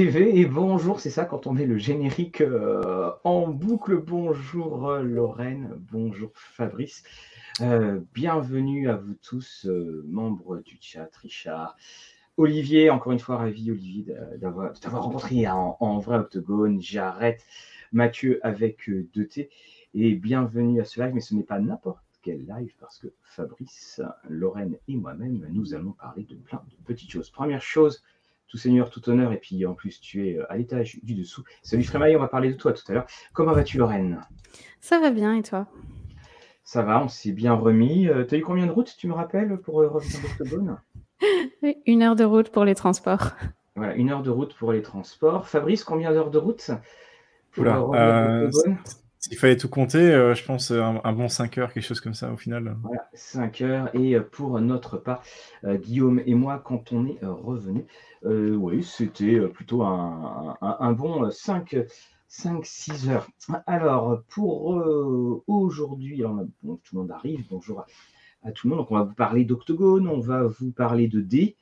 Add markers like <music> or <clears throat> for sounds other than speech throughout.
Et bonjour, c'est ça quand on met le générique euh, en boucle. Bonjour euh, Lorraine, bonjour Fabrice. Euh, bienvenue à vous tous, membres du chat, Richard. Olivier, encore une fois, ravi Olivier d'avoir rencontré en, en, vrai octogone. J'arrête Mathieu avec 2T et bienvenue à ce live, mais ce n'est pas n'importe quel live parce que Fabrice, Lorraine et moi-même, nous allons parler de plein de petites choses. Première chose, tout seigneur, tout honneur, et puis en plus tu es euh, à l'étage du dessous. Salut Frémaille, on va parler de toi tout à l'heure. Comment vas-tu Lorraine? Ça va bien et toi? Ça va, on s'est bien remis. Euh, tu as eu combien de routes, tu me rappelles, pour euh, revenir d'Octogone <laughs> Une heure de route pour les transports. Voilà, une heure de route pour les transports. Fabrice, combien d'heures de route pour Oula, s'il fallait tout compter, euh, je pense euh, un, bon 5 heures, quelque chose comme ça au final. Voilà, 5 heures. Et euh, pour notre part, Guillaume et moi, quand on est revenus, oui, c'était plutôt un, bon 5, 6 heures. Alors, pour aujourd'hui, tout le monde arrive, bonjour à, tout le monde. Donc, on va vous parler d'Octogone, on va vous parler de D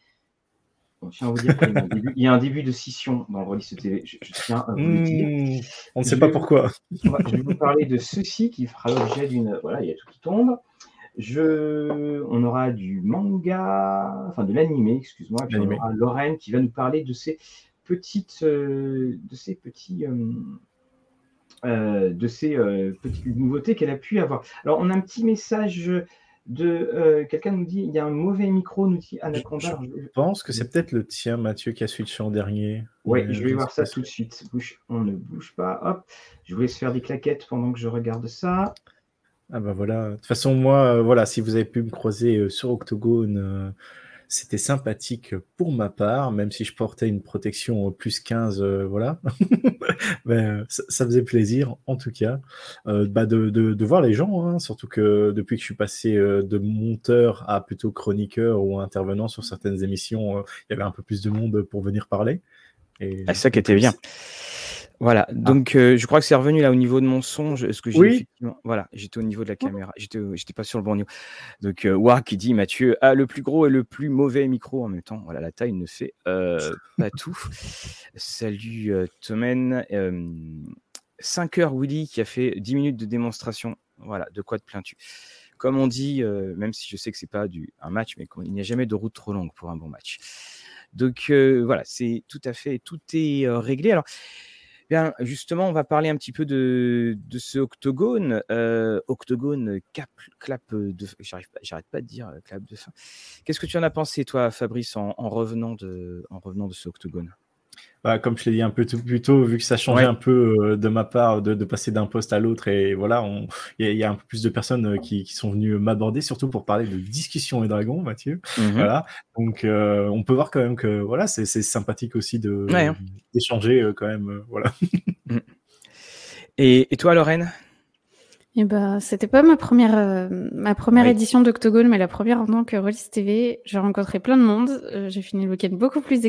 tiens à vous dire qu'il y, a un début de scission dans le Release TV. Je, tiens à vous le dire. Hmm, on ne sait pas pourquoi. je vais vous parler de ceci qui fera l'objet d'une. Voilà, il y a tout qui tombe. Je... On aura du manga, enfin de l'animé, excuse-moi. Puis on aura Lorraine qui va nous parler de ces petites, euh, de ces petits, euh, euh, de ces petites nouveautés qu'elle a pu avoir. Alors on a un petit message de euh, quelqu'un nous dit il y a un mauvais micro, nous dit Anaconda. Je, pense que c'est peut-être le tien, Mathieu, qui a switché en dernier. Oui, je vais voir ça tout de suite. on ne bouge pas. Hop, je vous laisse faire des claquettes pendant que je regarde ça. Ah bah voilà. De toute façon, moi, euh, voilà, si vous avez pu me croiser euh, sur Octogone c'était sympathique pour ma part, même si je portais une protection plus 15, euh, voilà. <laughs> Mais, euh, ça, faisait plaisir, en tout cas, euh, bah de, de, voir les gens, hein, surtout que depuis que je suis passé de monteur à plutôt chroniqueur ou intervenant sur certaines émissions, il y avait un peu plus de monde pour venir parler. Et... Ah, ça qui était bien. Voilà, ah. donc euh, je crois que c'est revenu là au niveau de mon son. ce que j'ai oui. Voilà, j'étais au niveau de la caméra, j'étais, j'étais pas sur le bon niveau. Donc euh, qui dit Mathieu a le plus gros et le plus mauvais micro en même temps. Voilà, la taille ne fait euh, <laughs> pas tout. Salut euh, Tomen. 5 heures Willy qui a fait 10 minutes de démonstration. Voilà, de quoi te plains-tu? Comme on dit, même si je sais que c'est pas du, un match, mais il n'y a jamais de route trop longue pour un bon match. Donc voilà, c'est tout à fait, tout est réglé. Alors, Bien, justement, on va parler un petit peu de, ce octogone. Euh, octogone, cap, clap de. J'arrive pas, j'arrête pas de dire euh, clap de fin. Qu'est-ce que tu en as pensé, toi, Fabrice, en, en revenant, de, en revenant de ce octogone? Bah, comme je l'ai dit un peu plus tôt, vu que ça changeait un peu euh, de ma part de, passer d'un poste à l'autre, et voilà, il y, a un peu plus de personnes euh, qui, sont venues m'aborder, surtout pour parler de discussion et dragons, Mathieu. Mmh voilà, donc euh, on peut voir quand même que voilà, c'est sympathique aussi de hein. d'échanger quand même, voilà. <laughs> Mmh. et, et, toi, Lorraine? Eh ben, c'était pas ma première, ma première édition d'Octogone, mais la première en tant que Rollis TV. J'ai rencontré plein de monde. j'ai fini le week-end beaucoup plus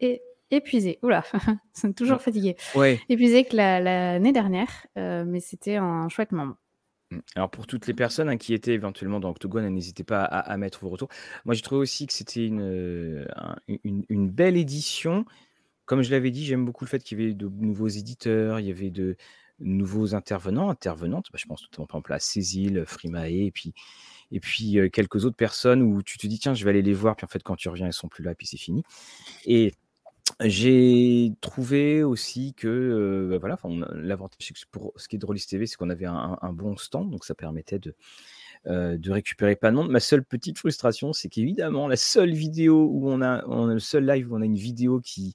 et épuisé. Oula, <laughs> c'est toujours fatigué. Ouais. Épuisé que l'année dernière, euh, mais c'était un chouette moment. Mmh. Alors pour toutes les personnes hein, qui étaient éventuellement dans Octogone, n'hésitez pas à, mettre vos retours. Moi j'ai trouvé aussi que c'était une, euh, une, belle édition. Comme je l'avais dit, j'aime beaucoup le fait qu'il y avait de nouveaux éditeurs, il y avait de nouveaux intervenants, intervenantes. Bah, je pense notamment par exemple à Cécile, Frimae, et puis, et puis euh, quelques autres personnes où tu te dis tiens je vais aller les voir, puis en fait quand tu reviens ils sont plus là, puis c'est fini. Et j'ai trouvé aussi que, bah, voilà, l'avantage pour ce qui est de Rollis TV, c'est qu'on avait un bon stand, donc ça permettait de, de récupérer pas de monde. Ma seule petite frustration, c'est qu'évidemment, la seule vidéo où on a on a le seul live où on a une vidéo qui,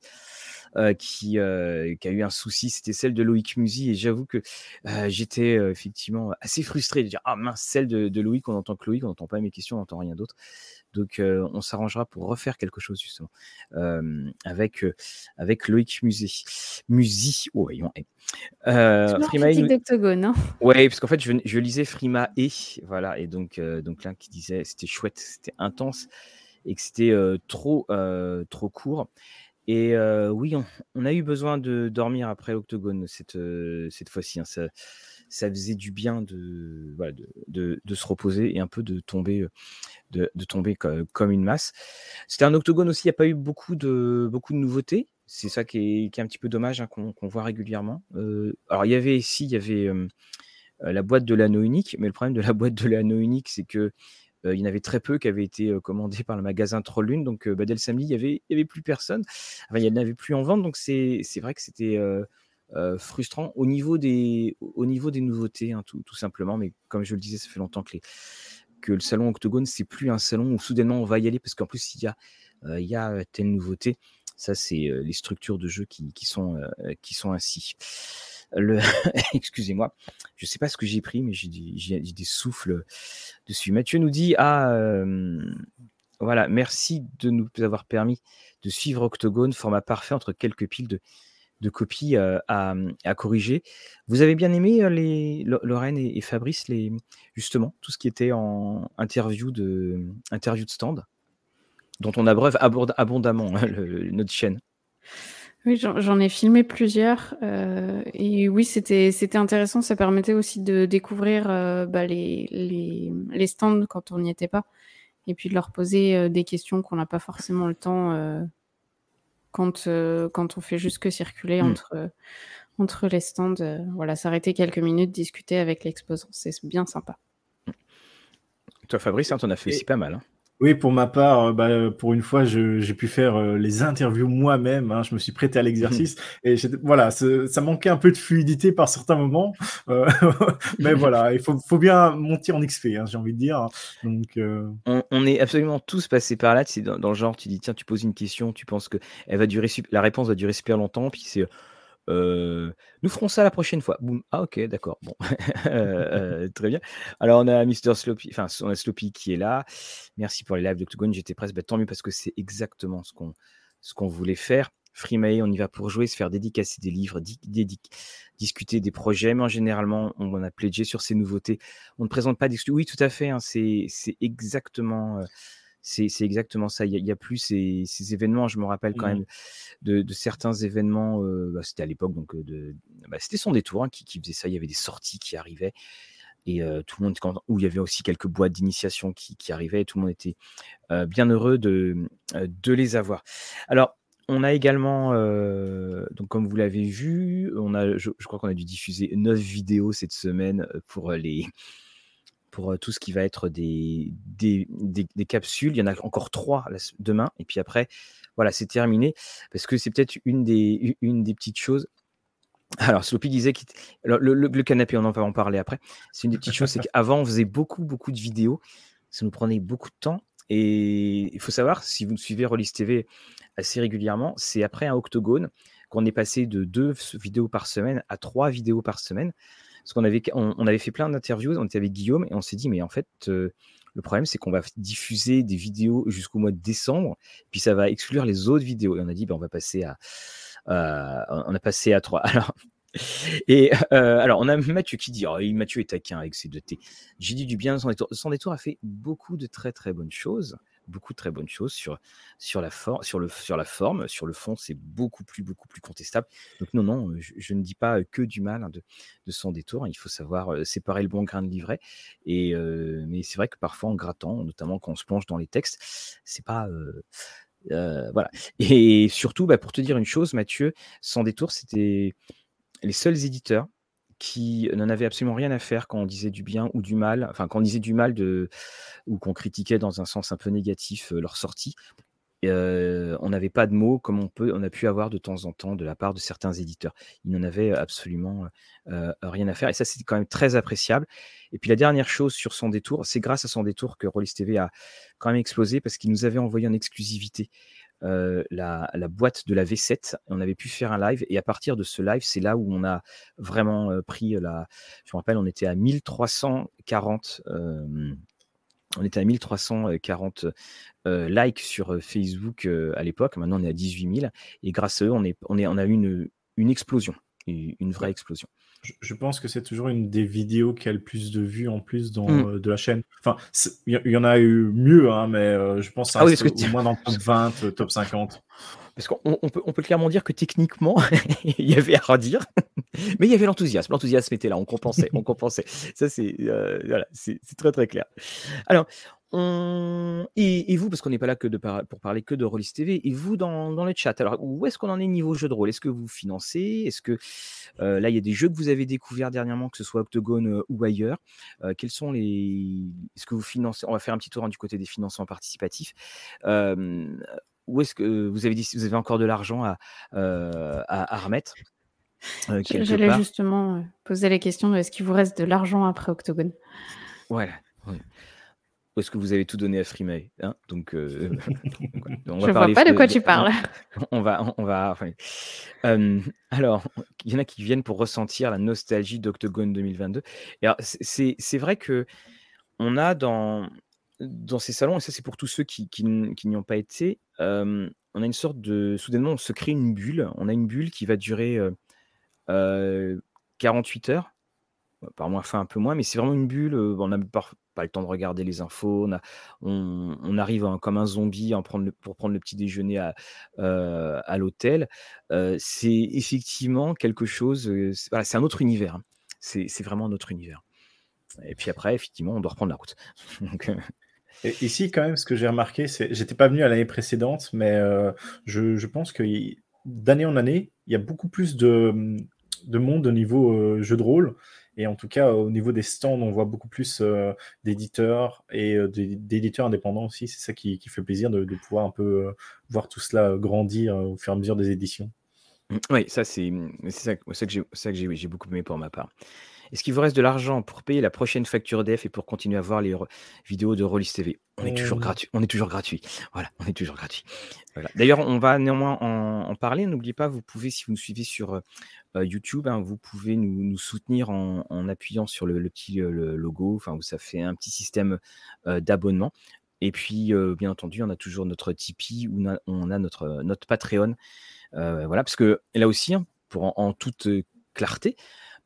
qui, qui a eu un souci, c'était celle de Loïc Musi et j'avoue que, j'étais, effectivement assez frustré de dire: «Ah mince, celle de de Loïc, on entend que Loïc, on n'entend pas mes questions, on n'entend rien d'autre». Donc, on s'arrangera pour refaire quelque chose justement avec avec Loïc Musée. Musi, oh, voyons. Euh, Frima d'Octogone. Hein ouais, parce qu'en fait, je, je, lisais Frima et voilà, et donc donc là qui disait c'était chouette, c'était intense et que c'était trop trop court. Et oui, on, a eu besoin de dormir après l'Octogone cette cette fois-ci. Hein, ça, ça faisait du bien de, de, de, se reposer et un peu de tomber, de, tomber comme une masse. C'était un octogone aussi, il n'y a pas eu beaucoup de, beaucoup de nouveautés. c'est ça qui est, un petit peu dommage hein, qu'on voit régulièrement. alors, il y avait ici, il y avait la boîte de l'anneau unique, mais le problème de la boîte de l'anneau unique, c'est que il y en avait très peu qui avaient été commandés par le magasin Trollune. Donc, bah, dès le samedi, il n'y avait, avait plus personne. il n'y en avait plus en vente. Donc, c'est vrai que c'était frustrant au niveau des, au niveau des nouveautés, hein, tout, simplement. Mais comme je le disais, ça fait longtemps que, que le salon Octogone, c'est plus un salon où soudainement on va y aller parce qu'en plus, il y a, il y a telle nouveauté. Ça, c'est les structures de jeu qui, sont, qui sont ainsi. Le... <laughs> Excusez-moi, je ne sais pas ce que j'ai pris, mais j'ai des, souffles dessus. Mathieu nous dit Ah, voilà, merci de nous avoir permis de suivre Octogone, format parfait entre quelques piles de, de copies à, corriger. Vous avez bien aimé les Lorraine et, Fabrice, les, justement, tout ce qui était en interview de, interview de stand dont on abreuve abondamment hein, notre chaîne? Oui, j'en ai filmé plusieurs. Euh, et oui, c'était intéressant. Ça permettait aussi de découvrir euh, bah, les, les, les, stands quand on n'y était pas. Et puis de leur poser euh, des questions qu'on n'a pas forcément le temps quand, quand on fait juste que circuler hmm. entre, entre les stands. voilà, s'arrêter quelques minutes, discuter avec l'exposant. C'est bien sympa. Toi, Fabrice, hein, tu en as fait aussi pas mal. Hein. Oui, pour ma part, euh, bah, pour une fois, j'ai pu faire euh, les interviews moi-même. Hein, je me suis prêté à <laughs> l'exercice et voilà, ça manquait un peu de fluidité par certains moments, euh, <laughs> mais voilà, il faut, faut, bien monter en XP, hein, j'ai envie de dire. Donc, on, est absolument tous passés par là. C'est dans, dans, le genre, tu dis tiens, tu poses une question, tu penses que elle va durer, la réponse va durer super longtemps, puis c'est nous ferons ça la prochaine fois. Ah ok, d'accord. Bon, <laughs> très bien. Alors on a Mr Sloppy, enfin on a Sloppy qui est là. Merci pour les lives d'Octogone. J'étais presque bah, tant mieux parce que c'est exactement ce qu'on ce qu'on voulait faire. Freemae, on y va pour jouer, se faire dédicacer des livres, discuter des projets, mais en généralement, on, a pledgé sur ces nouveautés. On ne présente pas d'exclus. Oui, tout à fait. Hein, c'est exactement c'est exactement ça. Il n'y a, plus ces, événements. Je me rappelle quand mmh même de, certains événements. Bah, c'était à l'époque, donc de, bah, c'était son détour hein, qui, faisait ça. Il y avait des sorties qui arrivaient et tout le monde où il y avait aussi quelques boîtes d'initiation qui, arrivaient. Et tout le monde était bien heureux de, de les avoir. Alors. On a également, donc comme vous l'avez vu, on a, je, je crois qu'on a dû diffuser neuf vidéos cette semaine pour les, pour tout ce qui va être des, des, capsules. Il y en a encore trois demain. Et puis après, voilà, c'est terminé. Parce que c'est peut-être une des, une des petites choses. Alors, Sloppy disait que le, canapé, on en va en parler après. C'est une des petites choses, c'est <laughs> qu'avant, on faisait beaucoup, beaucoup de vidéos. Ça nous prenait beaucoup de temps. Et il faut savoir, si vous me suivez Rollis TV assez régulièrement, c'est après un octogone qu'on est passé de deux vidéos par semaine à trois vidéos par semaine. Parce qu'on avait, on, avait fait plein d'interviews, on était avec Guillaume et on s'est dit, mais en fait, euh, le problème, c'est qu'on va diffuser des vidéos jusqu'au mois de décembre, puis ça va exclure les autres vidéos. Et on a dit, ben, on va passer à, on a passé à trois. <laughs> Alors, et euh, alors, on a Mathieu qui dit, oh, Mathieu est taquin avec ses deux T. J'ai dit du bien, son détour. Son détour a fait beaucoup de très très bonnes choses beaucoup de très bonnes choses sur, sur, la, sur, le, sur la forme. Sur le fond, c'est beaucoup plus, beaucoup plus contestable. Donc non, non, je, ne dis pas que du mal hein, de, de, son détour. Il faut savoir séparer le bon grain de livret. Et, mais c'est vrai que parfois, en grattant, notamment quand on se plonge dans les textes, c'est pas... voilà. Et surtout, bah, pour te dire une chose, Mathieu, sans détour, c'était les seuls éditeurs qui n'en avaient absolument rien à faire quand on disait du bien ou du mal, enfin quand on disait du mal de, ou qu'on critiquait dans un sens un peu négatif leur sortie. on n'avait pas de mots comme on, peut, on a pu avoir de temps en temps de la part de certains éditeurs. Ils n'en avaient absolument rien à faire. Et ça, c'est quand même très appréciable. Et puis la dernière chose sur son détour, c'est grâce à son détour que Rollis TV a quand même explosé parce qu'il nous avait envoyé en exclusivité la, boîte de la V7. On avait pu faire un live et à partir de ce live, c'est là où on a vraiment pris la. Je me rappelle, on était à 1340. on était à 1340 likes sur Facebook à l'époque. Maintenant, on est à 18 000. Et grâce à eux, on, est, on, est, on a eu une, une explosion, une vraie explosion je pense que c'est toujours une des vidéos qui a le plus de vues en plus dans, mm. euh, de la chaîne. Enfin, il y, en a eu mieux, hein, mais euh, je pense que ah au moins dans le top 20, euh, top 50. Parce qu'on on peut, on peut, clairement dire que techniquement, <laughs> il y avait à redire, <laughs> mais il y avait l'enthousiasme. L'enthousiasme était là, on compensait, on compensait. Ça, c'est voilà, c'est très très clair. Alors, et, vous, parce qu'on n'est pas là que de pour parler que de Rollis TV, et vous dans, dans le chat, alors où est-ce qu'on en est niveau jeu de rôle? Est-ce que vous financez? Est-ce que euh, là, il y a des jeux que vous avez découverts dernièrement, que ce soit Octogone euh, ou ailleurs euh, Quels sont les. Est-ce que vous financez? On va faire un petit tour hein, du côté des financements participatifs. où est-ce que vous avez dit vous avez encore de l'argent à, à, remettre J'allais justement poser la question de est-ce qu'il vous reste de l'argent après Octogone? Voilà. Ou est-ce que vous avez tout donné à Freemay hein? Donc, euh, <laughs> on va Je ne vois pas de quoi tu parles. <laughs> On va, on va. alors, il y en a qui viennent pour ressentir la nostalgie d'Octogone 2022. Et c'est vrai que on a dans dans ces salons, et ça c'est pour tous ceux qui, qui, n'y ont pas été, on a une sorte de soudainement on se crée une bulle. On a une bulle qui va durer 48 heures par moins fin un peu moins, mais c'est vraiment une bulle. on n'a pas, le temps de regarder les infos. On, arrive comme un zombie prendre pour prendre le petit déjeuner à, à l'hôtel. c'est effectivement quelque chose. c'est un autre univers. Hein. C'est vraiment un autre univers. Et puis après, effectivement, on doit reprendre la route. <laughs> ici, quand même, ce que j'ai remarqué, c'est, j'étais pas venu à l'année précédente, mais je, je, pense que d'année en année, il y a beaucoup plus de, de monde au niveau jeu de rôle. Et en tout cas, au niveau des stands, on voit beaucoup plus euh, d'éditeurs et euh, d'éditeurs indépendants aussi. C'est ça qui, fait plaisir de, pouvoir un peu euh, voir tout cela grandir au fur et à mesure des éditions. Mmh, oui, ça c'est ça, que j'ai beaucoup aimé pour ma part. Est-ce qu'il vous reste de l'argent pour payer la prochaine facture d'EF et pour continuer à voir les vidéos de Rollis TV On est toujours gratuit. On est toujours gratuit. Voilà, on est toujours gratuit. D'ailleurs, on va néanmoins en, parler. N'oubliez pas, vous pouvez, si vous nous suivez sur YouTube, hein, vous pouvez nous, soutenir en, appuyant sur le, petit logo. Enfin, ça fait un petit système d'abonnement. Et puis, bien entendu, on a toujours notre Tipeee ou on a, notre, notre Patreon. voilà, parce que là aussi, hein, pour en toute clarté,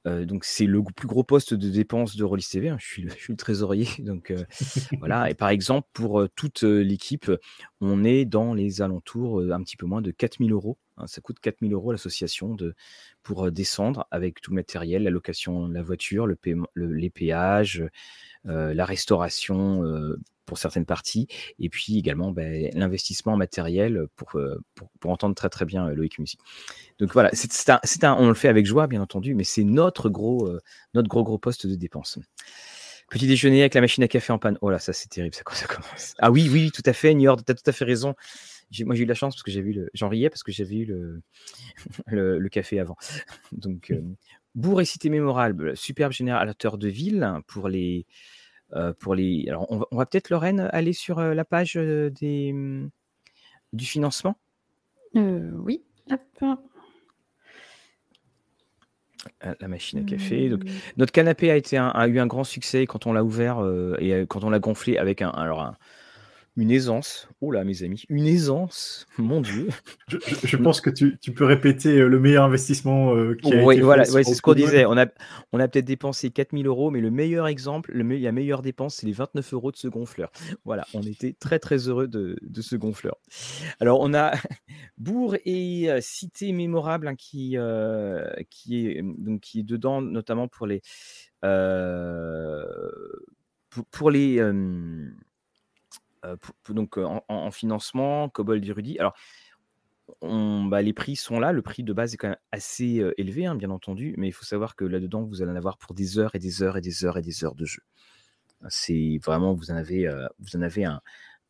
donc c'est le plus gros poste de dépense de Rollis TV. Hein. <laughs> Je, suis le, trésorier. Donc voilà. Et par exemple, pour toute l'équipe, on est dans les alentours un petit peu moins de 4000 euros. Hein. ça coûte 4000 euros l'association pour descendre avec tout le matériel, la location de la voiture, le, les péages, la restauration pour certaines parties, et puis également ben, l'investissement matériel pour, pour, pour, entendre très très bien Loïc Musi. Donc voilà, c'est un, un, on le fait avec joie, bien entendu, mais c'est notre gros, euh, notre gros gros poste de dépense. Petit déjeuner avec la machine à café en panne. Oh là, ça c'est terrible, ça, ça commence. Ah oui, oui, tout à fait, Niord, tu as tout à fait raison. Moi j'ai eu la chance parce que j'ai vu le. J'en riais parce que j'avais eu <laughs> le, le, café avant. Donc, euh, bourg et cité mémorable, superbe générateur de ville pour les. Euh, pour les... Alors, on va, peut-être, Lorraine, aller sur la page des, du financement Oui. Hop la machine à café. Donc, mmh. notre canapé a, été a eu un grand succès quand on l'a ouvert euh, et euh, quand on l'a gonflé avec un, alors un, une aisance. Oh là, mes amis, une aisance, mon Dieu. Je, pense que tu, peux répéter euh, le meilleur investissement euh, qui a oui, voilà, c'est ce qu'on disait. On a, on a peut-être dépensé 4000 euros, mais le meilleur exemple, le la meilleure dépense, c'est les 29 euros de ce gonfleur. Voilà, on était très très heureux de, ce gonfleur. Alors, on a <laughs> Bourg et euh, Cité mémorable hein, qui, qui, est, donc, qui est dedans, notamment pour les. pour, les donc en, financement, Cobol Rudy. Alors, bah, les prix sont là. Le prix de base est quand même assez élevé, hein, bien entendu, mais il faut savoir que là-dedans, vous allez en avoir pour des heures et des heures et des heures et des heures de jeu. C'est vraiment, vous en avez, vous en avez un,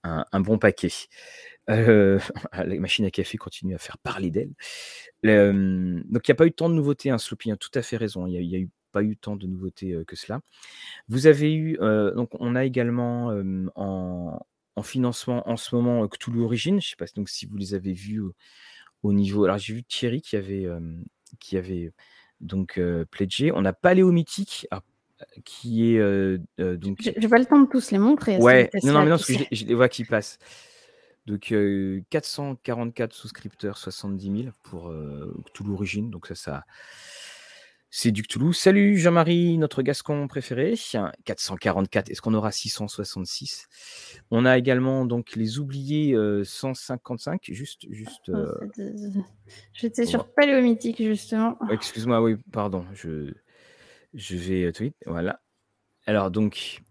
un, bon paquet. <laughs> la machine à café continue à faire parler d'elle. donc, il n'y a pas eu tant de nouveautés, hein, Sloopy a tout à fait raison. Il n'y a, pas eu tant de nouveautés que cela. Vous avez eu, donc on a également en, en financement en ce moment Cthulhu Origin. Je ne sais pas donc, si vous les avez vus au, niveau. Alors, j'ai vu Thierry qui avait, qui avait donc pledgé. On a Paléo Mythique. Ah, qui est donc. J'ai pas le temps de tous les montrer. Ouais, non, non, mais non, parce que je, les vois qui passent. Donc 444 souscripteurs, 70 000 pour Cthulhu Origin. Donc ça, ça, c'est du Toulouse. Salut Jean-Marie, notre Gascon préféré. 444. Est-ce qu'on aura 666 On a également donc les oubliés 155. Juste, juste. Euh, J'étais sur Paléomythique justement. Excuse-moi, oui, pardon. Je, je vais tweet. Voilà. Alors donc,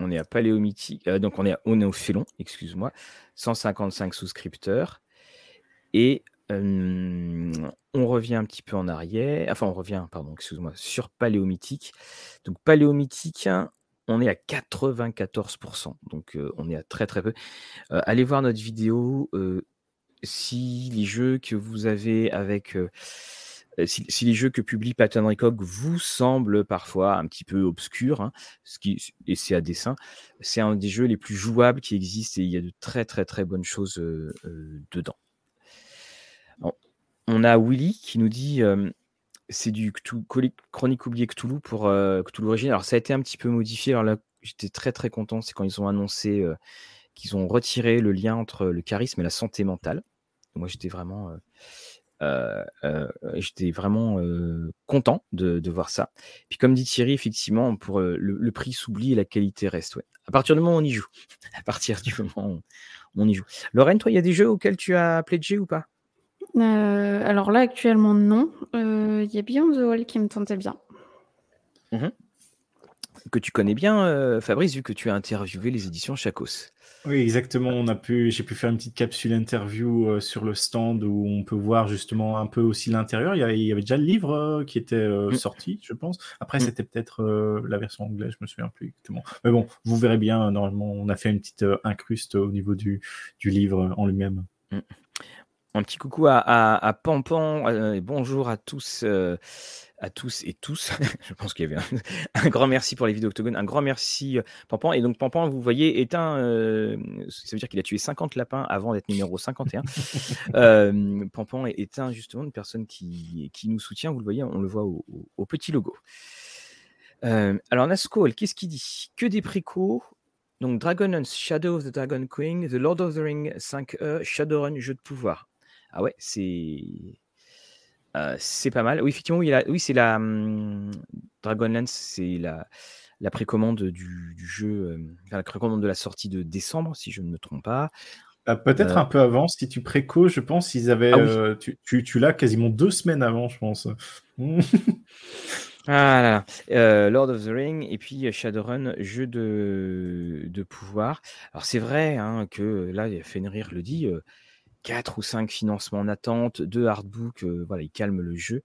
on est à Paléomythique, euh, donc on est, on est au Félon, excuse-moi, 155 souscripteurs. Et on revient un petit peu en arrière, enfin on revient, pardon, excuse-moi, sur Paléomythique. Donc Paléomythique, on est à 94%, donc on est à très très peu. allez voir notre vidéo si les jeux que vous avez avec si, les jeux que publie Pattern Recog vous semblent parfois un petit peu obscurs, hein, ce qui, et c'est à dessein, c'est un des jeux les plus jouables qui existent et il y a de très très très bonnes choses dedans. On a Willy qui nous dit c'est du Chronique oublié Cthulhu pour Cthulhu Origine. Alors ça a été un petit peu modifié. Alors là, j'étais très très content, c'est quand ils ont annoncé qu'ils ont retiré le lien entre le charisme et la santé mentale. Moi, j'étais vraiment euh, euh, j'étais vraiment euh, content de, voir ça. Puis comme dit Thierry, effectivement, pour le, prix s'oublie et la qualité reste. Ouais. À partir du moment où on y joue, <laughs> à partir du moment où on y joue. Lorraine, toi, il y a des jeux auxquels tu as pledgé ou pas? Alors là, actuellement, non. Il y a Beyond the Wall qui me tentait bien. Mmh que tu connais bien, Fabrice, vu que tu as interviewé les éditions Chacos. Oui, exactement. On a pu, j'ai pu faire une petite capsule interview euh, sur le stand où on peut voir justement un peu aussi l'intérieur. Il, y avait déjà le livre euh, qui était euh, mm. sorti, je pense. Après, mm. c'était peut-être la version anglaise, je me souviens plus exactement. Mais bon, vous verrez bien. Normalement, on a fait une petite incruste au niveau du, du livre en lui-même. Un petit coucou à, à, à Pampan. bonjour à tous à tous et tous. <laughs> je pense qu'il y avait un, <laughs> grand merci pour les vidéos Octogone. Un grand merci, euh, Pampan. Et donc, Pampan, vous voyez, est un. Euh, ça veut dire qu'il a tué 50 lapins avant d'être numéro 51. <laughs> euh, Pampan est, un, justement, une personne qui, qui nous soutient. Vous le voyez, on le voit au, petit logo. Euh, alors, Nascol, qu'est-ce qu'il dit? Que des précaux. Donc, Dragonlance, Shadow of the Dragon Queen, The Lord of the Ring 5e, Shadowrun, jeu de pouvoir. Ah ouais, c'est c'est pas mal. Oui, effectivement, oui, oui c'est la mmh, Dragonlance, c'est la, la précommande du, du jeu, la précommande de la sortie de décembre, si je ne me trompe pas. Bah, peut-être un peu avant, si tu préco, je pense, ils avaient, ah tu, tu, tu l'as quasiment deux semaines avant, je pense. <laughs> Ah là Lord of the Ring et puis Shadowrun, jeu de, de pouvoir. Alors c'est vrai hein, que là, Fenrir le dit, 4 ou 5 financements en attente, 2 hardbooks, euh, voilà, il calme le jeu.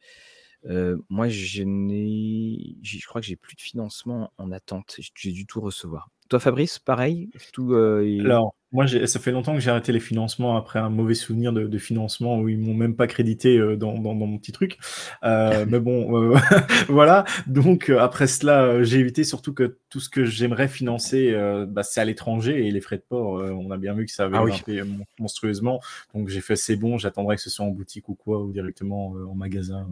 Euh, moi, je n'ai, je crois que j'ai plus de financement en attente. J'ai dû tout recevoir. Toi, Fabrice, pareil tout, euh, Alors, moi, ça fait longtemps que j'ai arrêté les financements après un mauvais souvenir de, financement où ils m'ont même pas crédité euh, dans, mon petit truc. Euh, <laughs> mais bon, <laughs> voilà. Donc, après cela, j'ai évité surtout que tout ce que j'aimerais financer, bah, c'est à l'étranger et les frais de port, on a bien vu que ça avait ah monstrueusement. Donc, j'ai fait c'est bon, j'attendrai que ce soit en boutique ou quoi, ou directement en magasin.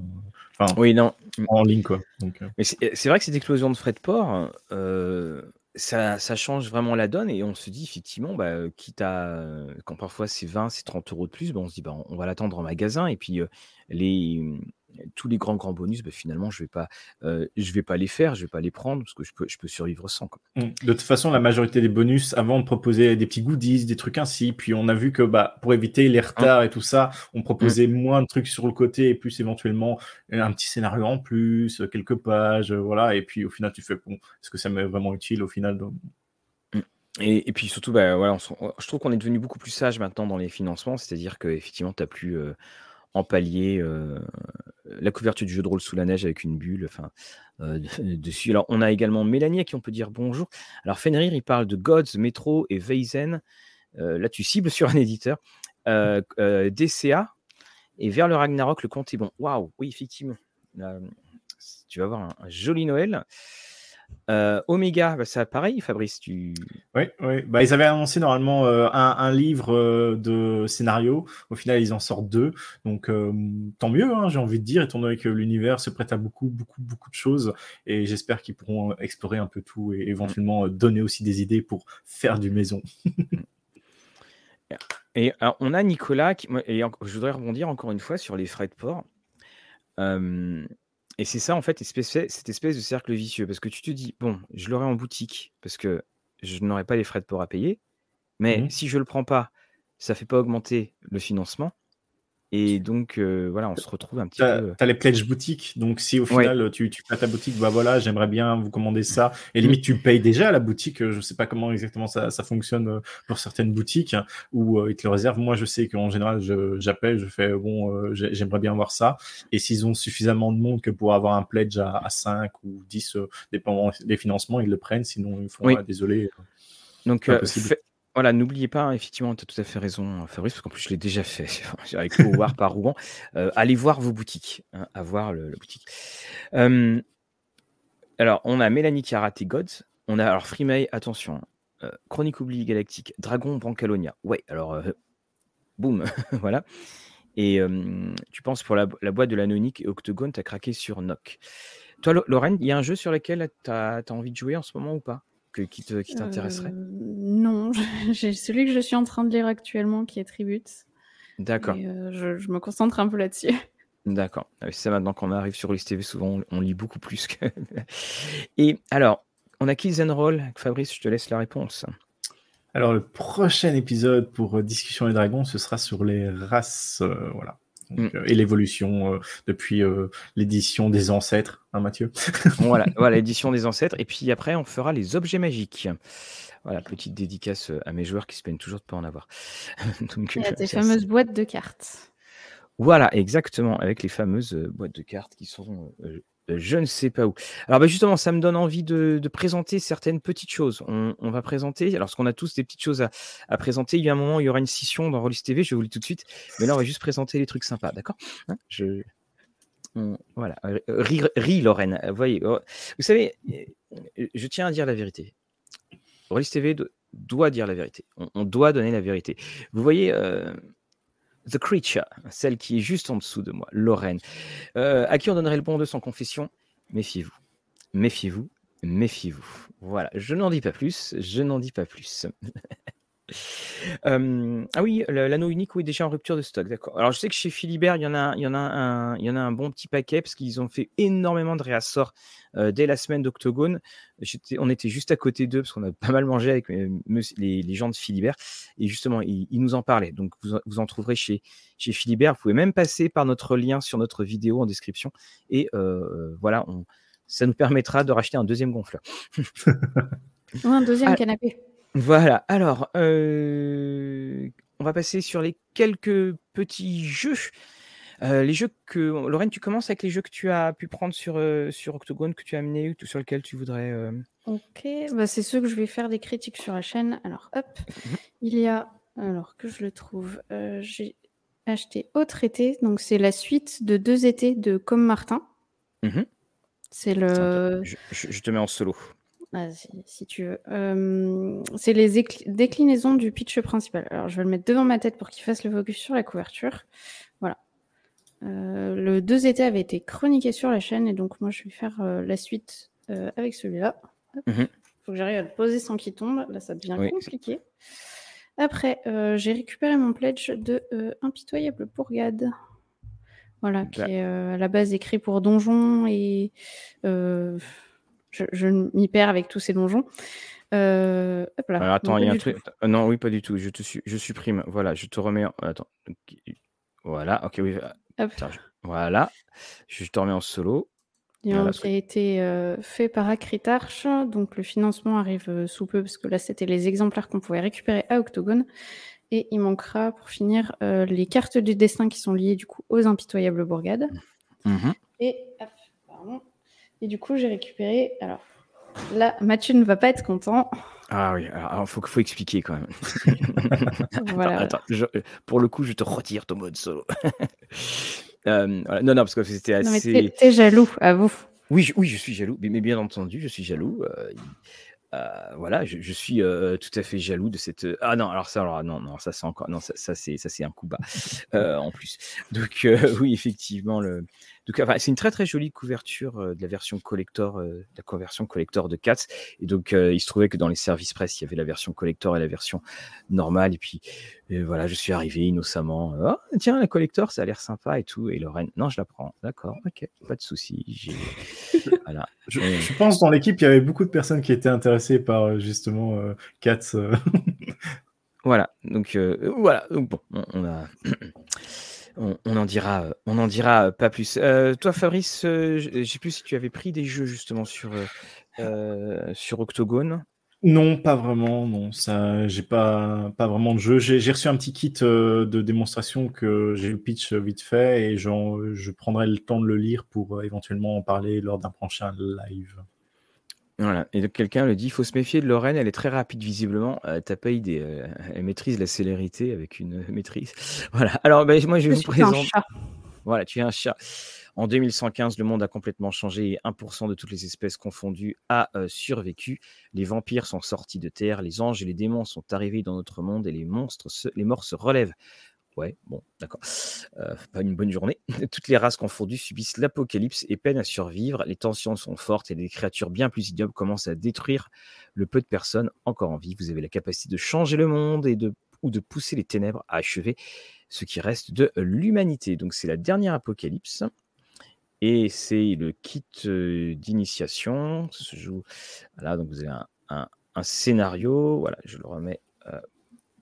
Enfin, oui, non. En ligne, quoi. Donc, Mais c'est vrai que cette explosion de frais de port, ça, change vraiment la donne et on se dit effectivement, bah, quitte à, quand parfois c'est 20, c'est 30 euros de plus, bah, on se dit bah, on va l'attendre en magasin et puis les, mmh, tous les grands grands bonus, bah, finalement, je vais pas, je vais pas les faire, je vais pas les prendre parce que je peux, je peux survivre sans. Mmh. De toute façon, la majorité des bonus, avant, on proposait des petits goodies, des trucs ainsi. Puis on a vu que bah, pour éviter les hein? retards et tout ça, on mmh. proposait moins de trucs sur le côté et plus éventuellement un petit scénario en plus, quelques pages, voilà. Et puis au final, tu fais bon, est-ce que ça m'est vraiment utile au final et, puis surtout, bah, voilà, je trouve qu'on est devenu beaucoup plus sage maintenant dans les financements, c'est-à-dire qu'effectivement, tu n'as plus en palier la couverture du jeu de rôle sous la neige avec une bulle enfin, <laughs> dessus. Alors, on a également Mélanie à qui on peut dire bonjour. Alors, Fenrir, il parle de Gods, Metro et Weizen. là, tu cibles sur un éditeur. DCA et vers le Ragnarok, le compte est bon. Waouh, oui, effectivement. tu vas avoir un joli Noël. Euh, Omega, bah, ça pareil, Fabrice, tu. Oui, oui. Bah, ils avaient annoncé normalement euh, un, livre euh, de scénario. Au final, ils en sortent deux. Donc, tant mieux, hein, j'ai envie de dire, étant donné que l'univers se prête à beaucoup, beaucoup, beaucoup de choses. Et j'espère qu'ils pourront explorer un peu tout et éventuellement donner aussi des idées pour faire du maison. <laughs> et alors, on a Nicolas, qui, et je voudrais rebondir encore une fois sur les frais de port. Et c'est ça, en fait, cette espèce de cercle vicieux. Parce que tu te dis, bon, je l'aurai en boutique parce que je n'aurai pas les frais de port à payer. Mais mmh si je ne le prends pas, ça ne fait pas augmenter le financement. Et donc, euh, voilà, on se retrouve un petit Tu peu. as, les pledge boutiques. Donc, si au Ouais. final, tu, tu à ta boutique, bah voilà, j'aimerais bien vous commander ça. Et Mm. limite, tu payes déjà à la boutique. Je ne sais pas comment exactement ça, ça fonctionne euh, pour certaines boutiques hein, où euh, ils te le réservent. Moi, je sais qu'en général, je- j'appelle, je fais bon, euh, j'ai- j'aimerais bien voir ça. Et s'ils ont suffisamment de monde que pour avoir un pledge à, à 5 ou 10, euh, dépendant des financements, ils le prennent. Sinon, ils font Oui. ah, désolé. Donc, euh, voilà, n'oubliez pas, hein, effectivement, tu as tout à fait raison, Fabrice, parce qu'en plus, je l'ai déjà fait <laughs> avec War par Rouen. Euh, allez voir vos boutiques, hein, à voir le, la boutique. Euh, alors, on a Mélanie qui a raté Gods. On a, alors, Freemay, attention, euh, Chronique Oubli Galactique, Dragon Brancalonia. Ouais, alors, euh, boum, <laughs> voilà. Et tu penses pour la, la boîte de l'anonique et Octogone, tu as craqué sur Nock. Toi, Lo- Lorraine, il y a un jeu sur lequel tu as, envie de jouer en ce moment ou pas? Que, qui te- qui t'intéresserait? Euh, non, <laughs> j'ai celui que je suis en train de lire actuellement qui est Tribute. D'accord, euh, je, je me concentre un peu là-dessus. d'accord. Ah C'est ça maintenant qu'on arrive sur Ulysse TV, souvent on, on lit beaucoup plus que. <laughs> Et alors, on a Kills and Roll. Fabrice, je te laisse la réponse. Alors, le prochain épisode pour euh, Discussion et Dragons, ce sera sur les races, euh, voilà. Donc, Mm. euh, et l'évolution euh, depuis euh, l'édition des ancêtres, hein, Mathieu <laughs> voilà, voilà l'édition des ancêtres. Et puis après, on fera les objets magiques. Voilà, petite dédicace à mes joueurs qui se plaignent toujours de ne pas en avoir. <laughs> Donc, Il y a des fameuses boîtes de cartes. Voilà, exactement, avec les fameuses boîtes de cartes qui sont euh, je ne sais pas où. Alors bah, justement, ça me donne envie de, présenter certaines petites choses. On, va présenter, alors parce qu'on a tous des petites choses à, présenter, il y a un moment, il y aura une scission dans Rollis TV, je vous le dis tout de suite, mais là, on va juste présenter les trucs sympas, d'accord? Hein? Je... Voilà, Euh, ris, Lorraine, Euh, voyez, oh, vous savez, euh, je tiens à dire la vérité. Rollis TV do- doit dire la vérité, on, doit donner la vérité. Vous voyez... euh, The Creature, celle qui est juste en dessous de moi, Lorraine, euh, à qui on donnerait le bon de sans confession? Méfiez-vous, méfiez-vous, méfiez-vous. Voilà, je n'en dis pas plus, je n'en dis pas plus. <laughs> Euh, ah oui, l'anneau unique, oui, déjà en rupture de stock, d'accord. Alors je sais que chez Philibert, il y en a, il y en a un, il y en a un bon petit paquet parce qu'ils ont fait énormément de réassorts euh, dès la semaine d'Octogone. On était juste à côté d'eux parce qu'on a pas mal mangé avec euh, les, les gens de Philibert et justement, ils, ils nous en parlaient. Donc vous, en- vous en trouverez chez, chez Philibert. Vous pouvez même passer par notre lien sur notre vidéo en description et euh, voilà, on, ça nous permettra de racheter un deuxième gonfleur. Ou un deuxième Ah. canapé. Voilà, alors, euh, on va passer sur les quelques petits jeux. Euh, les jeux que. Lorraine, tu commences avec les jeux que tu as pu prendre sur, euh, sur Octogone, que tu as amené, ou sur lesquels tu voudrais. euh, Ok, bah c'est ceux que je vais faire des critiques sur la chaîne. Alors hop, il y a, alors que je le trouve, euh, j'ai acheté Autre été, donc c'est la suite de deux étés de Comme Martin. Mhm. C'est Attends, le, je, je- je te mets en solo. Ah, si, si tu veux. Euh, c'est les écli- déclinaisons du pitch principal. Alors, je vais le mettre devant ma tête pour qu'il fasse le focus sur la couverture. Voilà. Euh, le deux étés avait été chroniqué sur la chaîne et donc moi, je vais faire euh, la suite avec celui-là. Il Mhm. faut que j'arrive à le poser sans qu'il tombe. Là, ça devient Oui. compliqué. Après, j'ai récupéré mon pledge de Impitoyable Bourgade. Voilà, qui est à la base écrit pour donjons et je, je m'y perds avec tous ces donjons. Euh, hop là. Alors, attends, il y a un truc. tout. euh, Non, oui, pas du tout. Je, te su- je supprime. Voilà, je te remets. en- Attends. Voilà, ok, oui. Je- Voilà. Je te remets en solo. Et Voilà, qui a été euh, fait par Acritarch. Donc le financement arrive euh, sous peu parce que là c'était les exemplaires qu'on pouvait récupérer à Octogone. Et il manquera pour finir euh, les cartes du destin qui sont liées du coup aux impitoyables bourgades. Mhm. Et, hop, pardon. Et du coup j'ai récupéré. Alors là Mathieu ne va pas être content. Ah oui, alors il faut, faut expliquer quand même. <laughs> Voilà. Attends, je- euh, pour le coup, je te retire ton mode solo. <laughs> Euh, voilà. Non, non, parce que c'était Non mais assez. t'es jaloux, à vous. Oui, je, oui, je suis jaloux, mais, mais bien entendu, je suis jaloux. euh, il- euh, voilà, je, je suis euh, tout à fait jaloux de cette. Ah non, alors ça, alors non, non, ça c'est encore, non, ça, ça, c'est, ça c'est un coup bas euh, en plus. Donc <laughs> oui, effectivement, le. Donc, enfin, c'est une très très jolie couverture euh, de la version collector, euh, de la conversion collector de Cats. Et donc euh, il se trouvait que dans les services presse, il y avait la version collector et la version normale. Et puis voilà, je suis arrivé innocemment. Ah, tiens, la collector, ça a l'air sympa et tout. Et Lorraine, non, je la prends. D'accord, ok, pas de souci. <laughs> Voilà. Je, je pense dans l'équipe, il y avait beaucoup de personnes qui étaient intéressées par justement Cats. euh. Voilà, donc voilà, donc bon, on, on a. <clears throat> on, en dira, on en dira pas plus. toi, Fabrice, je sais plus si tu avais pris des jeux justement sur, sur Octogone. Non, pas vraiment. Non, ça, j'ai pas, pas vraiment de jeu. J'ai reçu un petit kit de démonstration que j'ai le pitch vite fait et je prendrai le temps de le lire pour éventuellement en parler lors d'un prochain live. Voilà. Et donc quelqu'un le dit, il faut se méfier de Lorraine, elle est très rapide visiblement. Euh, T'as pas idée, euh, elle maîtrise la célérité avec une maîtrise. <laughs> Voilà. Alors ben, moi je vais vous présenter. Voilà, tu es un chat. En 2115, le monde a complètement changé et 1% de toutes les espèces confondues a euh, survécu. Les vampires sont sortis de terre, les anges et les démons sont arrivés dans notre monde et les monstres, les morts se relèvent. Ouais, bon, d'accord. Euh, pas une bonne journée. <laughs> Toutes les races confondues subissent l'apocalypse et peinent à survivre. Les tensions sont fortes et des créatures bien plus ignobles commencent à détruire le peu de personnes encore en vie. Vous avez la capacité de changer le monde et de, ou de pousser les ténèbres à achever ce qui reste de l'humanité. Donc c'est la dernière apocalypse. Et c'est le kit euh, d'initiation. Joue. Voilà, donc vous avez un, scénario. Voilà, je le remets euh,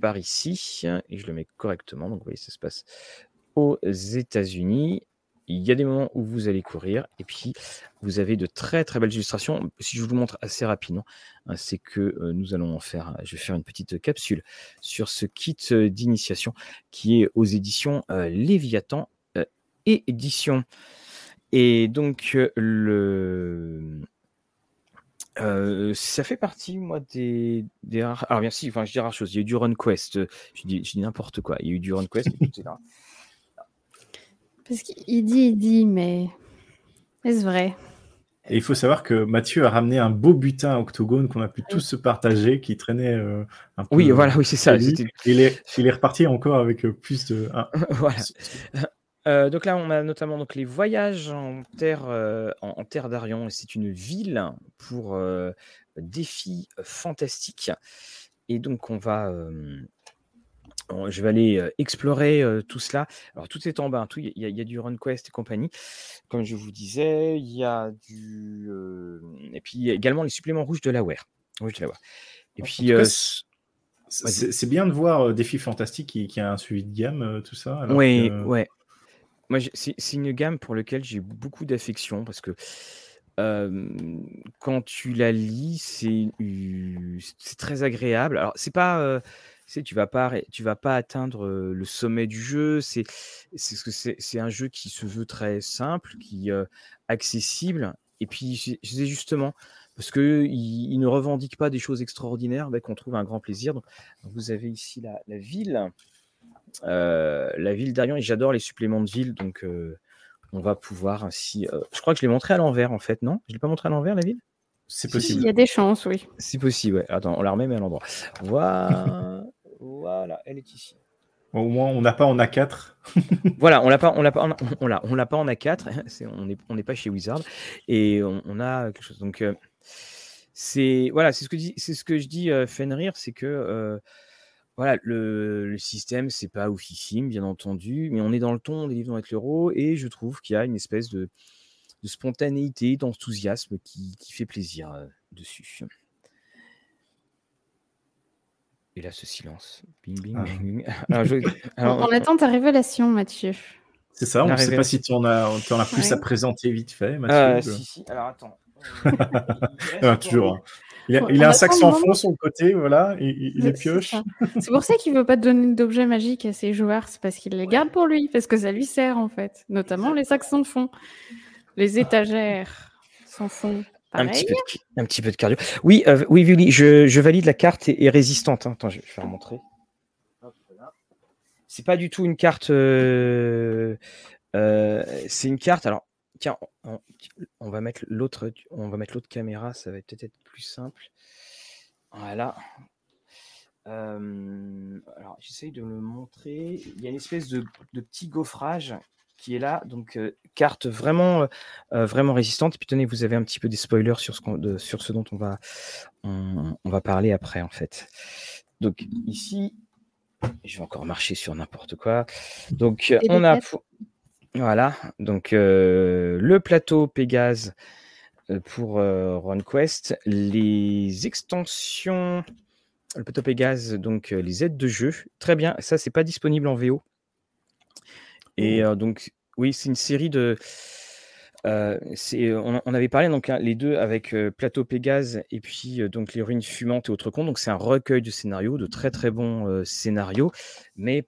par ici et je le mets correctement. Donc, vous voyez, ça se passe aux États-Unis. Il y a des moments où vous allez courir et puis vous avez de très très belles illustrations. Si je vous montre assez rapidement, hein, c'est que euh, nous allons en faire. Je vais faire une petite capsule sur ce kit euh, d'initiation qui est aux éditions euh, Léviathan et édition. Et donc le euh, ça fait partie, moi, des, des rares. Alors, bien si, enfin, je dis rares choses. Il y a eu du Run Quest. Je dis, je dis n'importe quoi. Il y a eu du Run Quest, Parce qu'il dit, il dit, mais est-ce vrai? Et il faut savoir que Mathieu a ramené un beau butin octogone qu'on a pu tous se partager, qui traînait euh, un peu. Oui, voilà, oui, c'est ça. Il est, il est reparti encore avec euh, plus de. <laughs> voilà. Euh, donc là, on a notamment donc, les voyages en terre, euh, en, terre d'Arion. C'est une ville pour euh, défis fantastiques. Et donc, on va, je vais aller explorer tout cela. Alors, tout est en bas. Tout, il, y a, du RunQuest et compagnie. Comme je vous disais, il y a du. et puis, il y a également les suppléments rouges de la Wear. Et puis. c'est bien de voir Défis Fantastiques qui, qui, a un suivi de gamme, tout ça. oui, ouais. Moi, c'est une gamme pour laquelle j'ai beaucoup d'affection parce que quand tu la lis, c'est très agréable. Alors, c'est pas, tu vas pas, tu vas pas atteindre le sommet du jeu. C'est c'est un jeu qui se veut très simple, qui est accessible. Et puis, c'est justement parce qu'il il ne revendique pas des choses extraordinaires, qu'on trouve un grand plaisir. Vous avez ici la ville. Euh, la ville d'Arion, et j'adore les suppléments de ville, donc euh, on va pouvoir ainsi. Euh, je crois que je l'ai montré à l'envers en fait, non? Je l'ai pas montré à l'envers la ville? C'est possible. Il y a des chances, oui. C'est possible, ouais. Attends, on la remet mais à l'endroit. Voilà, <laughs> voilà, elle est ici. Au moins, on n'a pas en A4. <laughs> voilà, on l'a pas, on l'a pas, on l'a, on l'a pas en A4. <laughs> on n'est on n'est pas chez Wizard et on, a quelque chose. Donc c'est voilà, c'est ce que c'est ce que je dis Fenrir, c'est que voilà, le, le système, c'est pas oufissime, bien entendu, mais on est dans le ton des livres dans avec l'euro, et je trouve qu'il y a une espèce de, spontanéité, d'enthousiasme qui, fait plaisir euh, dessus. Et là, ce silence. Bing, bing, ah. bing. <laughs> <laughs> on, attend ta révélation, Mathieu. C'est ça, on ne sait pas si tu en as, en as plus à présenter vite fait, Mathieu. Ah, si, si. Alors attends. <laughs> Ah, toujours. Il a, un sac sans fond sur le côté, voilà, il, il pioche. <laughs> C'est pour ça qu'il veut pas donner d'objets magiques à ses joueurs, c'est parce qu'il les garde pour lui, parce que ça lui sert en fait, notamment les sacs sans fond, les étagères sans fond. Un petit, peu de, un petit, peu de, cardio. Oui, euh, oui, oui, je, je, valide la carte est, résistante. Hein. Attends, je vais faire montrer. C'est pas du tout une carte. Euh, euh, c'est une carte. Alors, Tiens, on, va mettre l'autre, on va mettre l'autre caméra, ça va peut-être être plus simple. Voilà. alors, j'essaye de le montrer. Il y a une espèce de, petit gaufrage qui est là, donc carte vraiment, vraiment résistante. Et puis tenez, vous avez un petit peu des spoilers sur ce, sur ce dont on va, on, va parler après en fait. Donc ici, je vais encore marcher sur n'importe quoi. Donc on a, voilà, donc euh, le plateau Pégase euh, pour euh, RunQuest, les extensions, le plateau Pégase, donc les aides de jeu, très bien, ça c'est pas disponible en VO. Et donc, oui, c'est une série de. on, on, avait parlé donc hein, les deux avec Plateau Pégase et puis donc les ruines fumantes et autres contes. Donc c'est un recueil de scénarios, de très très bons scénarios. Mais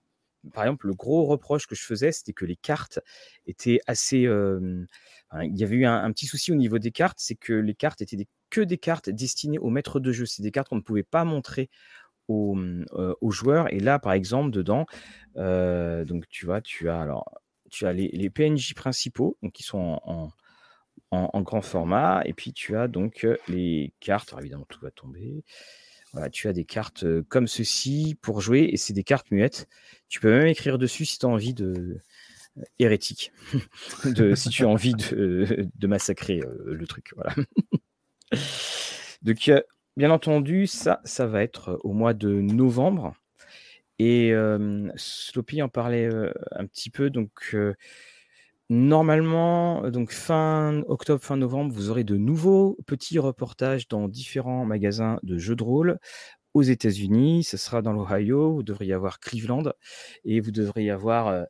par exemple, le gros reproche que je faisais, c'était que les cartes étaient assez. il y avait eu un, petit souci au niveau des cartes, c'est que les cartes étaient que des cartes destinées aux maîtres de jeu. C'est des cartes qu'on ne pouvait pas montrer aux, joueurs. Et là, par exemple, dedans, donc tu vois, tu as alors tu as les, PNJ principaux, donc qui sont en, en, grand format, et puis tu as donc les cartes. Alors évidemment, tout va tomber. Tu as des cartes comme ceci pour jouer, et c'est des cartes muettes. Tu peux même écrire dessus si tu as envie de hérétique, <laughs> de, si tu as envie de, <laughs> massacrer le truc. Voilà. <laughs> donc, bien entendu, ça, ça va être au mois de novembre. Et Sloppy en parlait un petit peu. Donc, normalement, donc fin octobre, fin novembre, vous aurez de nouveaux petits reportages dans différents magasins de jeux de rôle aux États-Unis. Ce sera dans l'Ohio. Vous devriez avoir Cleveland et vous devriez avoir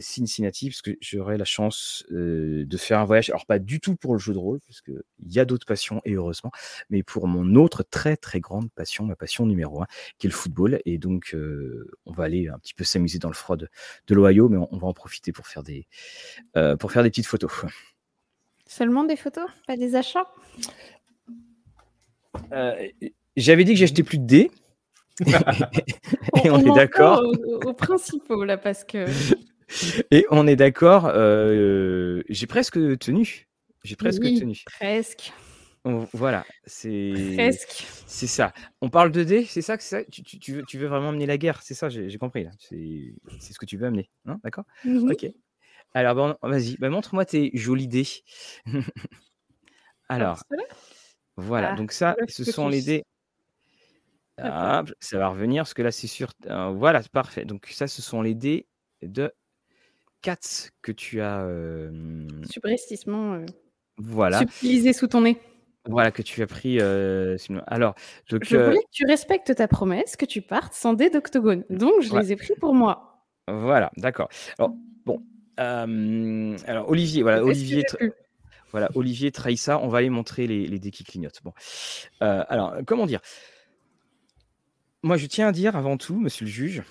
Cincinnati, parce que j'aurai la chance de faire un voyage, alors pas du tout pour le jeu de rôle, parce qu'il y a d'autres passions, et heureusement, mais pour mon autre très très grande passion, ma passion numéro un, qui est le football. Et donc, on va aller un petit peu s'amuser dans le froid de, l'Ohio, mais on, va en profiter pour faire des, pour faire des petites photos. Seulement des photos, pas des achats? J'avais dit que j'achetais plus de dés. <laughs> et on, est d'accord. Aux, aux principaux là, parce que Et on est d'accord, euh, j'ai presque tenu. J'ai presque tenu. Presque. voilà, c'est. Presque. C'est ça. On parle de dés, c'est ça que ça? Tu, tu, veux, tu veux vraiment amener la guerre, c'est ça, j'ai compris. C'est ce que tu veux amener, non D'accord? Mmh Ok. Alors, bon, vas-y, bah, montre-moi tes jolis dés. <laughs> Alors, voilà, ah, donc ça, ce sont les dés. ça va revenir parce que là, c'est sûr. Euh, voilà, parfait. Donc, ça, ce sont les dés de que tu as. Euh, voilà. Subtilisé sous ton nez. Voilà, que tu as pris. alors, donc, je voulais que tu respectes ta promesse, que tu partes sans dés d'octogone. Donc, je les ai pris pour moi. Voilà, d'accord. Alors, bon. alors, Olivier, voilà, Olivier. Voilà, Olivier trahit ça. On va aller montrer les, les dés qui clignotent. Bon. alors, comment dire? Moi, je tiens à dire avant tout, monsieur le juge,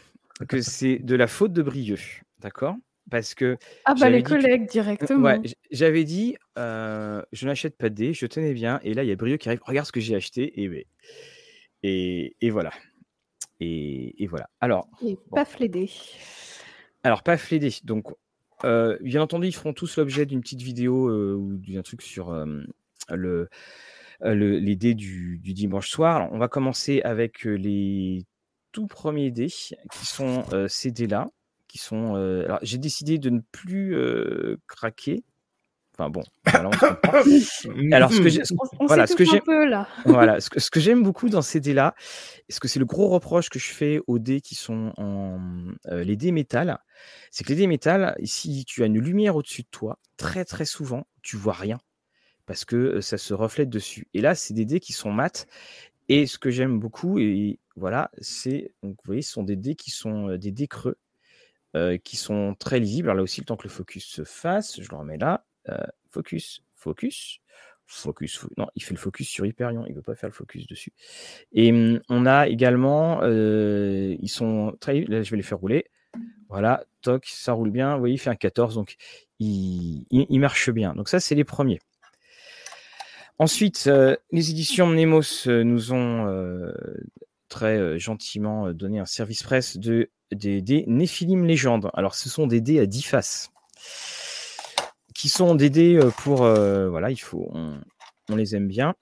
que c'est de la faute de Brieux. D'accord? Parce que. Ah, bah les collègues directement. Ouais, j'avais dit, je n'achète pas de dés, je tenais bien. Et là, il y a Brio qui arrive, regarde ce que j'ai acheté. Et, et, et voilà. Et, et, voilà. Alors. Et paf les dés. Alors, paf les dés. Donc, bien entendu, ils feront tous l'objet d'une petite vidéo ou d'un truc sur le, le, les dés du, du dimanche soir. Alors, on va commencer avec les tout premiers dés qui sont ces dés-là sont. Euh, alors, j'ai décidé de ne plus euh, craquer. Enfin bon, <laughs> alors ce que j'aime, voilà, ce que j'aime, voilà, ce que, ce que j'aime beaucoup dans ces dés-là, ce que c'est le gros reproche que je fais aux dés qui sont en euh, les dés métal, c'est que les dés métal, si tu as une lumière au-dessus de toi, très très souvent, tu vois rien parce que ça se reflète dessus. Et là, c'est des dés qui sont mat. Et ce que j'aime beaucoup, et voilà, c'est donc vous voyez, ce sont des dés qui sont des dés creux euh, qui sont très lisibles. Alors là aussi, le temps que le focus se fasse, je le remets là. Euh, focus, focus, focus. non, il fait le focus sur Hyperion, il ne veut pas faire le focus dessus. Et hum, on a également, euh, ils sont très. Là, je vais les faire rouler. Voilà, toc, ça roule bien. Vous voyez, il fait un 14, donc il, il, marche bien. Donc ça, c'est les premiers. Ensuite, les éditions Nemos nous ont très gentiment donné un service presse de des dés Néphilim Légende. Alors, ce sont des dés à 10 faces qui sont des dés euh, pour. Euh, voilà, il faut. On, les aime bien.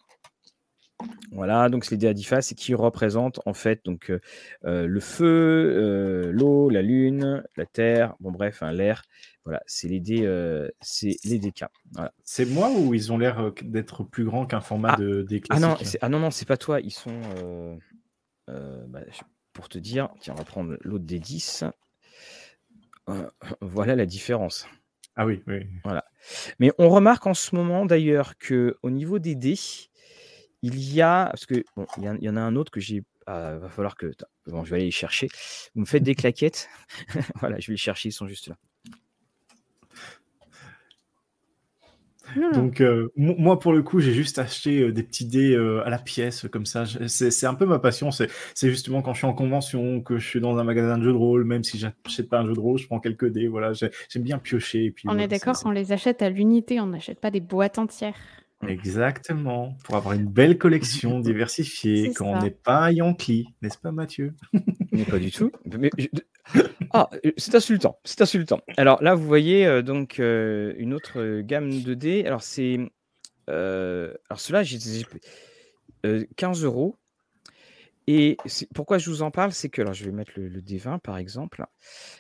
Voilà, donc c'est les dés à 10 faces et qui représentent en fait donc euh, le feu, l'eau, la lune, la terre, bon bref, hein, l'air. Voilà, c'est les dés, c'est les DK. Voilà. C'est moi ou ils ont l'air d'être plus grands qu'un format ah, de dés ah non, ah non, non, c'est pas toi. Ils sont. Bah, pour te dire, tiens, on va prendre l'autre des 10. Euh, voilà la différence. Ah oui, oui. Voilà. Mais on remarque en ce moment d'ailleurs que au niveau des dés, il y a parce que bon, il y, en a un autre que j'ai Ah, va falloir que. Bon, je vais aller les chercher. Vous me faites des claquettes. <laughs> voilà, je vais les chercher, ils sont juste là. Donc, euh, moi, pour le coup, j'ai juste acheté euh, des petits dés euh, à la pièce, comme ça. C'est un peu ma passion. C'est justement quand je suis en convention, que je suis dans un magasin de jeux de rôle, même si j'achète pas un jeu de rôle, je prends quelques dés. Voilà, j'aime bien piocher. Et puis, on est d'accord qu'on les achète à l'unité, on n'achète pas des boîtes entières. Exactement, pour avoir une belle collection <laughs> diversifiée, quand on n'est pas Yankee, n'est-ce pas Mathieu? Mais pas du tout. Ah, c'est insultant, c'est insultant. Alors là, vous voyez euh, donc euh, une autre gamme de dés. Alors c'est, euh, alors cela, j'ai 15 euros. Et pourquoi je vous en parle, c'est que, alors je vais mettre le, le D20 par exemple,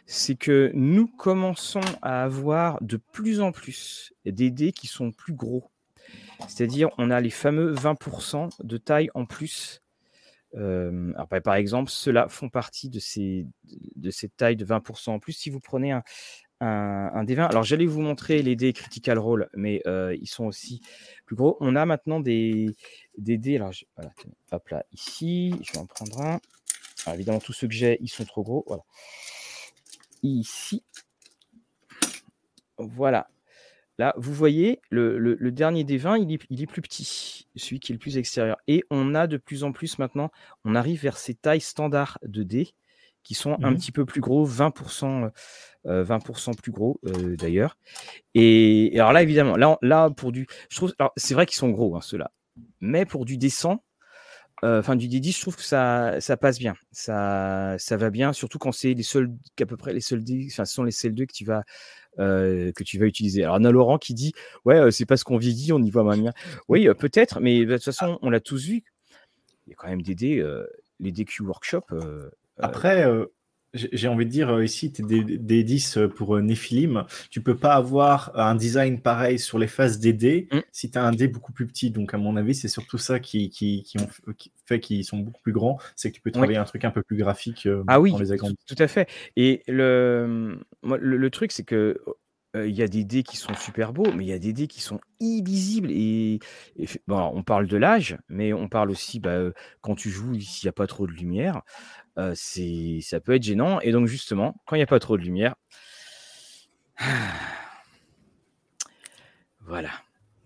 c'est que nous commençons à avoir de plus en plus des dés qui sont plus gros. C'est-à-dire, on a les fameux 20% de taille en plus. Euh, bah, par exemple, ceux-là font partie de ces, de ces tailles de 20% en plus. Si vous prenez un, un, D20, alors j'allais vous montrer les dés Critical Role, mais ils sont aussi plus gros. On a maintenant des, des dés. Alors, voilà, hop là, ici, je vais en prendre un. évidemment, tous ceux que j'ai, ils sont trop gros. Voilà. Ici. Voilà. Là, vous voyez, le, dernier des 20, il est, plus petit, celui qui est le plus extérieur. Et on a de plus en plus maintenant, on arrive vers ces tailles standards de dés qui sont un mmh petit peu plus gros, 20%, 20 euh, plus gros euh, d'ailleurs. Et, alors là, évidemment, là, là pour du. Je trouve. c'est vrai qu'ils sont gros, hein, ceux-là. Mais pour du euh, enfin du D10, je trouve que ça, ça passe bien. Ça, ça va bien, surtout quand c'est les seuls, qu'à peu près les seuls enfin, ce sont les seuls deux que tu vas euh, que tu vas utiliser. Alors, Anna Laurent qui dit Ouais, euh, c'est parce qu'on vieillit, on y voit bien. Oui, euh, peut-être, mais de toute façon, on l'a tous vu. Il y a quand même des dés, les DQ Workshop. Après, j'ai envie de dire, ici, tu es des, 10 pour Nephilim. Tu peux pas avoir un design pareil sur les faces des dés mmh. si tu as un dé beaucoup plus petit. Donc, à mon avis, c'est surtout ça qui, qui, ont, fait qu'ils sont beaucoup plus grands. C'est que tu peux travailler un truc un peu plus graphique ah oui, les Tout à fait. Et le, le, truc, c'est que il y a des dés qui sont super beaux, mais il y a des dés qui sont illisibles. Et, bon, on parle de l'âge, mais on parle aussi bah, quand tu joues, s'il n'y a pas trop de lumière c'est, ça peut être gênant. Et donc, justement, quand il n'y a pas trop de lumière, <sighs> voilà.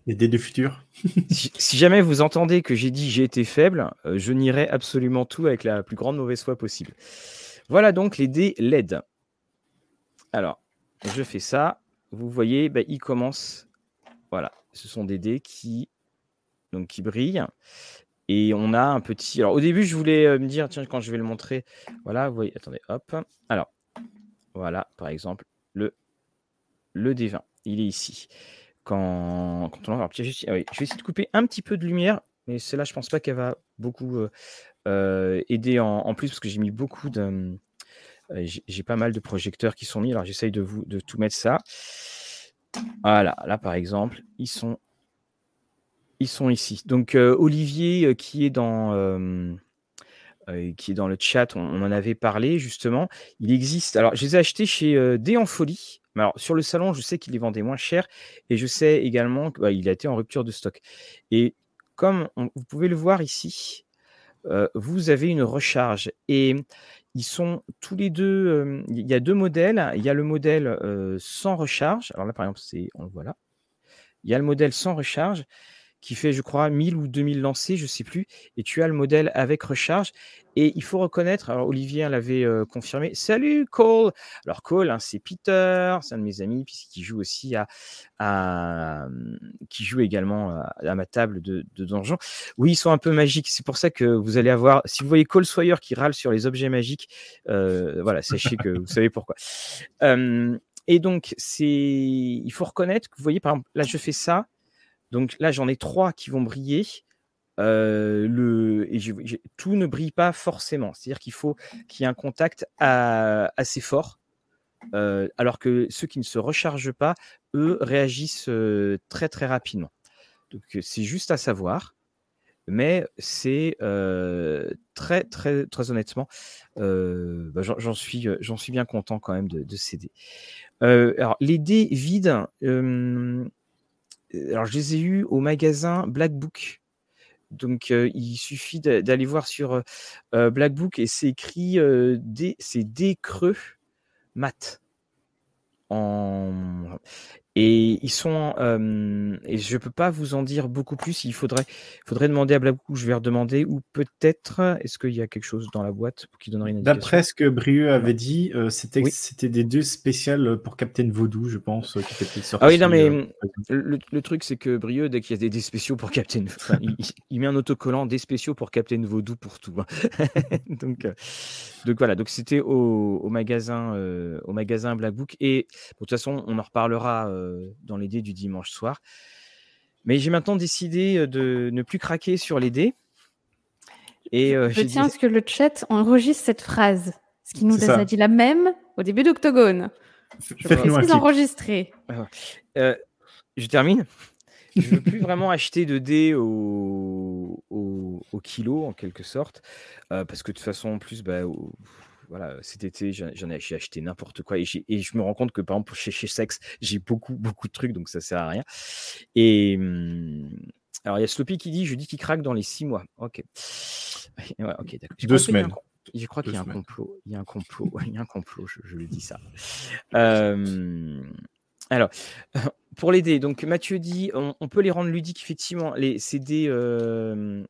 Les dés du futur? <laughs> si, jamais vous entendez que j'ai dit j'ai été faible, je nierai absolument tout avec la plus grande mauvaise foi possible. Voilà donc les dés LED. Alors, je fais ça. Vous voyez, bah, il commence. Voilà, ce sont des dés qui, donc, qui brillent. Et on a un petit. Alors, au début, je voulais euh, me dire, tiens, quand je vais le montrer, voilà, vous voyez, attendez, hop. Alors, voilà, par exemple, le, le D20. Il est ici. Quand, quand on je, je vais essayer de couper un petit peu de lumière, mais celle-là, je pense pas qu'elle va beaucoup euh, euh, aider en, plus, parce que j'ai mis beaucoup de. j'ai pas mal de projecteurs qui sont mis. Alors, j'essaye de, de tout mettre ça. Voilà, là, par exemple, ils sont ils sont ici. Donc euh, Olivier, euh, qui est dans euh, qui est dans le chat, on, en avait parlé justement. Il existe. Alors, je les ai achetés chez. Mais alors, sur le salon, je sais qu'il les vendait moins cher et je sais également qu'il bah, a été en rupture de stock. Et comme vous pouvez le voir ici, vous avez une recharge et ils sont tous les deux. Il y a deux modèles. Il y a le modèle sans recharge. Alors là, par exemple, c'est on le voit là. Il y a le modèle sans recharge qui fait, je crois, 1000 ou 2000 lancés, je ne sais plus, et tu as le modèle avec recharge. Et il faut reconnaître, alors Olivier l'avait euh, confirmé, salut Cole Alors Cole, hein, c'est Peter, c'est un de mes amis, puisqu'il joue aussi à, qui joue également à, ma table de, de donjon. Oui, ils sont un peu magiques, c'est pour ça que vous allez avoir, si vous voyez Cole Sawyer qui râle sur les objets magiques, euh, voilà, sachez que vous savez pourquoi. <laughs> et donc, c'est, il faut reconnaître que vous voyez, par exemple, là, je fais ça, donc là, j'en ai trois qui vont briller. Euh, tout ne brille pas forcément. C'est-à-dire qu'il faut qu'il y ait un contact assez fort. Euh, alors que ceux qui ne se rechargent pas, eux, réagissent euh, très très rapidement. Donc c'est juste à savoir. Mais c'est très très très honnêtement, bah, j'en suis bien content quand même de, de céder. alors les dés vides, alors, je les ai eus au magasin Black Book. donc, il suffit d'aller voir sur Black Book et c'est écrit c'est D creux mat. En... Et ils sont, et je peux pas vous en dire beaucoup plus. Il faudrait, faudrait demander à Blabou, je vais redemander, ou peut-être, est-ce qu'il y a quelque chose dans la boîte qui donnerait une indication? D'après ce que Brieux avait dit, c'était c'était des deux spéciales pour Captain Vaudou, je pense, qui étaient Ah oui, non, mais le, truc, c'est que Brieux, dès qu'il y a des, des spéciaux pour Captain, il, met un autocollant des spéciaux pour Captain Vaudou pour tout. Hein. <laughs> donc, donc voilà, donc c'était au, au, magasin, au magasin Black Book. Et de toute façon, on en reparlera euh, dans les dés du dimanche soir. Mais j'ai maintenant décidé euh, de ne plus craquer sur les dés. Et, euh, je tiens à ce que le chat enregistre cette phrase, ce qui nous a dit la même au début d'Octogone. Faites-nous enregistré. je termine. Je ne veux plus vraiment acheter de dés au, au, kilo, en quelque sorte, parce que de toute façon, en plus, bah, voilà, cet été, j'en ai, acheté n'importe quoi. Et, je me rends compte que, par exemple, chez, chez Sex, j'ai beaucoup, beaucoup de trucs, donc ça sert à rien. Et mmh, alors, il y a Sloppy qui dit Je dis qu'il craque dans les six mois. Ok. ok, d'accord. Deux semaines. Je crois qu'il y a un complot. Il y a un complot. <laughs> il y a un complot, je, je lui dis ça. <laughs> alors, <laughs> pour les dés, donc Mathieu dit on, peut les rendre ludiques, effectivement. Les, ces dés, euh,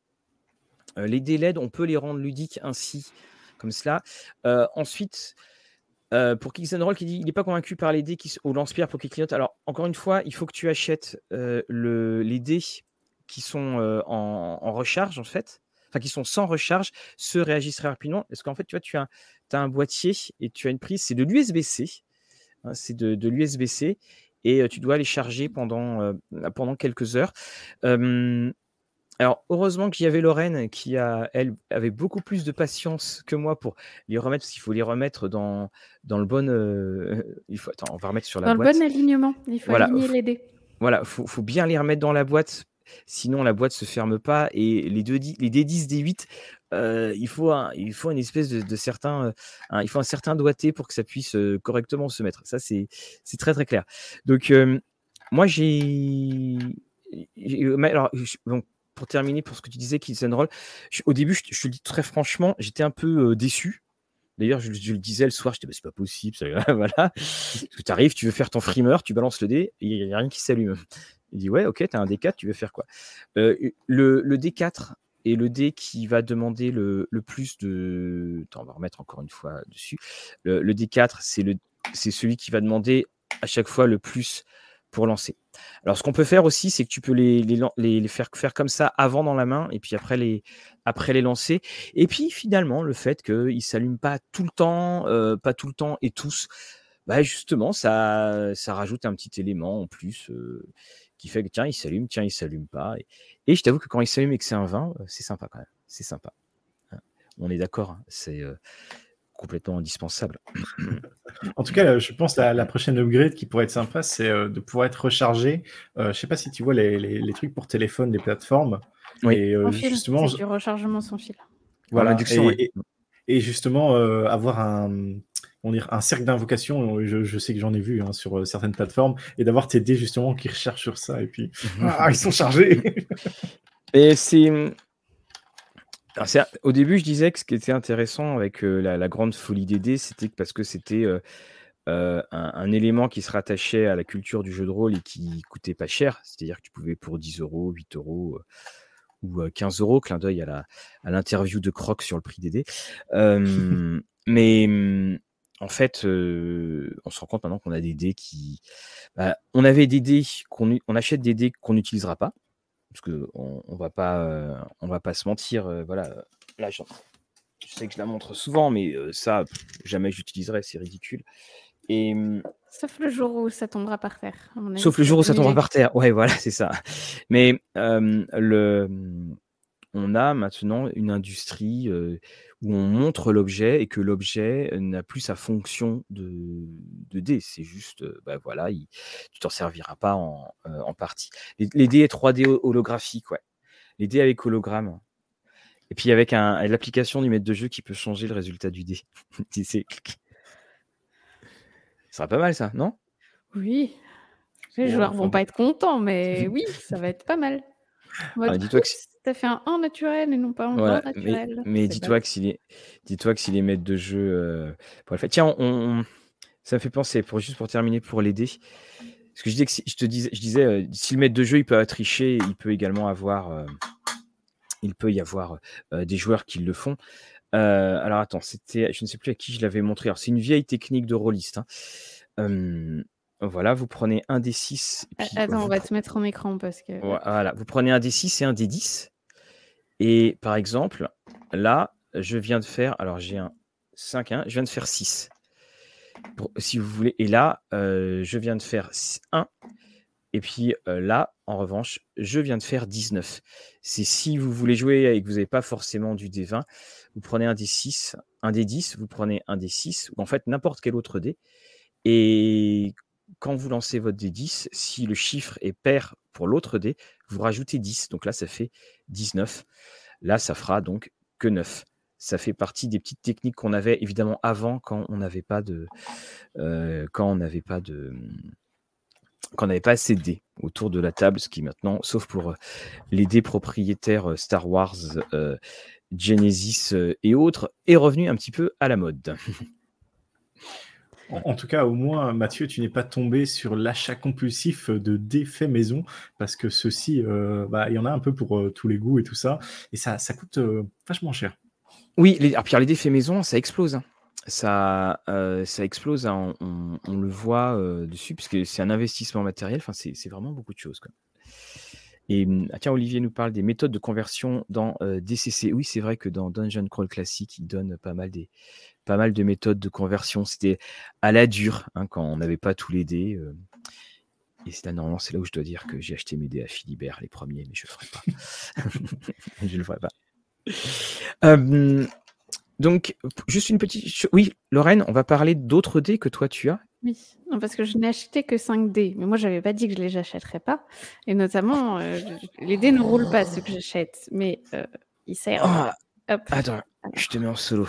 les dés LED, on peut les rendre ludiques ainsi comme cela. Euh, ensuite, euh, pour Kicks Roll qui dit il n'est pas convaincu par les dés qui, au lance-pierre pour qu'il clignote. Alors, encore une fois, il faut que tu achètes euh, le, les dés qui sont en, recharge, en fait, enfin qui sont sans recharge, se réagissent très rapidement. Parce qu'en fait, tu vois, tu as, un boîtier et tu as une prise, c'est de l'USB-C. Hein, c'est de, de l'USB-C et tu dois les charger pendant, pendant quelques heures. Alors, heureusement qu'il y avait Lorraine qui a, elle, avait beaucoup plus de patience que moi pour les remettre, parce qu'il faut les remettre dans, dans le bon. Euh, il faut, attends, on va remettre sur la boîte. Dans le bon alignement. Il faut aligner les dés. Voilà, il faut, bien les remettre dans la boîte, sinon la boîte se ferme pas. Et les, deux, les D10, D8, euh, il, faut un, il faut une espèce de, certain. Euh, il faut un certain doigté pour que ça puisse correctement se mettre. Ça, c'est très, très clair. Donc, moi, j'ai. Alors, donc, pour terminer, pour ce que tu disais, Kids and Roll, au début, je, te le dis très franchement, j'étais un peu déçu. D'ailleurs, je, le disais le soir, j'étais, bah, c'est pas possible, ça, <laughs> voilà. tu arrives, tu veux faire ton frimeur, tu balances le dé, il n'y a rien qui s'allume. Il dit, ouais, ok, tu as un D4, tu veux faire quoi? Le, le, D4 est le dé qui va demander le, plus de. Attends, on va remettre encore une fois dessus. Le, le D4, c'est, le, c'est celui qui va demander à chaque fois le plus pour lancer. Alors, ce qu'on peut faire aussi, c'est que tu peux les, les, faire faire comme ça avant dans la main et puis après les, après les lancer. Et puis, finalement, le fait qu'ils ne s'allument pas tout le temps, euh, pas tout le temps et tous, bah justement, ça, ça rajoute un petit élément en plus euh, qui fait que tiens, il s'allume, tiens, il s'allume pas. Et, je t'avoue que quand il s'allume et que c'est un vin, euh, c'est sympa quand même. C'est sympa. Hein. On est d'accord. Hein. C'est complètement indispensable. En tout cas, je pense que la, prochaine upgrade qui pourrait être sympa, c'est euh, de pouvoir être rechargé. Euh, je ne sais pas si tu vois les, trucs pour téléphone, les plateformes. Oui. Et euh, justement, du rechargement sans fil. Voilà. Et, justement, avoir un, on un cercle d'invocation. Je, sais que j'en ai vu hein, sur certaines plateformes, et d'avoir tes dés justement qui rechargent sur ça. Et puis, <laughs> ah, ils sont chargés. et c'est au début, je disais que ce qui était intéressant avec euh, la, grande folie des dés, c'était parce que c'était euh, euh, un, élément qui se rattachait à la culture du jeu de rôle et qui coûtait pas cher. C'est-à-dire que tu pouvais pour 10 euros, 8 euros ou 15 euros, clin d'œil à l'interview de Croc sur le prix des <laughs> dés. mais mm, en fait, on se rend compte maintenant qu'on a des dés qui. Bah, on avait des dés qu'on on achète des dés qu'on n'utilisera pas parce que on, va pas, euh, on va pas se mentir. Euh, voilà, là, je sais que je la montre souvent, mais euh, ça, jamais j'utiliserai, c'est ridicule. Et mmh, Sauf le jour où ça tombera par terre. Sauf le jour où ça tombera par terre. Ouais, voilà, c'est ça. Mais le, mmh, on a maintenant une industrie où on montre l'objet et que l'objet n'a plus sa fonction de, de dé. C'est juste, bah voilà, il, tu t'en serviras pas en, en partie. Les, dés 3D holographiques, ouais. Les dés avec hologramme. Et puis avec un, l'application du maître de jeu qui peut changer le résultat du dé. <laughs> Ce sera pas mal ça, non? Oui. Les joueurs vont pas être contents, mais <laughs> oui, ça va être pas mal. Dis-toi que as fait un 1 naturel et non pas un voilà, naturel. Mais, dis-toi que s'il est, dis-toi que s'il est maître de jeu euh, pour le fait. Tiens, on, ça me fait penser pour juste pour terminer pour l'aider. Parce que je disais que si, je te disais, je disais, euh, si le maître de jeu il peut tricher, il peut également avoir, euh, il peut y avoir des joueurs qui le font. alors attends, c'était, je ne sais plus à qui je l'avais montré. Alors c'est une vieille technique de rôliste. Hein. Voilà, vous prenez un des 6. Attends, on va te mettre en écran parce que. Voilà, vous prenez un des 6 et un des 10. Et par exemple, là, je viens de faire. Alors, j'ai un 5, 1, je viens de faire 6. si vous voulez. Et là, euh, je viens de faire 1. Et puis euh, là, en revanche, je viens de faire 19. C'est si vous voulez jouer et que vous n'avez pas forcément du D20, vous prenez un des 6, un des 10, vous prenez un des 6, ou en fait n'importe quel autre dé. Et quand vous lancez votre D10, si le chiffre est pair pour l'autre dé, vous rajoutez 10. Donc là, ça fait 19. Là, ça fera donc que 9. Ça fait partie des petites techniques qu'on avait évidemment avant quand on n'avait pas de. Euh, quand on n'avait pas de. Quand on n'avait pas assez de dés autour de la table, ce qui maintenant, sauf pour euh, les dés propriétaires euh, Star Wars, Genesis et autres, est revenu un petit peu à la mode. <laughs> En, tout cas, au moins, Mathieu, tu n'es pas tombé sur l'achat compulsif de défaits maison, parce que ceci, euh, bah, il y en a un peu pour euh, tous les goûts et tout ça, et ça, ça coûte euh, vachement cher. Oui, les, alors, les défaits maison, ça explose. Hein. Ça, ça explose, hein. on, le voit dessus, puisque c'est un investissement matériel, enfin, c'est vraiment beaucoup de choses. Et hum, ah tiens, Olivier nous parle des méthodes de conversion dans DCC. Oui, c'est vrai que dans Dungeon Crawl Classic, il donne pas mal des, pas mal de méthodes de conversion. C'était à la dure hein, quand on n'avait pas tous les dés. Euh. et c'est là, normalement, c'est là où je dois dire que j'ai acheté mes dés à Philibert, les premiers, mais je ne le ferai pas. <laughs> je ne le ferai pas. donc, juste une petite. Oui, Lorraine, on va parler d'autres dés que toi tu as. Oui, parce que je n'ai acheté que 5 dés. Mais moi, je n'avais pas dit que je les achèterais pas. Et notamment, euh, les dés ne roulent pas, ceux que j'achète. Mais euh, ils servent. Ah, attends, je te mets en solo.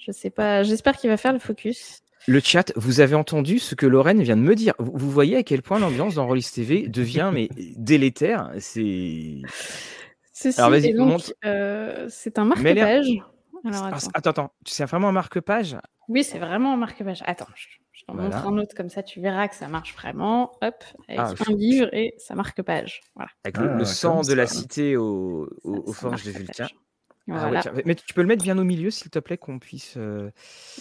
Je sais pas. J'espère qu'il va faire le focus. Le chat, vous avez entendu ce que Lorraine vient de me dire. Vous, voyez à quel point l'ambiance dans Rollis TV devient mais <laughs> délétère. C'est. Alors vas-y, monte. Euh, c'est un marque-page. Ah, attends, attends, c'est vraiment un marque-page? Oui, c'est vraiment un marque-page. Attends, je, t'en montre un autre comme ça, tu verras que ça marche vraiment. Hop, avec ah, un livre et ça marque-page. Voilà. Avec le, ah, sang de la cité au, au, forges de Vulcain. Ah mais tu peux le mettre bien au milieu, s'il te plaît, qu'on puisse. Euh,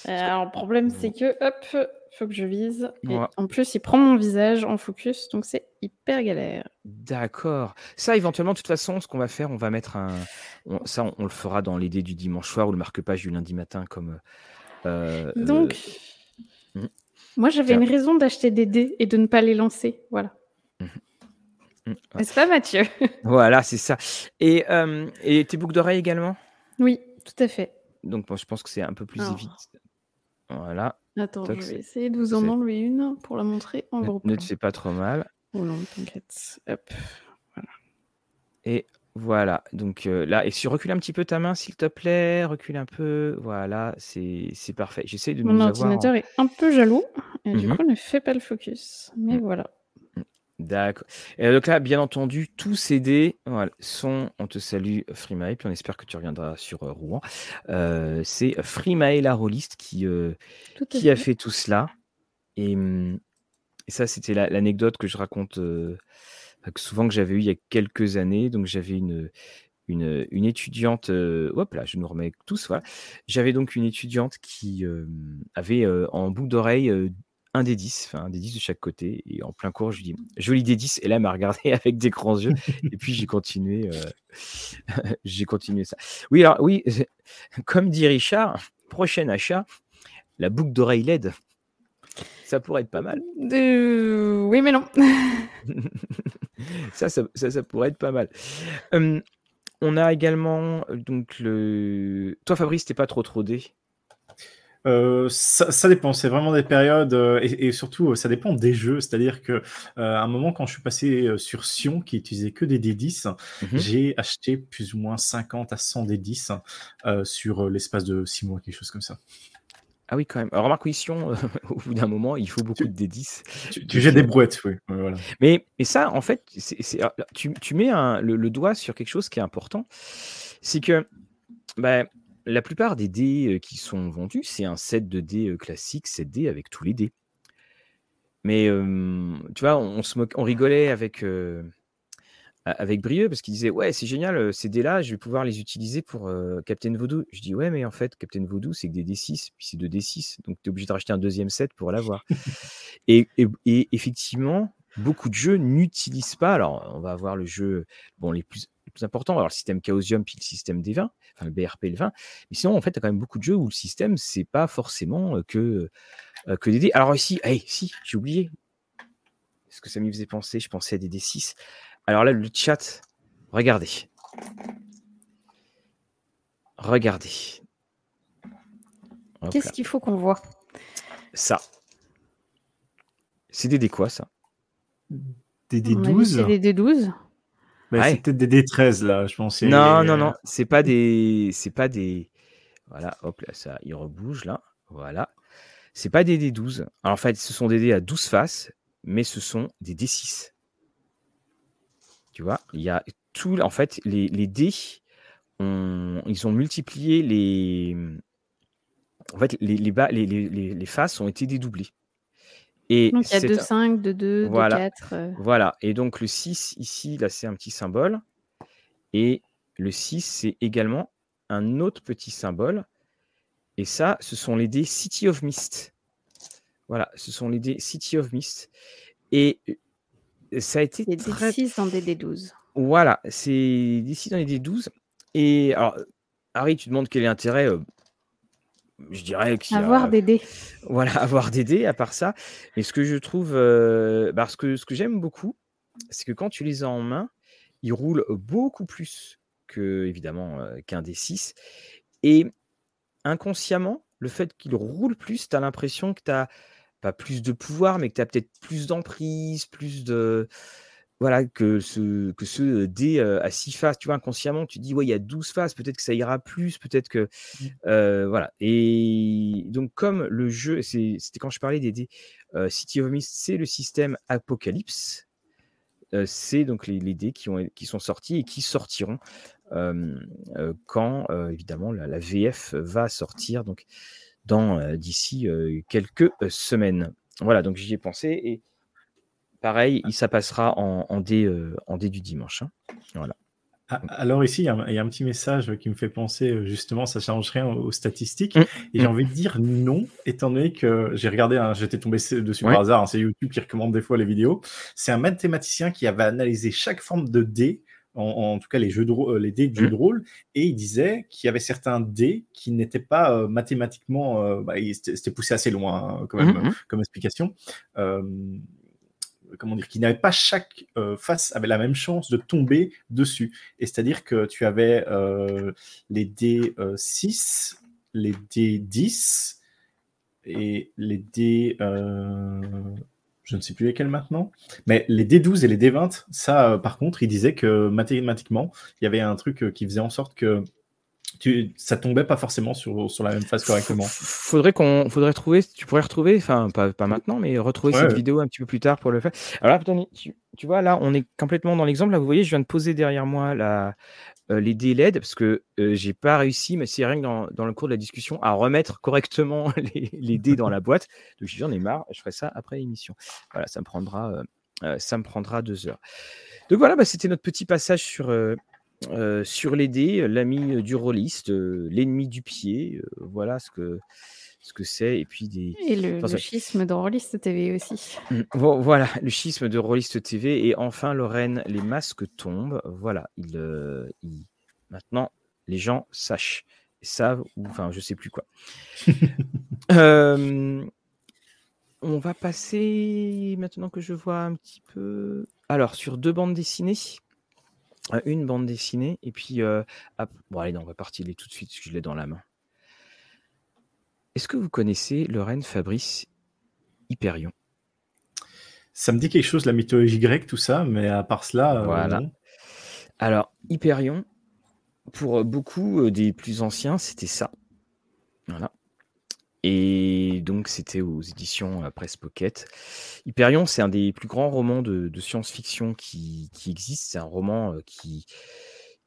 euh, alors, le problème, c'est que, hop, faut que je vise. Et en plus, il prend mon visage en focus, donc c'est hyper galère. D'accord. Ça, éventuellement, de toute façon, ce qu'on va faire, on va mettre un. Ça, on, le fera dans l'idée du dimanche soir ou le marque-page du lundi matin, comme. Euh, donc. Hmm. Moi, j'avais une raison d'acheter des dés et de ne pas les lancer. Voilà. Mmh, N'est-ce pas, Mathieu? <laughs> Voilà, c'est ça. Et, euh, et tes boucles d'oreilles également? Oui, tout à fait. Donc, je pense que c'est un peu plus évident. Voilà. Attends, je vais essayer de vous en enlever une pour la montrer en gros. Ne te fais pas trop mal. Oh non, t'inquiète. Hop. Voilà. Et voilà. Donc euh, là, et si recule un petit peu ta main, s'il te plaît, recule un peu. Voilà, c'est parfait. J'essaie de Mon ordinateur est un peu jaloux et du mmh coup ne fait pas le focus. Mais mmh. voilà. D'accord. Et donc là, bien entendu, tous ces dés sont, on te salue Freemail, puis on espère que tu reviendras sur euh, Rouen. Euh, c'est Freemail, la rôliste, qui, euh, qui a fait tout cela. Et, hum, ça, c'était l'anecdote que je raconte souvent que j'avais eu il y a quelques années. Donc j'avais une, une, une, étudiante, hop là, je nous remets tous, voilà. J'avais donc une étudiante qui avait en boucle d'oreille un des 10, enfin un des 10 de chaque côté. Et en plein cours, je lui dis joli des 10. Et là, elle m'a regardé <laughs> avec des grands yeux. et puis j'ai continué, euh, <laughs> j'ai continué ça. Oui, alors oui, <laughs> comme dit Richard, prochain achat, la boucle d'oreille LED. Ça pourrait être pas mal. Euh, oui, mais non. ça, ça, ça, pourrait être pas mal. on a également donc le. Toi, Fabrice, t'es pas trop trop dé euh, ça, dépend, c'est vraiment des périodes euh, et, surtout ça dépend des jeux. C'est-à-dire que euh, à un moment, quand je suis passé sur Sion, qui utilisait que des D10, mhm. j'ai acheté plus ou moins 50 à 100 D10 sur l'espace de 6 mois, quelque chose comme ça. Ah oui, quand même. Alors, remarque, oui, <laughs> au bout d'un moment, il faut beaucoup de D10. Tu, jettes des brouettes, oui. voilà. mais, mais ça, en fait, ah, tu, tu, mets le, doigt sur quelque chose qui est important. C'est que bah, la plupart des dés qui sont vendus, c'est un set de dés classique, 7 dés avec tous les dés. Mais tu vois, on, se on rigolait avec, avec Brieux parce qu'il disait Ouais, c'est génial, ces dés-là, je vais pouvoir les utiliser pour Captain Voodoo. Je dis Ouais, mais en fait, Captain Voodoo, c'est que des D6, puis c'est deux D6. Donc, tu es obligé de racheter un deuxième set pour l'avoir. <laughs> et, et, effectivement, beaucoup de jeux n'utilisent pas. Alors, on va avoir le jeu, bon, les plus, les plus importants, alors le système Chaosium, puis le système des 20, enfin le BRP le 20. Mais sinon, en fait, tu as quand même beaucoup de jeux où le système, c'est pas forcément que, que des dés. Alors, ici, hey, si, j'ai oublié. Ce que ça m'y faisait penser, je pensais à des D6. Alors là, le chat, regardez. Regardez. Qu'est-ce qu'il faut qu'on voit? Ça. C'est des D quoi, ça? Des D12 C'est des D12 C'est peut-être des D13, là, je pensais. Non, non, non. C'est pas des. C'est pas des. Voilà, hop, là, ça, il rebouge, là. Voilà. C'est pas des D12. Alors, en fait, ce sont des dés à 12 faces, mais ce sont des D6. Tu vois, il y a tout. En fait, les, les dés, ils ont multiplié les. En fait, les, les, les, les, les faces ont été dédoublées. Et donc il y a 2, 5, 2, 2, voilà. 4. Voilà. Et donc le 6 ici, là, c'est un petit symbole. Et le 6, c'est également un autre petit symbole. Et ça, ce sont les dés City of Mist. Voilà, ce sont les dés City of Mist. Et ça a été c'est très... 6 dans des D12. Voilà, c'est d'ici dans les D12. Et alors, Harry, tu demandes quel est l'intérêt euh, Je dirais qu'il Avoir a... des dés. Voilà, <laughs> avoir des dés, à part ça. Mais ce que je trouve, euh, parce que ce que j'aime beaucoup, c'est que quand tu les as en main, ils roulent beaucoup plus que, évidemment, euh, qu'un D6. Et inconsciemment, le fait qu'ils roulent plus, tu as l'impression que tu as pas plus de pouvoir, mais que tu as peut-être plus d'emprise, plus de. Voilà, que ce, que ce dé à 6 faces, tu vois, inconsciemment, tu dis, ouais, il y a 12 faces, peut-être que ça ira plus, peut-être que. Mmh. voilà. Et donc, comme le jeu, c'était quand je parlais des dés City of Mist, c'est le système Apocalypse. c'est donc les, les, dés qui, ont, qui sont sortis et qui sortiront quand, évidemment, la, la, VF va sortir. Donc, d'ici quelques semaines. Voilà, donc j'y ai pensé et pareil, ça passera en, en, dé du dimanche. Hein. Voilà. Ah, alors ici, il y, a un, petit message qui me fait penser, justement, ça change rien aux statistiques. Mmh. Et j'ai mmh. envie de dire non, étant donné que j'ai regardé, j'étais tombé dessus par hasard, hein, c'est YouTube qui recommande des fois les vidéos. C'est un mathématicien qui avait analysé chaque forme de dé en, tout cas les, jeux de, euh, les dés de jeux mmh. de rôle, et il disait qu'il y avait certains dés qui n'étaient pas euh, mathématiquement, euh, bah, c'était poussé assez loin hein, quand même, mmh, comme explication. Comment dire, qui n'avaient pas chaque face avait la même chance de tomber dessus. Et c'est-à-dire que tu avais les dés 6, les dés 10 et les dés je ne sais plus lesquels maintenant, mais les D12 et les D20, ça, euh, par contre, il disait que mathématiquement, il y avait un truc euh, qui faisait en sorte que tu, ça tombait pas forcément sur, sur la même face correctement. Faudrait qu'on, faudrait trouver, tu pourrais retrouver, enfin pas, pas maintenant, mais retrouver cette vidéo un petit peu plus tard pour le faire. Alors là, tu, tu, vois, là, on est complètement dans l'exemple. Là, vous voyez, je viens de poser derrière moi la, euh, les délais parce que euh, j'ai pas réussi, mais c'est rien que dans, dans, le cours de la discussion, à remettre correctement <laughs> les, les dés dans la boîte. Donc j'en ai marre, je ferai ça après l'émission. Voilà, ça me prendra, euh, ça me prendra deux heures. Donc voilà, bah, c'était notre petit passage sur, sur les dés, l'ami du rôliste, l'ennemi du pied. voilà ce que ce que c'est, et puis des... Et le, schisme de Rollist TV aussi. Mmh, voilà, <laughs> le schisme de Rollist TV, et enfin Lorraine, les masques tombent, voilà, il, euh, maintenant les gens sachent, savent, ou enfin je sais plus quoi. <laughs> euh, on va passer, maintenant que je vois un petit peu... Alors, sur deux bandes dessinées, euh, une bande dessinée, et puis... Euh, bon allez, non, on va partir tout de suite, parce que je l'ai dans la main. Est-ce que vous connaissez Lorraine Fabrice Hyperion? Ça me dit quelque chose, la mythologie grecque, tout ça, mais à part cela. Euh, voilà. Alors, Hyperion, pour beaucoup euh, des plus anciens, c'était ça. Voilà. Et donc, c'était aux éditions Presse Pocket. Hyperion, c'est un des plus grands romans de, science-fiction qui, qui existe. C'est un roman qui,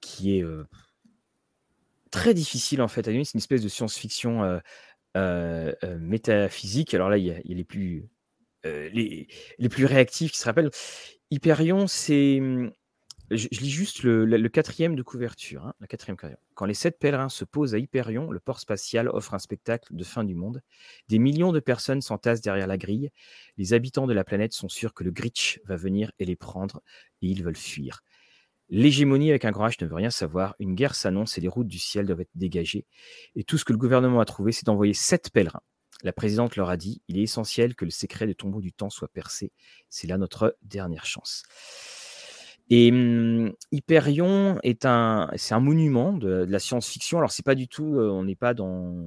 qui est très difficile en fait à lire. C'est une espèce de science-fiction métaphysique. Alors là, il y a, plus, les, les, plus réactifs qui se rappellent. Hyperion, c'est je, lis juste le, quatrième de couverture, hein, Quand les sept pèlerins se posent à Hyperion, le port spatial offre un spectacle de fin du monde. Des millions de personnes s'entassent derrière la grille. Les habitants de la planète sont sûrs que le Gritch va venir et les prendre, et ils veulent fuir. L'hégémonie avec un grand H ne veut rien savoir. Une guerre s'annonce et les routes du ciel doivent être dégagées. Et tout ce que le gouvernement a trouvé, c'est d'envoyer sept pèlerins. La présidente leur a dit il est essentiel que le secret des tombeaux du temps soit percé. C'est là notre dernière chance. Et mmh, Hyperion est un, c'est un monument de, la science-fiction. Alors c'est pas du tout, euh, on n'est pas dans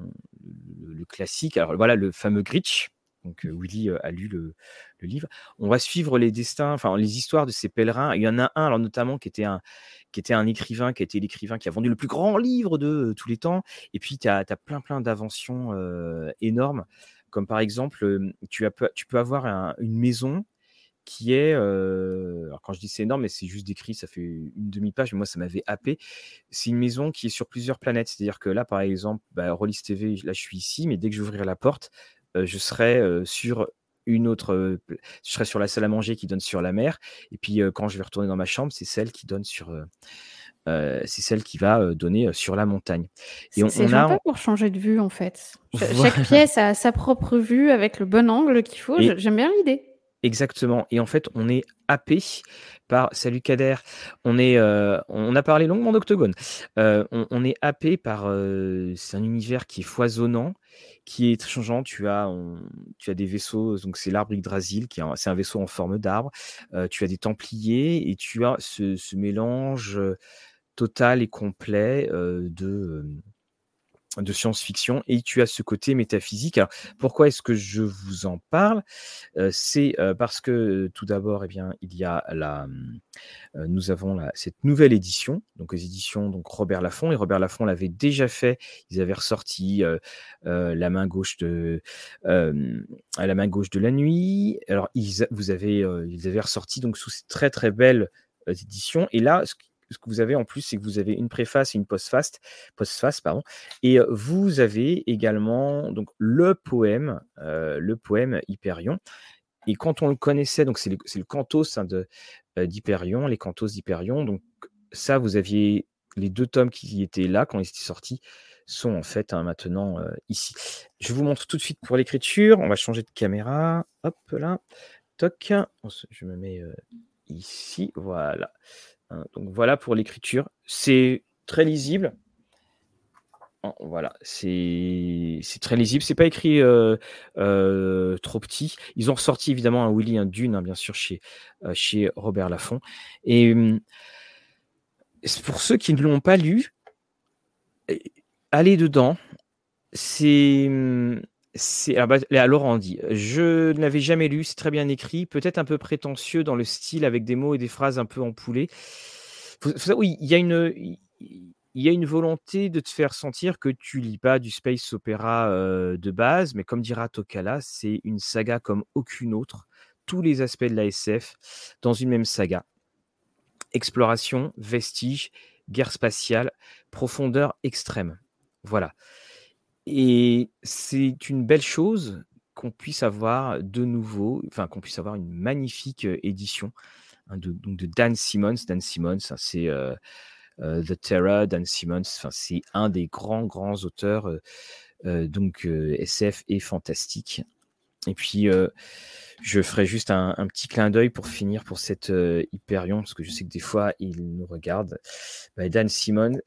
le, classique. Alors voilà le fameux Gritch. Donc euh, Willy euh, a lu le, livre. On va suivre les destins, enfin les histoires de ces pèlerins. Il y en a un, alors notamment qui était un, qui était un écrivain, qui a été l'écrivain qui a vendu le plus grand livre de tous les temps. Et puis tu as, plein plein d'inventions énormes, comme par exemple, tu, as, tu peux avoir une maison qui est, alors quand je dis c'est énorme, mais c'est juste décrit, ça fait une demi-page, mais moi ça m'avait happé. C'est une maison qui est sur plusieurs planètes, c'est-à-dire que là, par exemple, bah, Rollis TV, là je suis ici, mais dès que j'ouvrirai la porte, je serai sur une autre, je serai sur la salle à manger qui donne sur la mer, et puis quand je vais retourner dans ma chambre, c'est celle qui donne sur, c'est celle qui va donner sur la montagne. Et on, on a pour changer de vue en fait. <laughs> Chaque pièce a sa propre vue avec le bon angle qu'il faut. J'aime bien l'idée. Exactement. Et en fait, on est happé par. Salut Kader. On, est, euh, on a parlé longuement d'Octogone. Euh, on, est happé par. Euh, c'est un univers qui est foisonnant, qui est changeant. Tu as, tu as des vaisseaux. Donc, c'est l'arbre Yggdrasil, qui c'est un vaisseau en forme d'arbre. tu as des Templiers et tu as ce, ce mélange total et complet de de science-fiction et tu as ce côté métaphysique. Alors, pourquoi est-ce que je vous en parle? C'est parce que tout d'abord, eh bien, il y a la, nous avons cette nouvelle édition, donc les éditions donc Robert Laffont et Robert Laffont l'avait déjà fait. Ils avaient ressorti la main gauche de la main gauche de la nuit. Alors, ils, vous avez, ils avaient ressorti donc sous ces très très belles éditions. Et là, ce ce que vous avez en plus, c'est que vous avez une préface et une postface, postface pardon, et vous avez également donc le poème, le poème Hyperion. Et quand on le connaissait, donc c'est le, le, cantos hein, d'Hyperion, les cantos d'Hyperion. Donc ça, vous aviez les deux tomes qui étaient là quand ils étaient sortis sont en fait hein, maintenant ici. Je vous montre tout de suite pour l'écriture. On va changer de caméra. Hop là. Toc. Je me mets ici. Voilà. Hein, donc voilà pour l'écriture. C'est très lisible. Voilà, c'est très lisible. C'est pas écrit euh, euh, trop petit. Ils ont ressorti évidemment un Willy, un Dune, hein, bien sûr, chez, euh, chez Robert Laffont. Et hum, pour ceux qui ne l'ont pas lu, allez dedans. C'est hum, c'est alors, bah, Laurent dit Je ne l'avais jamais lu, c'est très bien écrit, peut-être un peu prétentieux dans le style avec des mots et des phrases un peu empoulées. oui, il y a une volonté de te faire sentir que tu lis pas du space opéra de base, mais comme dira Tokala, c'est une saga comme aucune autre. Tous les aspects de la SF dans une même saga. Exploration, vestige, guerre spatiale, profondeur extrême. Voilà. Et c'est une belle chose qu'on puisse avoir de nouveau, enfin qu'on puisse avoir une magnifique édition hein, de, Dan Simmons. Dan Simmons, hein, c'est The Terror. Dan Simmons, c'est un des grands grands auteurs donc SF et fantastique. Et puis je ferai juste un, petit clin d'œil pour finir pour cette Hyperion, parce que je sais que des fois il nous regarde. Bah, Dan Simmons,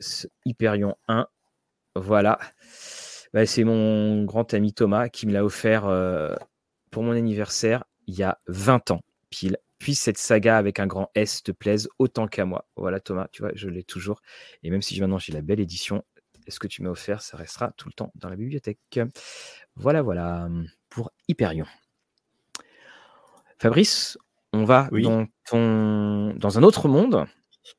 Hyperion 1, voilà. Bah, c'est mon grand ami Thomas qui me l'a offert euh, pour mon anniversaire il y a 20 ans pile. Puis cette saga avec un grand S te plaise autant qu'à moi. Voilà Thomas, tu vois, je l'ai toujours. Et même si maintenant j'ai la belle édition, ce que tu m'as offert, ça restera tout le temps dans la bibliothèque. Voilà, voilà, pour Hyperion. Fabrice, on va dans, ton... dans un autre monde.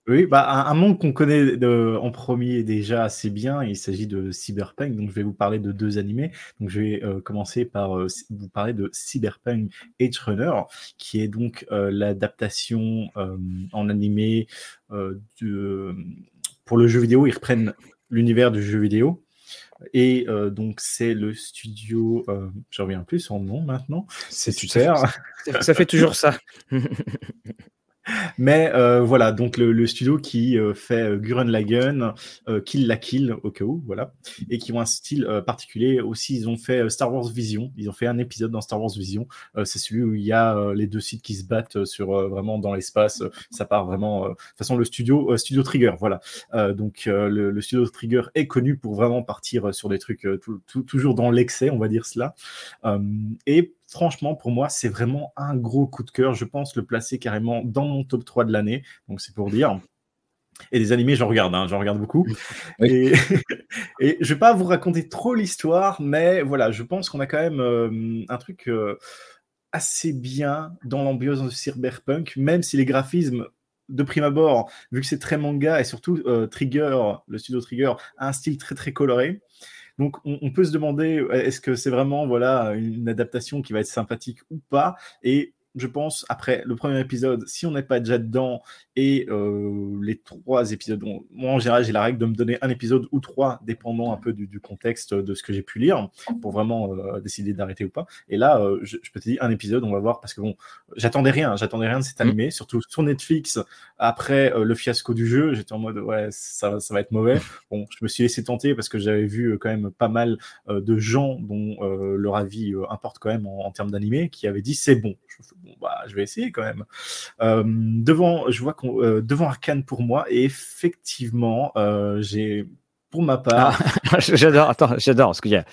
Oui, bah, un, monde qu'on connaît de, en premier déjà assez bien, il s'agit de Cyberpunk, donc je vais vous parler de deux animés. Donc je vais euh, commencer par euh, vous parler de Cyberpunk Edge Runner, qui est donc euh, l'adaptation en animé de, pour le jeu vidéo. Ils reprennent l'univers du jeu vidéo. Et donc, c'est le studio. je reviens plus son nom maintenant. C'est super. ça fait toujours ça. <laughs> <laughs> Mais euh, voilà, donc le, studio qui euh, fait euh, Gurren Lagann, Kill la Kill au cas où, voilà, et qui ont un style particulier aussi. Ils ont fait Star Wars Vision, ils ont fait un épisode dans Star Wars Vision. c'est celui où il y a les deux sites qui se battent sur vraiment dans l'espace. ça part vraiment. de toute façon, le studio, studio Trigger, voilà. donc le, studio Trigger est connu pour vraiment partir sur des trucs toujours dans l'excès, on va dire cela. et franchement, pour moi, c'est vraiment un gros coup de cœur. Je pense le placer carrément dans mon top 3 de l'année. Donc, c'est pour dire. Et des animés, j'en regarde, hein, j'en regarde beaucoup. Et, <laughs> et, je vais pas vous raconter trop l'histoire, mais voilà, je pense qu'on a quand même euh, un truc euh, assez bien dans l'ambiance de cyberpunk, même si les graphismes de prime abord, vu que c'est très manga et surtout euh, Trigger, le studio Trigger, a un style très très coloré. Donc, on, peut se demander, est-ce que c'est vraiment voilà une adaptation qui va être sympathique ou pas? Et je pense, après le premier épisode, si on n'est pas déjà dedans et euh, les trois épisodes, moi en général j'ai la règle de me donner un épisode ou trois, dépendant un peu du, contexte de ce que j'ai pu lire, pour vraiment euh, décider d'arrêter ou pas. Et là, euh, je, peux te dire un épisode, on va voir, parce que bon, j'attendais rien, j'attendais rien de cet mm. animé, surtout sur Netflix, après le fiasco du jeu, j'étais en mode ouais, ça, ça va être mauvais. <laughs> Bon, je me suis laissé tenter parce que j'avais vu quand même pas mal de gens dont leur avis importe quand même en, en termes d'animé, qui avaient dit c'est bon. Je bon, bah, je vais essayer quand même. Euh, devant, je vois qu'on, euh, devant Arkane pour moi, et effectivement, euh, j'ai, pour ma part. Ah, <laughs> j'adore, attends, j'adore, parce qu'il y a.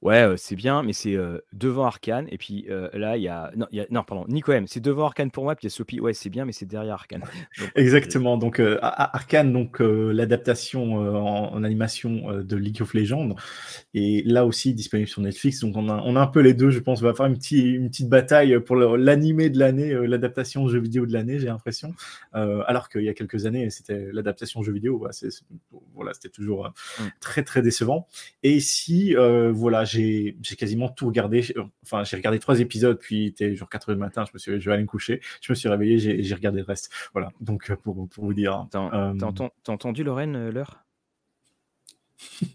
Ouais, c'est bien, mais c'est devant Arkane. Et puis là, il y a. Non, y a... non pardon, Nico M. C'est devant Arkane pour moi. Puis il y a Sophie. Ouais, c'est bien, mais c'est derrière Arkane. <laughs> Exactement. Donc, Arkane, donc l'adaptation en, animation de League of Legends. Et là aussi, disponible sur Netflix. Donc, on a, on a un peu les deux. Je pense on va faire une, petite, une petite bataille pour l'animé de l'année, l'adaptation jeu vidéo de l'année, j'ai l'impression. alors qu'il y a quelques années, c'était l'adaptation jeu vidéo. Bah, voilà, c'était toujours mmh. très, très décevant. Et ici, voilà j'ai quasiment tout regardé. Enfin, j'ai regardé trois épisodes, puis il était genre 4 heures du matin, je me suis je vais aller me coucher. Je me suis réveillé, j'ai regardé le reste. Voilà, donc euh, pour, pour vous dire. T'as euh... entendu Lorraine euh, l'heure? <laughs>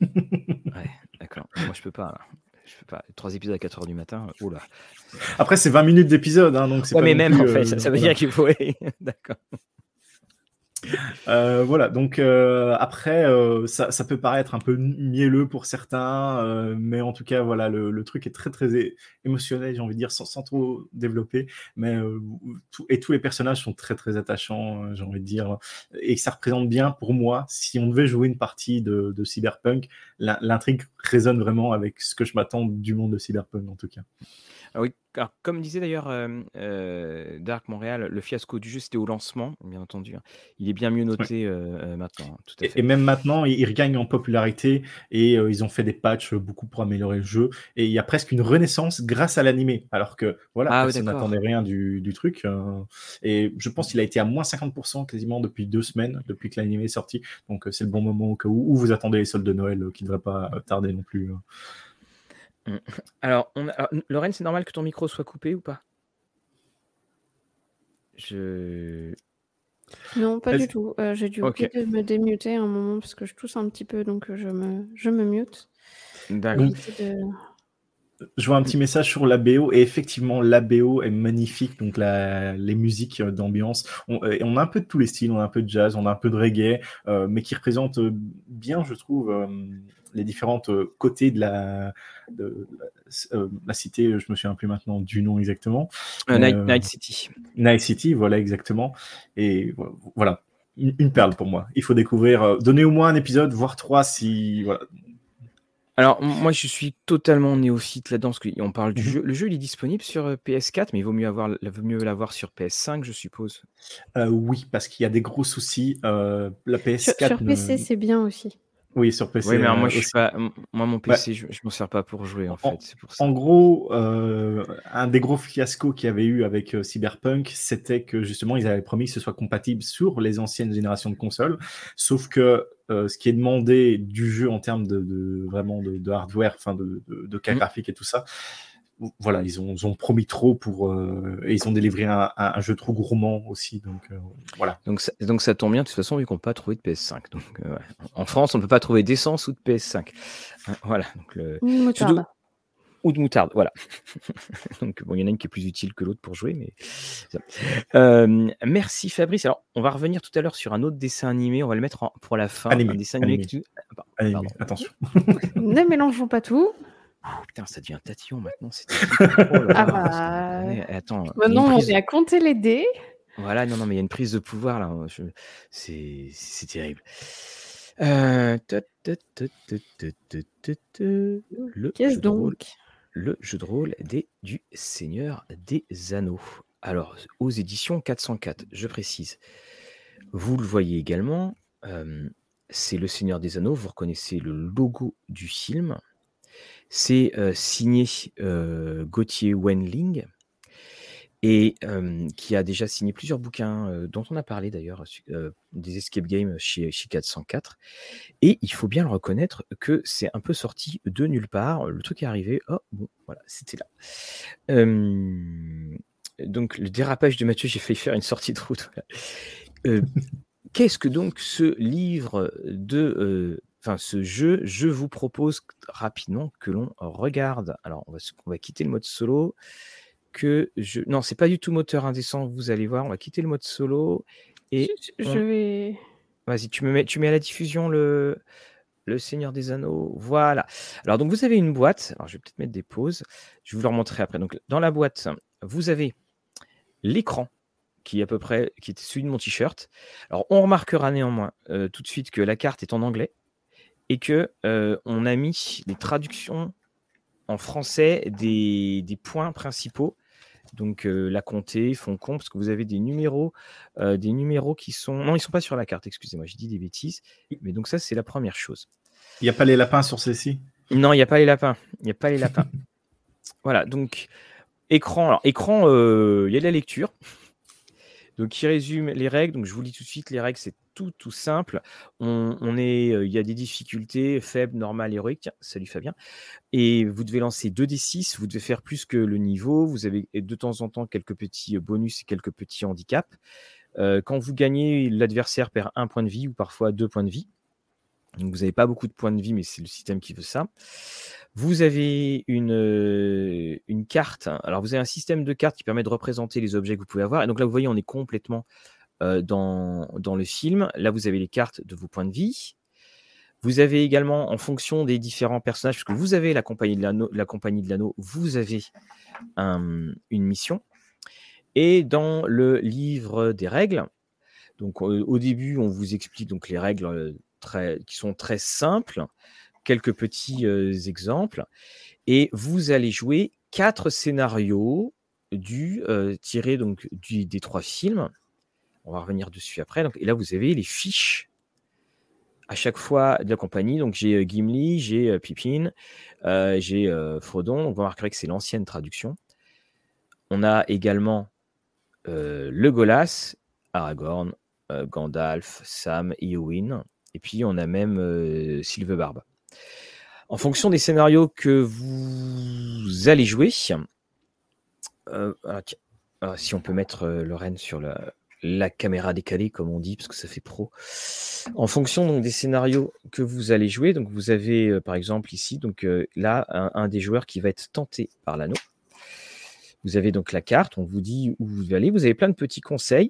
Ouais, d'accord. Moi, je peux pas. Je peux pas. Trois épisodes à 4 heures du matin, oula. Après, c'est 20 minutes d'épisode, hein, donc c'est ouais, mais même, en fait, ça, ça veut dire qu'il faut. <laughs> d'accord. Euh, voilà, donc euh, après, euh, ça, peut paraître un peu mielleux pour certains, mais en tout cas, voilà, le, truc est très très émotionnel, j'ai envie de dire, sans, sans trop développer, mais tout, et tous les personnages sont très très attachants, j'ai envie de dire, et ça représente bien pour moi, si on devait jouer une partie de, de Cyberpunk, l'intrigue résonne vraiment avec ce que je m'attends du monde de Cyberpunk en tout cas. Ah oui, comme disait d'ailleurs Dark Montréal, le fiasco du jeu, c'était au lancement, bien entendu. Hein. Il est bien mieux noté maintenant, hein, Et, même maintenant, il, regagne en popularité et ils ont fait des patchs beaucoup pour améliorer le jeu. Et il y a presque une renaissance grâce à l'animé, alors que voilà, ah personne n'attendait rien du, truc. Hein. et je pense qu'il a été à moins 50% quasiment depuis deux semaines, depuis que l'animé est sorti. Donc c'est le bon moment au cas où, où vous attendez les soldes de Noël qui ne devraient pas tarder non plus. Mmh. Alors, on Lorraine, c'est normal que ton micro soit coupé ou pas? Je. Non, pas du tout. Euh, j'ai dû oublier de me démuter un moment parce que je tousse un petit peu, donc euh, je me, je me mute. D'accord. Je vois un petit message sur la BO et effectivement la BO est magnifique donc la, les musiques euh, d'ambiance on, on, a un peu de tous les styles on a un peu de jazz on a un peu de reggae mais qui représente bien je trouve les différentes euh, côtés de la, de, euh, la cité, je me souviens plus maintenant du nom exactement. Euh, Night, City. Night City, voilà exactement. Et voilà, une, perle pour moi. Il faut découvrir, donner au moins un épisode, voire trois si. Voilà. Alors, moi, je suis totalement néophyte là-dedans, parce qu'on parle du mhm. jeu. Le jeu, il est disponible sur PS4, mais il vaut mieux, avoir, vaut mieux l'avoir sur PS5, je suppose. oui, parce qu'il y a des gros soucis. la PS4. Sur, PC, c'est bien aussi. Oui, sur PC. Oui, mais moi, euh, je suis aussi. pas... moi, mon PC, je, je m'en sers pas pour jouer, en En, fait. C'est pour ça. en gros, euh, un des gros fiascos qu'il y avait eu avec euh, Cyberpunk, c'était que justement, ils avaient promis que ce soit compatible sur les anciennes générations de consoles. Sauf que euh, ce qui est demandé du jeu en termes de, de- vraiment de, de hardware, enfin de, de, de cas Mm. graphiques et tout ça, voilà, ils ont, ils ont promis trop pour euh, et ils ont délivré un, un- un jeu trop gourmand aussi. Donc euh, voilà. Donc ça, donc ça tombe bien, de toute façon, vu qu'on ne peut pas trouver de PS5. Donc, euh, ouais. En France, on ne peut pas trouver d'essence ou de PS5. Hein, Voilà. Donc le... Une moutarde. Ou de moutarde, voilà. <laughs> donc bon, il y en a une qui est plus utile que l'autre pour jouer, mais. Euh, merci Fabrice. Alors, on va revenir tout à l'heure sur un autre dessin animé. On va le mettre en- pour la fin. Animé, Un dessin animé. animé. que tu- Ah, pardon. mais attention. <laughs> Ne mélangeons pas tout. Ah putain, ça devient tatillon maintenant. Oh ah bah... Eh, attends. Maintenant, on est à compter les dés. Voilà, non, non, mais il y a une prise de pouvoir là. C'est terrible. Euh, le Le jeu de rôle des... du Seigneur des Anneaux. Alors, aux éditions 404, je précise. Vous le voyez également, euh, c'est Le Seigneur des Anneaux. Vous reconnaissez le logo du film. C'est signé Gauthier Wenling et qui a déjà signé plusieurs bouquins dont on a parlé d'ailleurs, des escape games chez, chez 404. Et il faut bien le reconnaître que c'est un peu sorti de nulle part. Le truc est arrivé, oh bon, voilà, c'était là. Donc le dérapage de Mathieu, j'ai failli faire une sortie de route. Qu'est-ce que donc ce livre de, enfin ce jeu, je vous propose rapidement que l'on regarde. Alors on va, se- on va quitter le mode solo. Que je, non, c'est pas du tout moteur indécent. Vous allez voir, on va quitter le mode solo et Je, vais. Vas-y, tu me mets, tu mets à la diffusion le, le Seigneur des Anneaux. Voilà. Alors, donc, vous avez une boîte. Alors, je vais peut-être mettre des pauses. Je vais vous le remontrer après. Donc, dans la boîte, vous avez l'écran qui est à peu près qui est celui de mon t-shirt. Alors, on remarquera néanmoins euh, tout de suite que la carte est en anglais et que euh, on a mis les traductions en français des, des points principaux. Donc, euh, la comté, fond compte, parce que vous avez des numéros euh, des numéros qui sont. Non, ils sont pas sur la carte, excusez-moi, j'ai dit des bêtises. Mais donc, ça, c'est la première chose. Il n'y a pas les lapins sur celle-ci? Non, il n'y a pas les lapins. Il n'y a pas les lapins. <laughs> voilà, donc, écran. Alors, écran, euh, il y a de la lecture. Donc, qui résume les règles. Donc, je vous lis tout de suite, les règles, c'est tout, simple. On, est, euh, il y a des difficultés faibles, normales, héroïques. Salut Fabien. Et vous devez lancer 2d6. Vous devez faire plus que le niveau. Vous avez de temps en temps quelques petits euh, bonus et quelques petits handicaps. Euh, quand vous gagnez, l'adversaire perd un point de vie ou parfois deux points de vie. Donc, vous n'avez pas beaucoup de points de vie, mais c'est le système qui veut ça. Vous avez une, une carte. Alors, vous avez un système de cartes qui permet de représenter les objets que vous pouvez avoir. Et donc là, vous voyez, on est complètement dans, dans le film. Là, vous avez les cartes de vos points de vie. Vous avez également, en fonction des différents personnages, parce que vous avez la compagnie de l'anneau, vous avez un- une mission. Et dans le livre des règles, donc euh, au début, on vous explique donc les règles euh, très, qui sont très simples, quelques petits euh, exemples, et vous allez jouer quatre scénarios du euh, tirés donc des trois films. On va revenir dessus après. Et là, vous avez les fiches à chaque fois de la compagnie. Donc, j'ai euh, Gimli, j'ai euh, Pippin, euh, j'ai euh, Frodon. Donc, vous remarquerez que c'est l'ancienne traduction. On a également le Golas, Aragorn, Gandalf, Sam, Eowyn. Et puis, on a même euh, Sylvebarbe. En fonction des scénarios que vous allez jouer, si on peut mettre Lorraine sur la, la caméra décalée, comme on dit, parce que ça fait pro. En fonction donc, des scénarios que vous allez jouer, donc vous avez euh, par exemple ici, donc euh, là, un, des joueurs qui va être tenté par l'anneau. Vous avez donc la carte, on vous dit où vous allez, vous avez plein de petits conseils.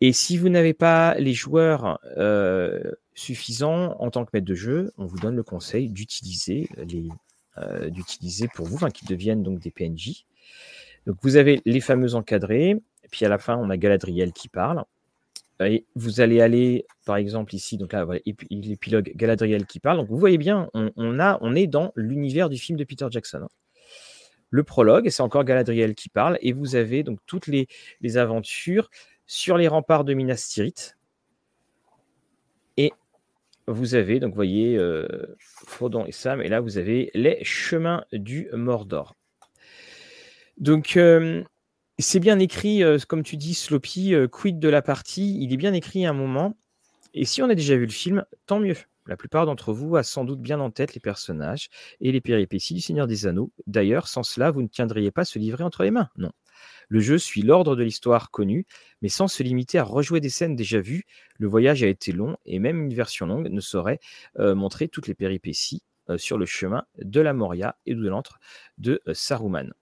Et si vous n'avez pas les joueurs euh, suffisants en tant que maître de jeu, on vous donne le conseil d'utiliser les d'utiliser pour vous, enfin, qui deviennent donc des PNJ. Donc vous avez les fameux encadrés, et puis à la fin on a Galadriel qui parle. Et vous allez aller, par exemple ici, donc là, voilà, épi- l'épilogue Galadriel qui parle. Donc vous voyez bien, on, a, on est dans l'univers du film de Peter Jackson. hein. Le prologue, c'est encore Galadriel qui parle, et vous avez donc toutes les, les aventures sur les remparts de Minas Tirith. Et vous avez, donc vous voyez, euh, Frodon et Sam, et là vous avez les chemins du Mordor. Donc, euh, c'est bien écrit, euh, comme tu dis, Sloppy, quid de la partie, il est bien écrit à un moment. Et si on a déjà vu le film, tant mieux. La plupart d'entre vous a sans doute bien en tête les personnages et les péripéties du Seigneur des Anneaux. D'ailleurs, sans cela, vous ne tiendriez pas ce livret entre les mains. Non. Le jeu suit l'ordre de l'histoire connue, mais sans se limiter à rejouer des scènes déjà vues. Le voyage a été long et même une version longue ne saurait euh, montrer toutes les péripéties euh, sur le chemin de la Moria et de l'antre de euh, Saruman.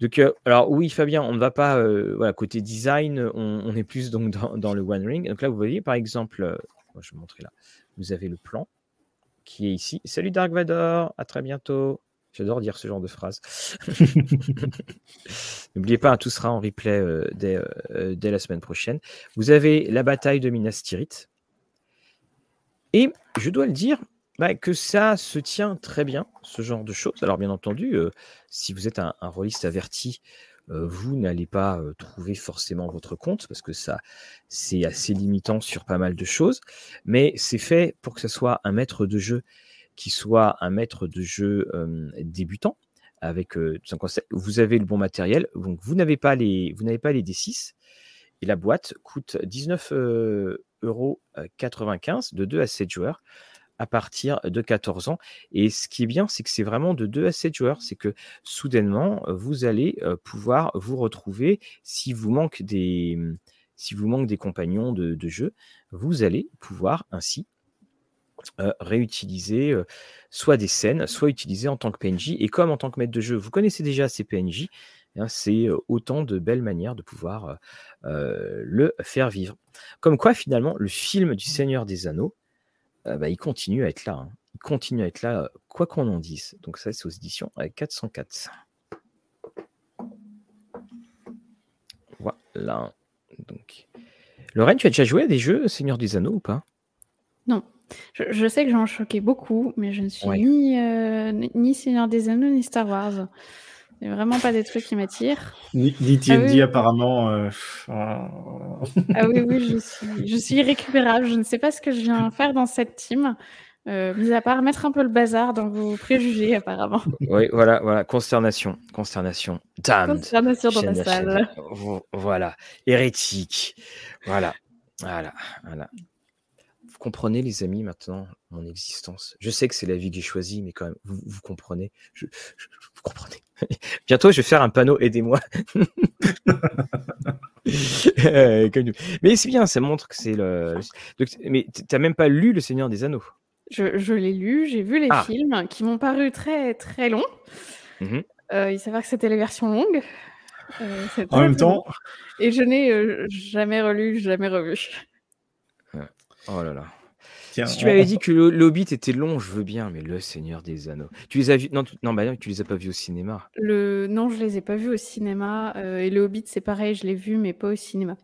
Donc, alors oui, Fabien, on ne va pas, voilà, côté design, on, est plus donc dans, le One Ring. Donc là, vous voyez, par exemple, je vais vous montrer là, vous avez le plan qui est ici. Salut Dark Vador, à très bientôt. J'adore dire ce genre de phrase. <laughs> N'oubliez pas, hein, tout sera en replay euh, euh, dès, la semaine prochaine. Vous avez la bataille de Minas Tirith. Et je dois le dire bah, que ça se tient très bien, ce genre de choses. Alors, bien entendu, euh, si vous êtes un, un rôliste averti, vous n'allez pas trouver forcément votre compte parce que ça, c'est assez limitant sur pas mal de choses. Mais c'est fait pour que ce soit un maître de jeu qui soit un maître de jeu débutant avec vous avez le bon matériel, donc vous n'avez pas les vous n'avez pas les D6 et la boîte coûte 19 euros 95 de 2 à 7 joueurs à partir de 14 ans. Et ce qui est bien, c'est que c'est vraiment de 2 à 7 joueurs. C'est que soudainement, vous allez pouvoir vous retrouver si vous manque des, mmh, si vous manque des compagnons de, de jeu, vous allez pouvoir ainsi euh, réutiliser soit des scènes, soit utiliser en tant que PNJ. Et comme en tant que maître de jeu, vous connaissez déjà ces PNJ, eh c'est autant de belles manières de pouvoir le faire vivre. Comme quoi, finalement, le film du Seigneur des Anneaux, bah, il continue à être là. Hein. Il continue à être là, quoi qu'on en dise. Donc ça, c'est aux éditions 404. Voilà. Donc. Lorraine, tu as déjà joué à des jeux Seigneur des Anneaux ou pas? Non. Je, sais que j'en choquais beaucoup, mais je ne suis ni, euh, ni Seigneur des Anneaux ni Star Wars. C'est vraiment pas des trucs qui m'attirent. Ni, ni ah apparemment. Euh, ah oui, oui, <laughs> je suis, je suis irrécupérable. Je ne sais pas ce que je viens faire dans cette team. Euh, mis à part mettre un peu le bazar dans vos préjugés, apparemment. Oui, voilà, voilà, consternation, consternation, damn. Consternation dans la salle. Voilà, hérétique, voilà, voilà, voilà comprenez, les amis, maintenant, mon existence? Je sais que c'est la vie que j'ai choisie, mais quand même, vous, comprenez? Je, vous comprenez? <laughs> Bientôt, je vais faire un panneau Aidez-moi. <laughs> mais c'est bien, ça montre que c'est le. mais tu n'as même pas lu Le Seigneur des Anneaux? Je, l'ai lu, j'ai vu les ah. films qui m'ont paru très très longs. Mmh euh, il s'avère que c'était les versions longues. Euh, en même temps. Et je n'ai euh, jamais relu, jamais revu. Oh là là. si tu m'avais dit que le, Hobbit était long, je veux bien, mais le Seigneur des Anneaux. Tu les as vus Non, tu, non, bah tu les as pas vus au cinéma. Le non, je les ai pas vus au cinéma. Euh, et le Hobbit, c'est pareil, je l'ai vu, mais pas au cinéma.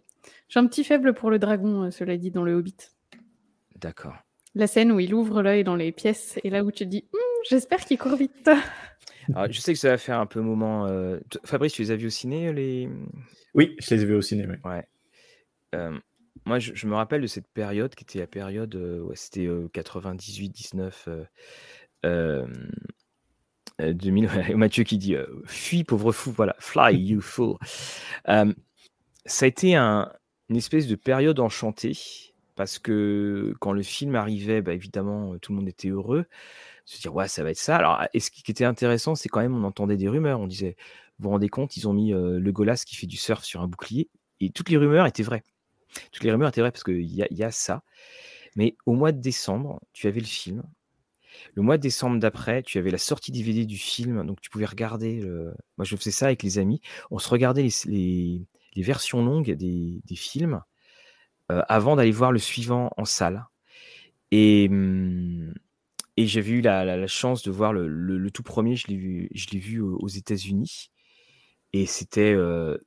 J'ai un petit faible pour le dragon, euh, cela dit, dans le Hobbit. D'accord. La scène où il ouvre l'œil dans les pièces, et là où tu te dis, hum, j'espère qu'il court vite. <laughs> Alors, je sais que ça va faire un peu moment. Euh, Fabrice, tu les as vus au ciné les? Oui, je les ai vus au ciné. Oui. Ouais. Moi, je, me rappelle de cette période qui était la période, ouais, c'était 98-19, 2000. <laughs> Mathieu qui dit Fuis, pauvre fou, voilà, fly, you fool. ça a été un, une espèce de période enchantée parce que quand le film arrivait, bah, évidemment, tout le monde était heureux. Se dire, ouais, ça va être ça. Alors, et ce qui était intéressant, c'est quand même, on entendait des rumeurs. On disait, vous vous rendez compte, ils ont mis le Golas qui fait du surf sur un bouclier. Et toutes les rumeurs étaient vraies. Toutes les rumeurs étaient vraies parce qu'il y, y, a ça. Mais au mois de décembre, tu avais le film. Le mois de décembre d'après, tu avais la sortie DVD du film, donc tu pouvais regarder. Moi, je faisais ça avec les amis. On se regardait les, versions longues des, films euh, avant d'aller voir le suivant en salle. Et, mmh, et j'avais eu la, chance de voir le, tout premier, je l'ai vu, vu aux, États-Unis. Et c'était. Euh,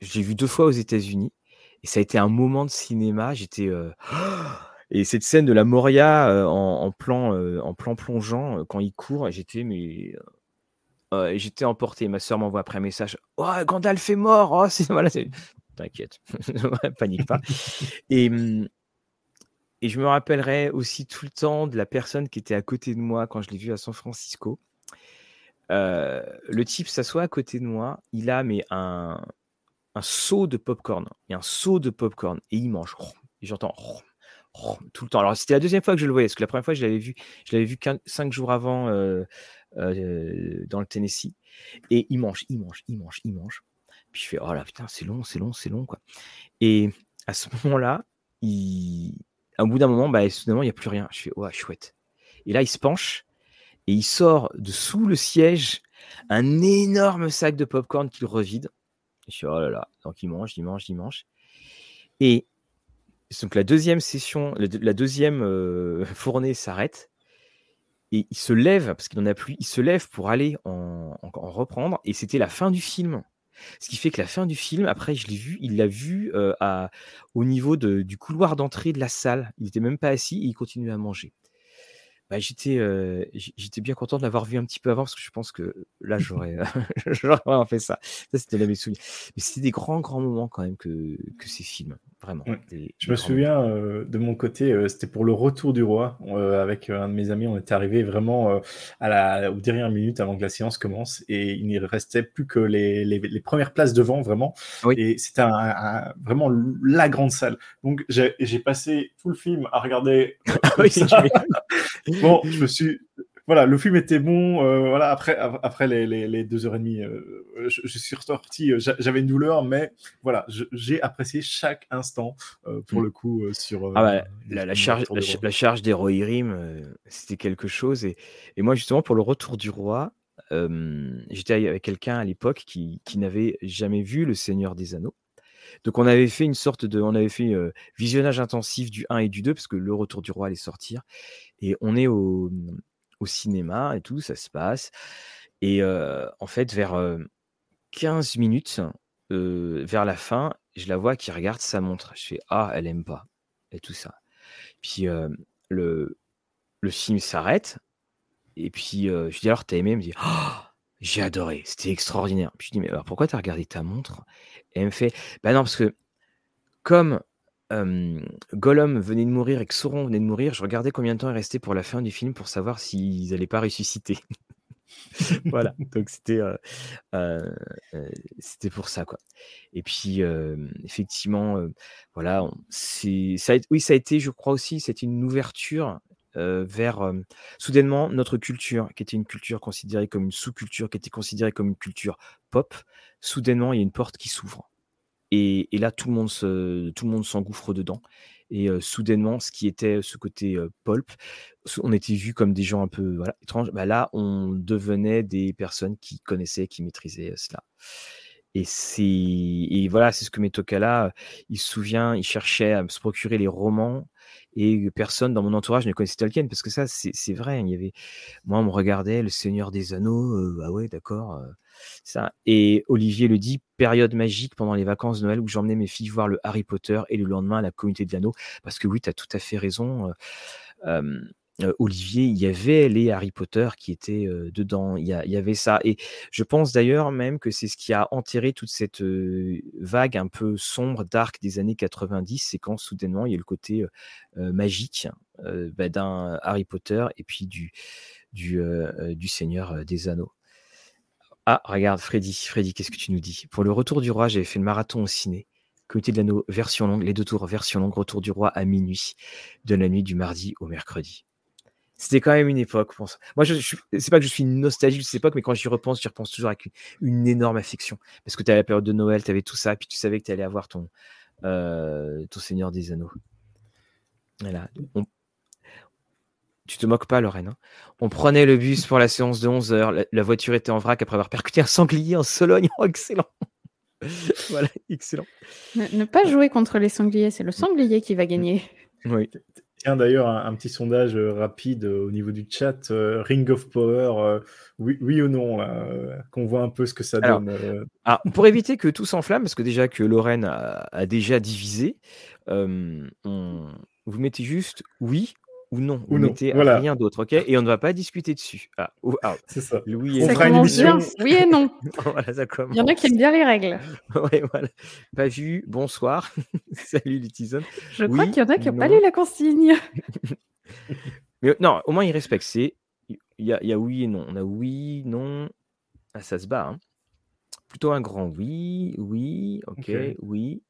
j'ai vu deux fois aux États-Unis. Et ça a été un moment de cinéma. J'étais. <gasps> et cette scène de la Moria en, plan, en plan plongeant, quand il court, j'étais j'étais emporté. Ma soeur m'envoie après un message. Oh, Gandalf est mort. Oh, c'est <laughs> voilà, t'inquiète, <laughs> panique pas. Et mmh, et je me rappellerai aussi tout le temps de la personne qui était à côté de moi quand je l'ai vu à San Francisco. Le type s'assoit à côté de moi, il a mais un, un seau de popcorn, et un seau de popcorn, et il mange. Et j'entends tout le temps. Alors c'était la deuxième fois que je le voyais, parce que la première fois je l'avais vu, je l'avais vu cinq jours avant euh, euh, dans le Tennessee, et il mange, il mange, il mange, il mange. Puis je fais oh là putain c'est long, c'est long, c'est long quoi. Et à ce moment-là, il, au bout d'un moment, bah, soudainement il n'y a plus rien. Je fais ouais chouette. Et là il se penche et il sort de sous le siège un énorme sac de popcorn qu'il revide. Je suis oh là là. Donc il mange, il mange, il mange. Et donc la deuxième session, la deuxième euh, <laughs> fournée s'arrête. Et il se lève, parce qu'il n'en a plus, il se lève pour aller en, reprendre. Et c'était la fin du film. Ce qui fait que la fin du film, après, je l'ai vu, il l'a vu euh, au niveau du couloir d'entrée de la salle. Il n'était même pas assis et il continuait à manger. Bah, j'étais, j'étais bien content de l'avoir vu un petit peu avant parce que je pense que là j'aurais, <laughs> j'aurais fait ça. Ça c'était la mes souvenirs. Mais c'était des grands grands moments quand même que, que ces films, vraiment. je me souviens de mon côté, c'était pour le retour du roi avec un de mes amis. On était arrivé vraiment à la aux dernières minutes avant que la séance commence et il ne restait plus que les, les, les premières places devant vraiment. Et c'était un, vraiment la grande salle. Donc j'ai, j'ai passé tout le film à regarder. <laughs> oui, bon, je me suis. Voilà, le film était bon. Euh, voilà, après, après les, les, deux heures et demie, euh, je, suis ressorti. Euh, j'avais une douleur, mais voilà, j'ai apprécié chaque instant pour mm. le coup sur. ah bah, la, charge, la, charge des c'était quelque chose. Et, et, moi, justement, pour le retour du roi, j'étais avec quelqu'un à l'époque qui, qui n'avait jamais vu Le Seigneur des Anneaux. Donc on avait fait une sorte de, on avait fait visionnage intensif du 1 et du 2 parce que le Retour du Roi allait sortir et on est au, au cinéma et tout, ça se passe et en fait vers 15 minutes vers la fin, je la vois qui regarde sa montre. Je fais ah elle aime pas et tout ça. Puis le le film s'arrête et puis je dis alors t'as aimé, elle me dit «Oh, j'ai adoré, c'était extraordinaire. Puis je dis mais pourquoi t'as regardé ta montre? Et elle me fait Bah non, parce que comme Gollum venait de mourir et que Sauron venait de mourir, je regardais combien de temps il restait pour la fin du film pour savoir s'ils n'allaient pas ressusciter. <laughs> voilà, donc c'était c'était pour ça quoi. Et puis effectivement, voilà, c'est oui ça a été, je crois aussi, c'était une ouverture vers soudainement notre culture, qui était une culture considérée comme une sous-culture, qui était considérée comme une culture pop. Soudainement, il y a une porte qui s'ouvre. Et, là, tout le monde tout le monde s'engouffre dedans. Et soudainement, ce qui était ce côté pulp, on était vu comme des gens un peu étranges. Bah là, on devenait des personnes qui connaissaient, qui maîtrisaient cela. Et c'est et voilà, c'est ce que Metokala, il se souvient, il cherchait à se procurer les romans et personne dans mon entourage ne connaissait Tolkien parce que ça, c'est vrai. Il y avait, moi, on me regardait, Le Seigneur des Anneaux, ah ouais, d'accord. ça. Et Olivier le dit, période magique pendant les vacances de Noël où j'emmenais mes filles voir le Harry Potter et le lendemain la communauté de l'anneau. Parce que oui, tu as tout à fait raison. Olivier, il y avait les Harry Potter qui étaient dedans, il y, avait ça. Et je pense d'ailleurs même que c'est ce qui a enterré toute cette vague un peu sombre, dark des années 90, c'est quand soudainement il y a le côté magique bah, d'un Harry Potter et puis du, Seigneur des Anneaux. Ah, regarde, Freddy, Freddy, qu'est-ce que tu nous dis? Pour le retour du roi, j'avais fait le marathon au ciné. Comité de l'anneau, version longue, les deux tours, version longue, retour du roi à minuit, de la nuit du mardi au mercredi. C'était quand même une époque, pour ça. Moi, je, je c'est pas que je suis nostalgique de cette époque, mais quand j'y repense, j'y repense toujours avec une, énorme affection. Parce que tu la période de Noël, tu avais tout ça, puis tu savais que tu allais avoir ton, euh, ton Seigneur des Anneaux. Voilà. Tu te moques pas, Lorraine. Hein. On prenait le bus pour la séance de 11h. La, voiture était en vrac après avoir percuté un sanglier en Sologne. Oh, <laughs> excellent. <laughs> voilà, excellent. Ne, pas jouer contre les sangliers, c'est le sanglier qui va gagner. Oui. Tiens, d'ailleurs, un, petit sondage euh, rapide euh, au niveau du chat. Euh, Ring of Power, oui, oui, ou non, qu'on voit un peu ce que ça donne. Ah, pour éviter que tout s'enflamme, parce que déjà que Lorraine a, déjà divisé, on, vous mettez juste oui ou non. Ou non, mettez voilà. rien d'autre, ok? Et on ne va pas discuter dessus. Ah, ou- ah, C'est ça. le oui et On non. fera une commence bien. émission- Oui et non. voilà, ça Il commence. y en a qui aiment bien les règles. <laughs> Ouais, voilà. Pas vu, bonsoir. <laughs> Salut les. Je crois qu'il y en a qui n'ont pas lu la consigne. <laughs> Mais non, au moins ils respectent. C'est il y a, il y a oui et non. On a oui, non. Ah, ça se bat. hein. Plutôt un grand oui, oui, ok, Ok. oui.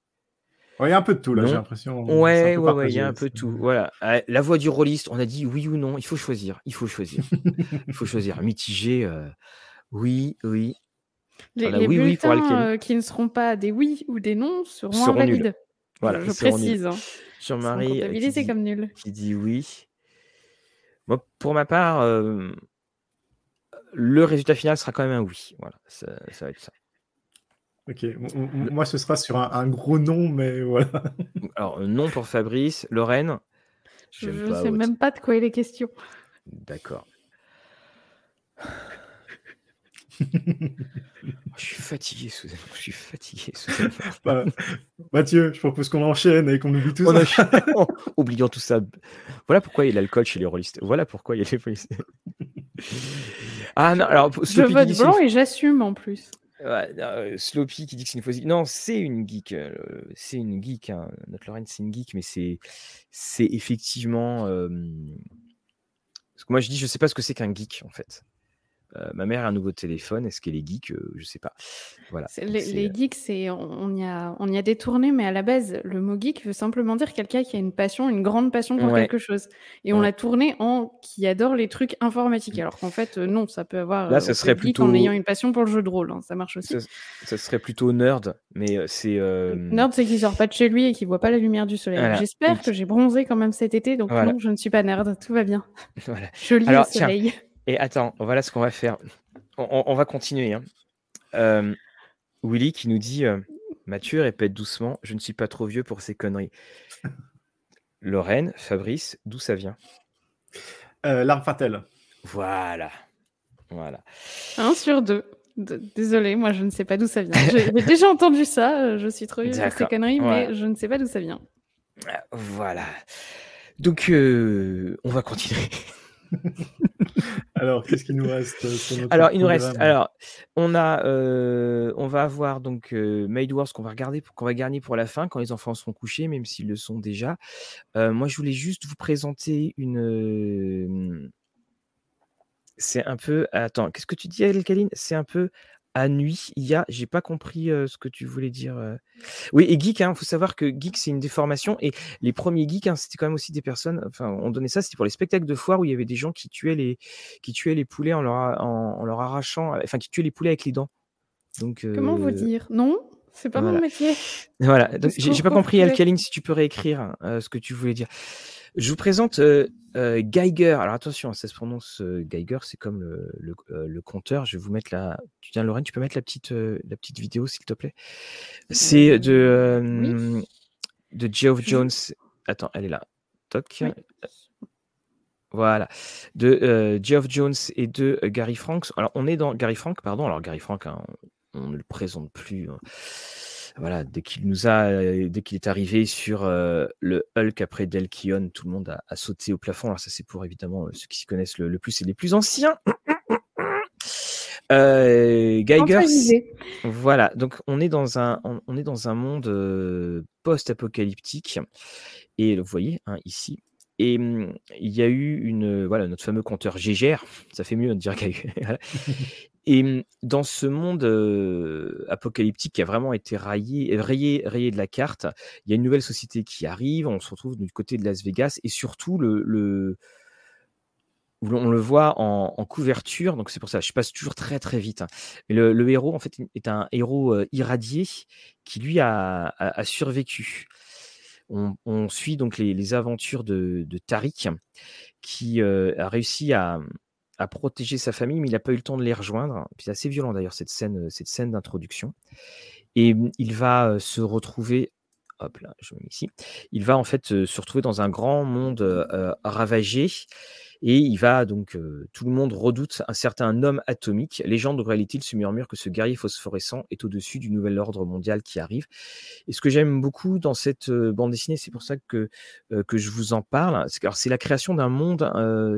Ouais, Il y a un peu de tout là, j'ai l'impression. Ouais, ouais, ouais, il y a un peu de tout. Voilà. Ah, La voix du rôliste, on a dit oui ou non. Il faut choisir. Il faut choisir. <laughs> il faut choisir. Mitigé. euh, oui, oui. Les, Voilà, les oui, oui pour bulletins Alkali. euh, qui ne seront pas des oui ou des non seront, Seront nuls. invalides. Voilà, je, précise. hein. Jean-Marie euh, qui comme nuls. qui dit oui. Moi, pour ma part, euh, le résultat final sera quand même un oui. Voilà, ça, ça va être ça. Ok, moi ce sera sur un, un gros nom, mais voilà. Alors, euh, non pour Fabrice. Lorraine Je ne sais même pas de quoi il est question. D'accord. <laughs> Je suis fatigué, Suzanne. Je suis fatigué, Suzanne. Bah, Mathieu, je propose qu'on enchaîne et qu'on oublie tout On ça. a- <laughs> Oubliant tout ça. Voilà pourquoi il y a l'alcool chez les rôlistes. Voilà pourquoi il y a les policiers. <laughs> ah non, alors Je vote une blanc et j'assume en plus. Ouais, Sloppy qui dit que c'est une fausse. Non, c'est une geek. c'est une geek. hein. Notre Lorraine, c'est une geek, mais c'est, c'est effectivement. euh, Parce que moi, je dis, je sais pas ce que c'est qu'un geek, en fait. Euh, ma mère a un nouveau téléphone. Est-ce qu'elle est geek Euh, Je sais pas. Voilà. Les, euh, geeks, c'est, on, y a, on y a détourné, mais à la base, le mot geek veut simplement dire quelqu'un qui a une passion, une grande passion pour Ouais. quelque chose. Et on l'a tourné en qui adore les trucs informatiques. Alors qu'en fait, euh, non, ça peut avoir. Là, ça serait geek en plutôt- ayant une passion pour le jeu de rôle. hein, Ça marche aussi. ça, ça serait plutôt nerd, mais c'est. Nerd, c'est qu'il sort pas de chez lui et qu'il voit pas la lumière du soleil. Voilà. J'espère que j'ai bronzé quand même cet été, donc Voilà. non, je ne suis pas nerd. Tout va bien. <laughs> voilà. Je lis Alors, au tiens. Et attends, voilà ce qu'on va faire. On, on- on va continuer. hein. Euh, Willy qui nous dit euh, Mathieu, répète doucement, je ne suis pas trop vieux pour ces conneries. Lorraine, Fabrice, d'où ça vient? Euh, L'arme fatale. Voilà. Voilà. Un sur deux. D- Désolée, moi je ne sais pas d'où ça vient. J'ai déjà entendu ça, je suis trop vieux pour ces conneries, voilà. mais je ne sais pas d'où ça vient. Ah, Voilà. Donc, euh, on va continuer. <laughs> <laughs> Alors, qu'est-ce qu'il nous reste euh, sur notre Alors, il nous reste. Alors, on a, euh, on va avoir donc euh, Made Wars qu'on va regarder, qu'on va garder pour la fin quand les enfants seront couchés, même s'ils le sont déjà. Euh, moi, je voulais juste vous présenter une. C'est un peu. Attends, qu'est-ce que tu dis, Alcaline C'est un peu à nuit. Il y a. J'ai pas compris euh, ce que tu voulais dire. euh. Oui, et geek, il faut savoir que geek, c'est une déformation. Et les premiers geeks, hein, c'était quand même aussi des personnes. Enfin, on donnait ça, c'était pour les spectacles de foire où il y avait des gens qui tuaient les, qui tuaient les poulets en leur, a- en, en leur arrachant. Enfin, qui tuaient les poulets avec les dents. Donc, Comment vous euh, dire? Non, c'est pas mon voilà. métier. voilà, donc j'ai pas compris, pouvait- Alcaline, si tu peux réécrire euh, ce que tu voulais dire. Je vous présente euh, euh, Geiger. Alors attention, ça se prononce euh, Geiger, c'est comme le, le, euh, le compteur. Je vais vous mettre la. Tu tiens, Lorraine, tu peux mettre la petite, euh, la petite vidéo, s'il te plaît? C'est de, euh, oui. de Geoff Jones. Attends, elle est là. Toc. Oui. Voilà, de euh, Geoff Jones et de Gary Franks. Alors, on est dans Gary Frank, pardon. Alors, Gary Frank, hein, on, on ne le présente plus. hein. Voilà, dès qu'il nous a, dès qu'il est arrivé sur euh, le Hulk après Delkion, tout le monde a, a sauté au plafond. Alors, ça, c'est pour évidemment ceux qui s'y connaissent le, le plus et les plus anciens. Euh, Geiger, voilà, donc on est dans un, on, on est dans un monde euh, post-apocalyptique. Et vous voyez, hein, ici. Et hum, il y a eu une, voilà, notre fameux compteur Gégère, ça fait mieux de dire Geiger. <laughs> Et dans ce monde apocalyptique qui a vraiment été rayé, rayé, rayé de la carte, il y a une nouvelle société qui arrive, on se retrouve du côté de Las Vegas, et surtout le, on le voit en, couverture, donc c'est pour ça, je passe toujours très très vite. hein. Mais le, le héros, en fait, est un héros irradié qui, lui, a, survécu. On, suit donc les, aventures de, de Tariq, qui a réussi à, à protéger sa famille, mais il n'a pas eu le temps de les rejoindre. C'est assez violent d'ailleurs, cette scène, cette scène d'introduction. Et mm, il va euh, se retrouver, hop là, je me mets ici, il va en fait euh, se retrouver dans un grand monde euh, euh, ravagé. Et il va donc, tout le monde redoute un certain homme atomique. Légende ou réalité, il se murmure que ce guerrier phosphorescent est au-dessus du nouvel ordre mondial qui arrive. Et ce que j'aime beaucoup dans cette bande dessinée, c'est pour ça que, que je vous en parle, c'est la création d'un monde,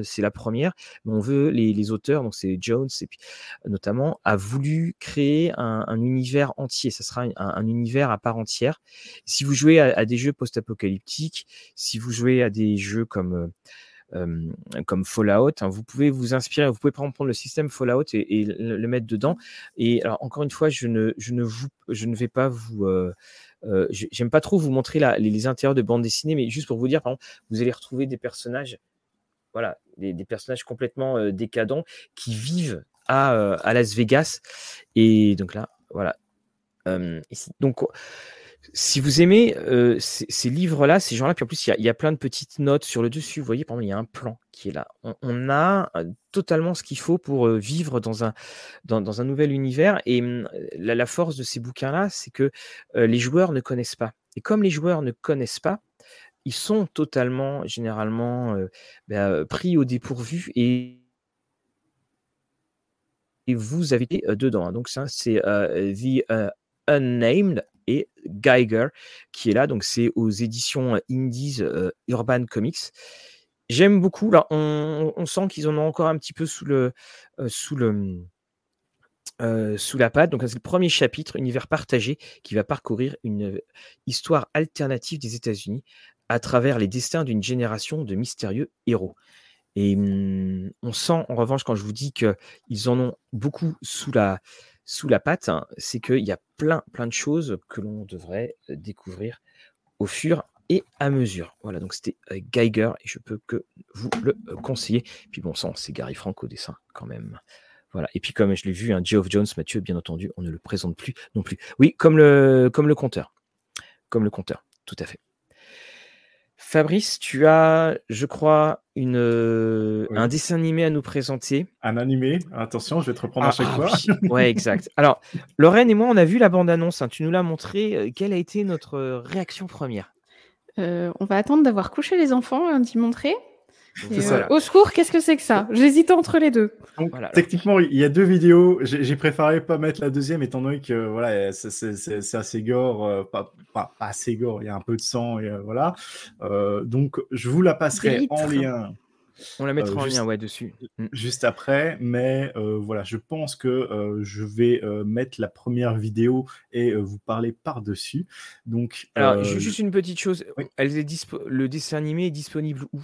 c'est la première, mais on veut, les, les auteurs, donc c'est Jones, et puis, notamment, a voulu créer un, univers entier. Ça sera un, univers à part entière. Si vous jouez à, des jeux post-apocalyptiques, si vous jouez à des jeux comme comme Fallout. Hein, vous pouvez vous inspirer, vous pouvez prendre le système Fallout et, le, mettre dedans. Et alors encore une fois, je ne, je ne, vous, je ne vais pas vous, j'aime pas trop vous montrer les, intérieurs de bande dessinée, mais juste pour vous dire, par exemple, vous allez retrouver des personnages, voilà, des, personnages complètement décadents qui vivent à, à, Las Vegas. Et donc là, voilà. Donc si vous aimez ces, livres-là, ces gens-là, puis en plus, il y, a, plein de petites notes sur le dessus. Vous voyez, par exemple, il y a un plan qui est là. On, a totalement ce qu'il faut pour vivre dans un, dans, un nouvel univers. Et mmh, la, force de ces bouquins-là, c'est que les joueurs ne connaissent pas. Et comme les joueurs ne connaissent pas, ils sont totalement, généralement, bah, pris au dépourvu et vous avez dedans. Donc ça, c'est The Unnamed Geiger qui est là. Donc c'est aux éditions Indies Urban Comics. J'aime beaucoup. Là, on, sent qu'ils en ont encore un petit peu sous le sous le sous la patte. Donc c'est le premier chapitre, univers partagé, qui va parcourir une histoire alternative des États-Unis à travers les destins d'une génération de mystérieux héros. Et mmh, on sent en revanche quand je vous dis qu'ils en ont beaucoup sous la, sous la patte, hein, c'est qu'il y a plein, plein de choses que l'on devrait découvrir au fur et à mesure. Voilà, donc c'était Geiger et je peux que vous le conseiller. Puis bon sang, c'est Gary Frank au dessin quand même. Voilà. Et puis comme je l'ai vu, un hein, Geoff Jones, Mathieu, bien entendu, on ne le présente plus non plus. Oui, comme le, comme le compteur. Comme le compteur, tout à fait. Fabrice, tu as, je crois, une, euh, un dessin animé à nous présenter. Un animé Attention, je vais te reprendre à ah, chaque ah fois. Oui. <laughs> exact. Alors, Lorraine et moi, on a vu la bande-annonce. Hein. tu nous l'as montré. Euh, quelle a été notre euh, réaction première? On va attendre d'avoir couché les enfants d'y montrer. Euh, au secours, qu'est-ce que c'est que ça? J'hésite entre les deux. techniquement, il y a deux vidéos. J'ai préféré pas mettre la deuxième, étant donné que voilà, c'est assez gore, euh, pas, pas, assez gore. Il y a un peu de sang et euh, voilà. donc, je vous la passerai en lien. On la mettra en lien, ouais, dessus. Mm. Juste après, mais voilà, je pense que je vais mettre la première vidéo et vous parler par-dessus. Donc, alors, juste une petite chose. Elle est le dessin animé est disponible où?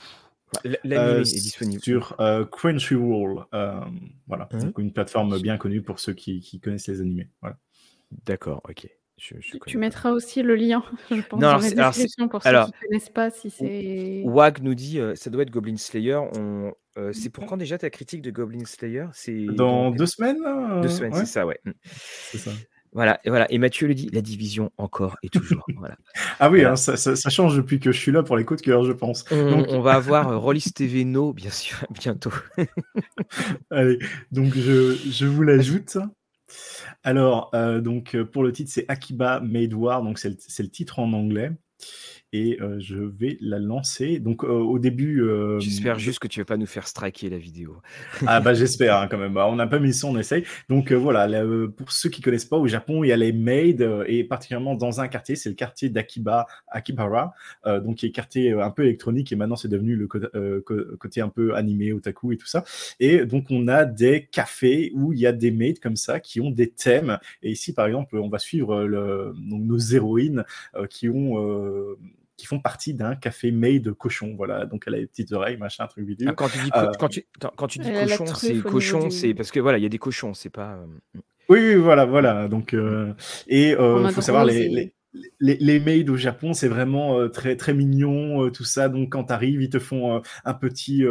L'anime euh, est disponible. Sur euh, Crunchyroll. Euh, voilà. Mmh. une plateforme bien connue pour ceux qui, connaissent les animés. Voilà. D'accord, ok. tu mettras aussi le lien, <laughs> je pense, dans la description pour ceux qui ne connaissent pas si c'est. Wag nous dit ça doit être Goblin Slayer. On... c'est pour quand déjà ta critique de Goblin Slayer C'est dans, deux semaines Deux semaines, c'est ça, ouais. C'est ça. Voilà, et voilà. Et Mathieu le dit, la division encore et toujours. <laughs> voilà. Ah oui, hein, ça, change depuis que je suis là pour les coups de cœur, je pense. On, donc... on va avoir euh, Rollis TV No, bien sûr, <laughs> bientôt. <laughs> Allez, donc je, je vous l'ajoute. Alors, euh, donc pour le titre, c'est Akiba Made War, donc c'est le, le, titre en anglais et je vais la lancer. Donc au début. J'espère juste que tu vas pas nous faire striker la vidéo. ah bah <laughs> j'espère hein, quand même. Bah, on n'a pas mis ça, on essaye. Donc voilà, pour ceux qui connaissent pas, au Japon, il y a les maids et particulièrement dans un quartier, c'est le quartier d'Akiba, Akibara, donc qui est quartier un peu électronique et maintenant c'est devenu le côté un peu animé, otaku et tout ça. Et donc on a des cafés où il y a des maids comme ça qui ont des thèmes. Et ici par exemple, on va suivre le, donc, nos héroïnes qui ont qui font partie d'un café made cochon. Voilà, donc elle a des petites oreilles, machin, truc vidéo. Ah, quand tu dis, euh, quand tu, quand tu dis cochon, c'est cochon, c'est parce que voilà, il y a des cochons, c'est pas. Euh, oui, oui, voilà, voilà. Donc, euh, et il faut savoir les, les, les, maids au Japon, c'est vraiment très très mignon, tout ça. Donc quand tu arrives, ils te font un petit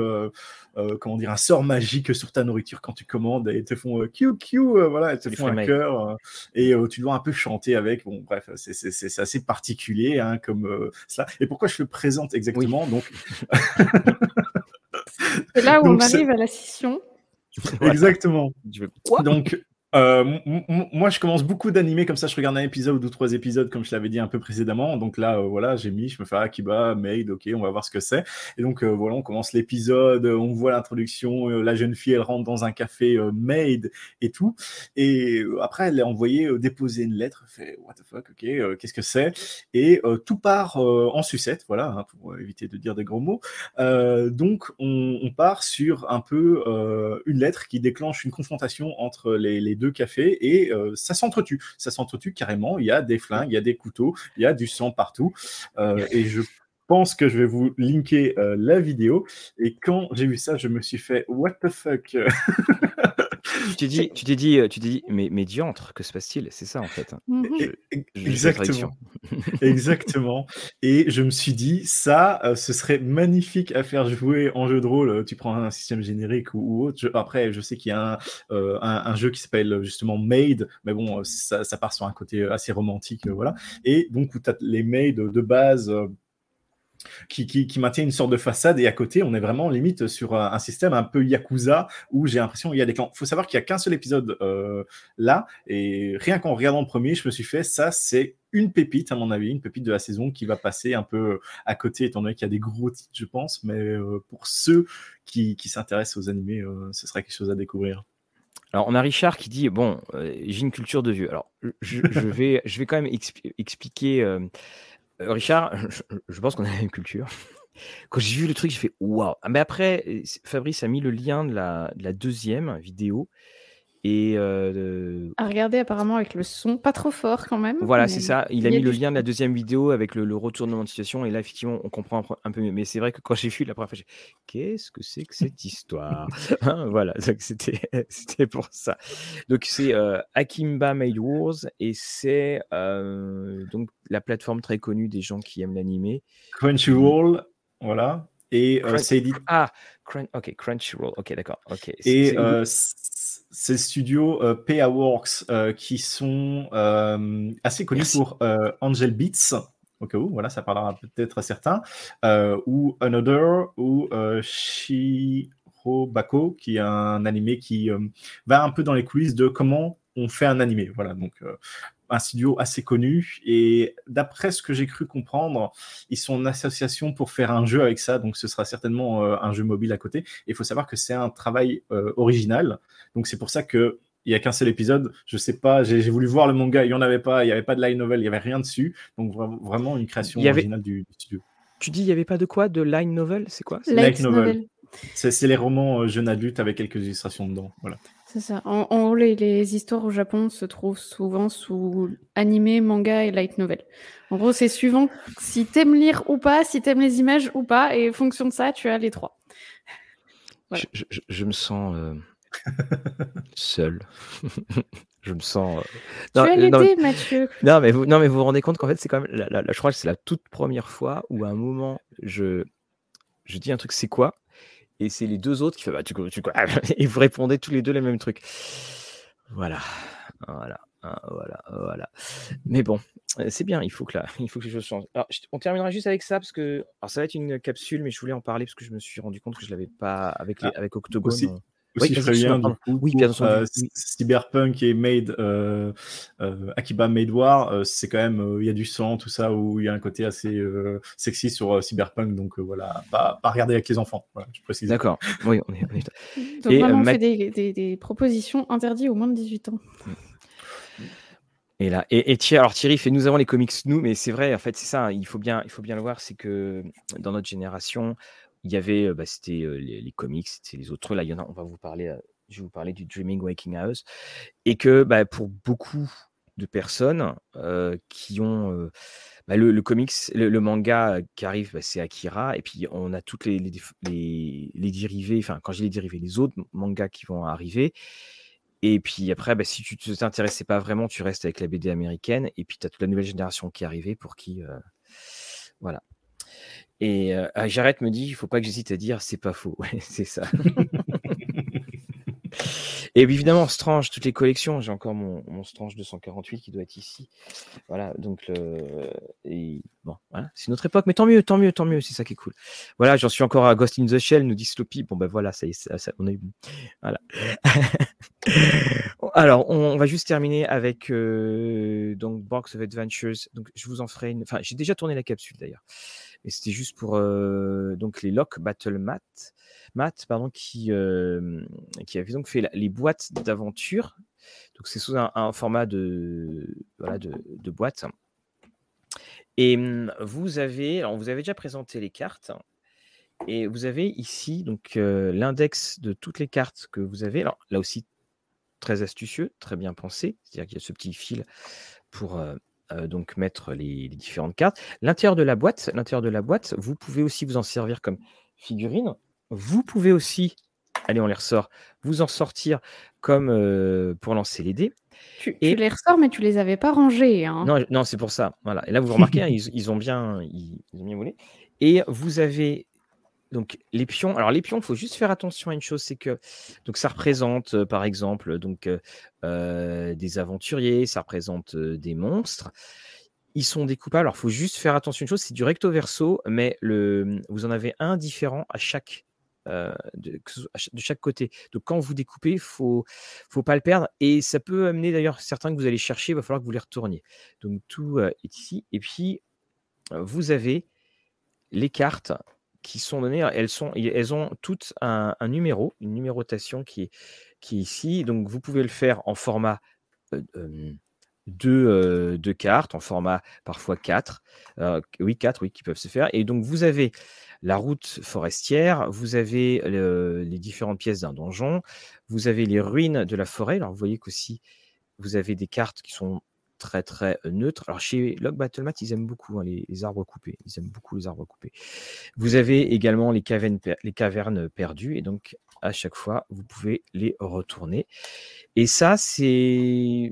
euh, comment dire, un sort magique sur ta nourriture quand tu commandes et ils te font Q Q, voilà, ils te font un cœur euh, et euh, tu dois un peu chanter avec. Bon, bref, c'est assez particulier hein, comme ça. Et pourquoi je le présente exactement? Donc, <laughs> c'est là où <laughs> on arrive à la scission. Exactement. Donc, Euh, moi, je commence beaucoup d'animés comme ça. Je regarde un épisode ou trois épisodes, comme je l'avais dit un peu précédemment. Donc là, euh, voilà, j'ai mis, je me fais Akiba, Maid, ok, on va voir ce que c'est. Et donc euh, voilà, on commence l'épisode, on voit l'introduction. la jeune fille, elle rentre dans un café Maid et tout. Et après, elle est envoyée déposer une lettre. Fait What the fuck, ok, qu'est-ce que c'est? Et tout part en sucette, voilà, hein, pour éviter de dire des gros mots. donc on, part sur un peu une lettre qui déclenche une confrontation entre les deux café et euh, ça s'entretue. Ça s'entretue carrément. Il y a des flingues, il y a des couteaux, il y a du sang partout. Euh, et je pense que je vais vous linker euh, la vidéo. Et quand j'ai vu ça, je me suis fait What the fuck? <laughs> tu t'es dit, tu t'es dit, tu t'es dit, mais, mais diantre, que se passe-t-il? C'est ça en fait. Hein. Mhm. Exactement. <laughs> Exactement. Et je me suis dit, ça, euh, ce serait magnifique à faire jouer en jeu de rôle. Tu prends un système générique ou, autre. après, je sais qu'il y a euh, un, un, jeu qui s'appelle justement Made, mais bon, ça, ça, part sur un côté assez romantique, voilà. Et donc, où tu as les maids de base qui, qui, maintient une sorte de façade et à côté on est vraiment limite sur un, système un peu yakuza où j'ai l'impression qu'il y a des clans. Il faut savoir qu'il y a qu'un seul épisode euh, là et rien qu'en regardant le premier, je me suis fait ça c'est une pépite à mon avis, une pépite de la saison qui va passer un peu à côté étant donné qu'il y a des gros titres je pense, mais euh, pour ceux qui, qui s'intéressent aux animés, euh, ce serait quelque chose à découvrir. Alors, on a Richard qui dit Bon, j'ai une culture de vieux. Alors, je, je, <laughs> vais, je vais quand même expliquer euh, Richard, je, pense qu'on a la même culture. <laughs> Quand j'ai vu le truc, j'ai fait waouh. Ah, mais après, Fabrice a mis le lien de la deuxième vidéo et euh, à regarder apparemment avec le son pas trop fort quand même. Voilà, c'est ça. Il a mis le lien de la deuxième vidéo avec le, retournement de situation et là effectivement on comprend un, peu mieux. Mais c'est vrai que quand j'ai vu la première fois, j'ai qu'est-ce que c'est que cette histoire? <laughs> Hein, Voilà, <laughs> c'était <laughs> c'était pour ça. Donc c'est euh, Akimba Made Wars et c'est euh, donc la plateforme très connue des gens qui aiment l'animé. Crunchyroll, voilà. Et c'est dit. Ah, ok, Crunchyroll. Ok, d'accord. Ok. Et c'est le studio euh, PA Works euh, qui sont euh, assez connus pour Angel Beats. Au cas où, voilà, ça parlera peut-être à certains. ou Another, ou Shirobako, qui est un animé qui va un peu dans les coulisses de comment on fait un animé. Voilà, donc un studio assez connu. Et d'après ce que j'ai cru comprendre, ils sont en association pour faire un jeu avec ça. Donc ce sera certainement euh, un jeu mobile à côté. Et il faut savoir que c'est un travail euh, original. Donc c'est pour ça que il n'y a qu'un seul épisode. Je sais pas, j'ai voulu voir le manga, il n'y en avait pas, il n'y avait pas de light novel, il n'y avait rien dessus. Donc vraiment une création originale du, studio. Tu dis il n'y avait pas de quoi? De light novel? C'est quoi? Light, novel. C'est les romans euh, jeunes adultes avec quelques illustrations dedans. Voilà. C'est ça. En, les, histoires au Japon se trouvent souvent sous animé, manga et light novel. En gros, c'est suivant si t'aimes lire ou pas, si t'aimes les images ou pas, et fonction de ça, tu as les trois. Je, me sens euh, <laughs> seul. <laughs> je me sens. Euh, tu as l'idée, Mathieu. Non mais, vous, non, mais vous vous rendez compte qu'en fait, c'est quand même. La, je crois que c'est la toute première fois où à un moment, je, je dis un truc, c'est quoi? Et c'est les deux autres qui font bah, tu, tu, <laughs> Et vous répondez tous les deux les mêmes trucs. Voilà. Voilà. Hein, voilà, voilà. Mais bon, euh, c'est bien, il faut que là, <laughs> il faut que les choses changent. Alors, on terminera juste avec ça parce que alors ça va être une capsule, mais je voulais en parler parce que je me suis rendu compte que je l'avais pas avec les, ah, avec Octogone. Aussi, je préviens, du coup, oui, bien euh, Cyberpunk et Made, euh, euh, Akiba Made War, euh, c'est quand même, il y a du sang, tout ça, où il y a un côté assez sexy sur Cyberpunk, donc voilà, pas, pas, regarder avec les enfants, voilà, je précise. D'accord, oui, on est, <laughs> Donc et, vraiment, on fait des, des, des, propositions interdites aux moins de 18 ans. Et là, et, et alors Thierry fait nous avons les comics nous, mais c'est vrai, en fait, c'est ça, il faut bien, il faut bien le voir, c'est que dans notre génération, il y avait, bah, c'était les, comics, c'était les autres. Là, il y en a, on va vous parler, je vais vous parler du Dreaming Waking House. Et que bah, pour beaucoup de personnes qui ont. Bah, le, comics, le, manga qui arrive, c'est Akira. Et puis, on a toutes les, les, les, dérivés, enfin, quand j'ai les dérivés, les autres mangas qui vont arriver. Et puis après, si tu ne t'intéressais pas vraiment, tu restes avec la BD américaine. Et puis, tu as toute la nouvelle génération qui est arrivée pour qui. voilà. Et euh, ah, Jarrett me dit, il faut pas que j'hésite à dire, c'est pas faux. <laughs> c'est ça. <laughs> Et évidemment, Strange, toutes les collections. J'ai encore mon, mon Strange 248 qui doit être ici. Voilà, donc le... et bon, voilà, c'est notre époque, mais tant mieux, tant mieux, tant mieux, c'est ça qui est cool. Voilà, j'en suis encore à Ghost in the Shell, nous dit Sloppy. Bon ben voilà, ça, ça, ça on a eu, voilà. <laughs> Alors, on, va juste terminer avec euh, donc Box of Adventures. Donc, je vous en ferai une. Enfin, j'ai déjà tourné la capsule d'ailleurs, mais c'était juste pour euh, donc les Lock Battle Mat. Matt, pardon, qui, qui avait donc fait les boîtes d'aventure. Donc c'est sous un, format de, voilà, de, boîte. Et mmh, vous avez, alors vous avez déjà présenté les cartes. Et vous avez ici donc l'index de toutes les cartes que vous avez. Alors là aussi très astucieux, très bien pensé. C'est-à-dire qu'il y a ce petit fil pour donc mettre les, les différentes cartes. L'intérieur de la boîte, l'intérieur de la boîte, vous pouvez aussi vous en servir comme figurine. Vous pouvez aussi, allez, on les ressort, vous en sortir comme pour lancer les dés. Tu, les ressors, mais tu les avais pas rangés. Hein. Non, non c'est pour ça. Voilà. Et là, vous remarquez, hein, <laughs> ils, ont bien, ils, ont bien volé. Et vous avez donc les pions. Alors les pions, il faut juste faire attention à une chose, c'est que donc ça représente par exemple donc des aventuriers, ça représente des monstres. Ils sont découpables. Alors il faut juste faire attention à une chose, c'est du recto verso, mais le, vous en avez un différent à chaque euh, de, de, chaque côté. Donc quand vous découpez, faut, faut pas le perdre. Et ça peut amener d'ailleurs certains que vous allez chercher, il va falloir que vous les retourniez. Donc tout euh, est ici. Et puis, euh, vous avez les cartes qui sont données. Elles, sont, elles ont toutes un, numéro, une numérotation qui est, ici. Donc vous pouvez le faire en format deux, deux, cartes, en format parfois 4. oui, 4, oui, qui peuvent se faire. Et donc vous avez la route forestière, vous avez les différentes pièces d'un donjon, vous avez les ruines de la forêt. Alors vous voyez qu'aussi vous avez des cartes qui sont très très neutres. Alors chez Log Battlemat, ils aiment beaucoup hein, les, arbres coupés. Ils aiment beaucoup les arbres coupés. Vous avez également les cavernes, les cavernes perdues et donc à chaque fois vous pouvez les retourner. Et ça c'est,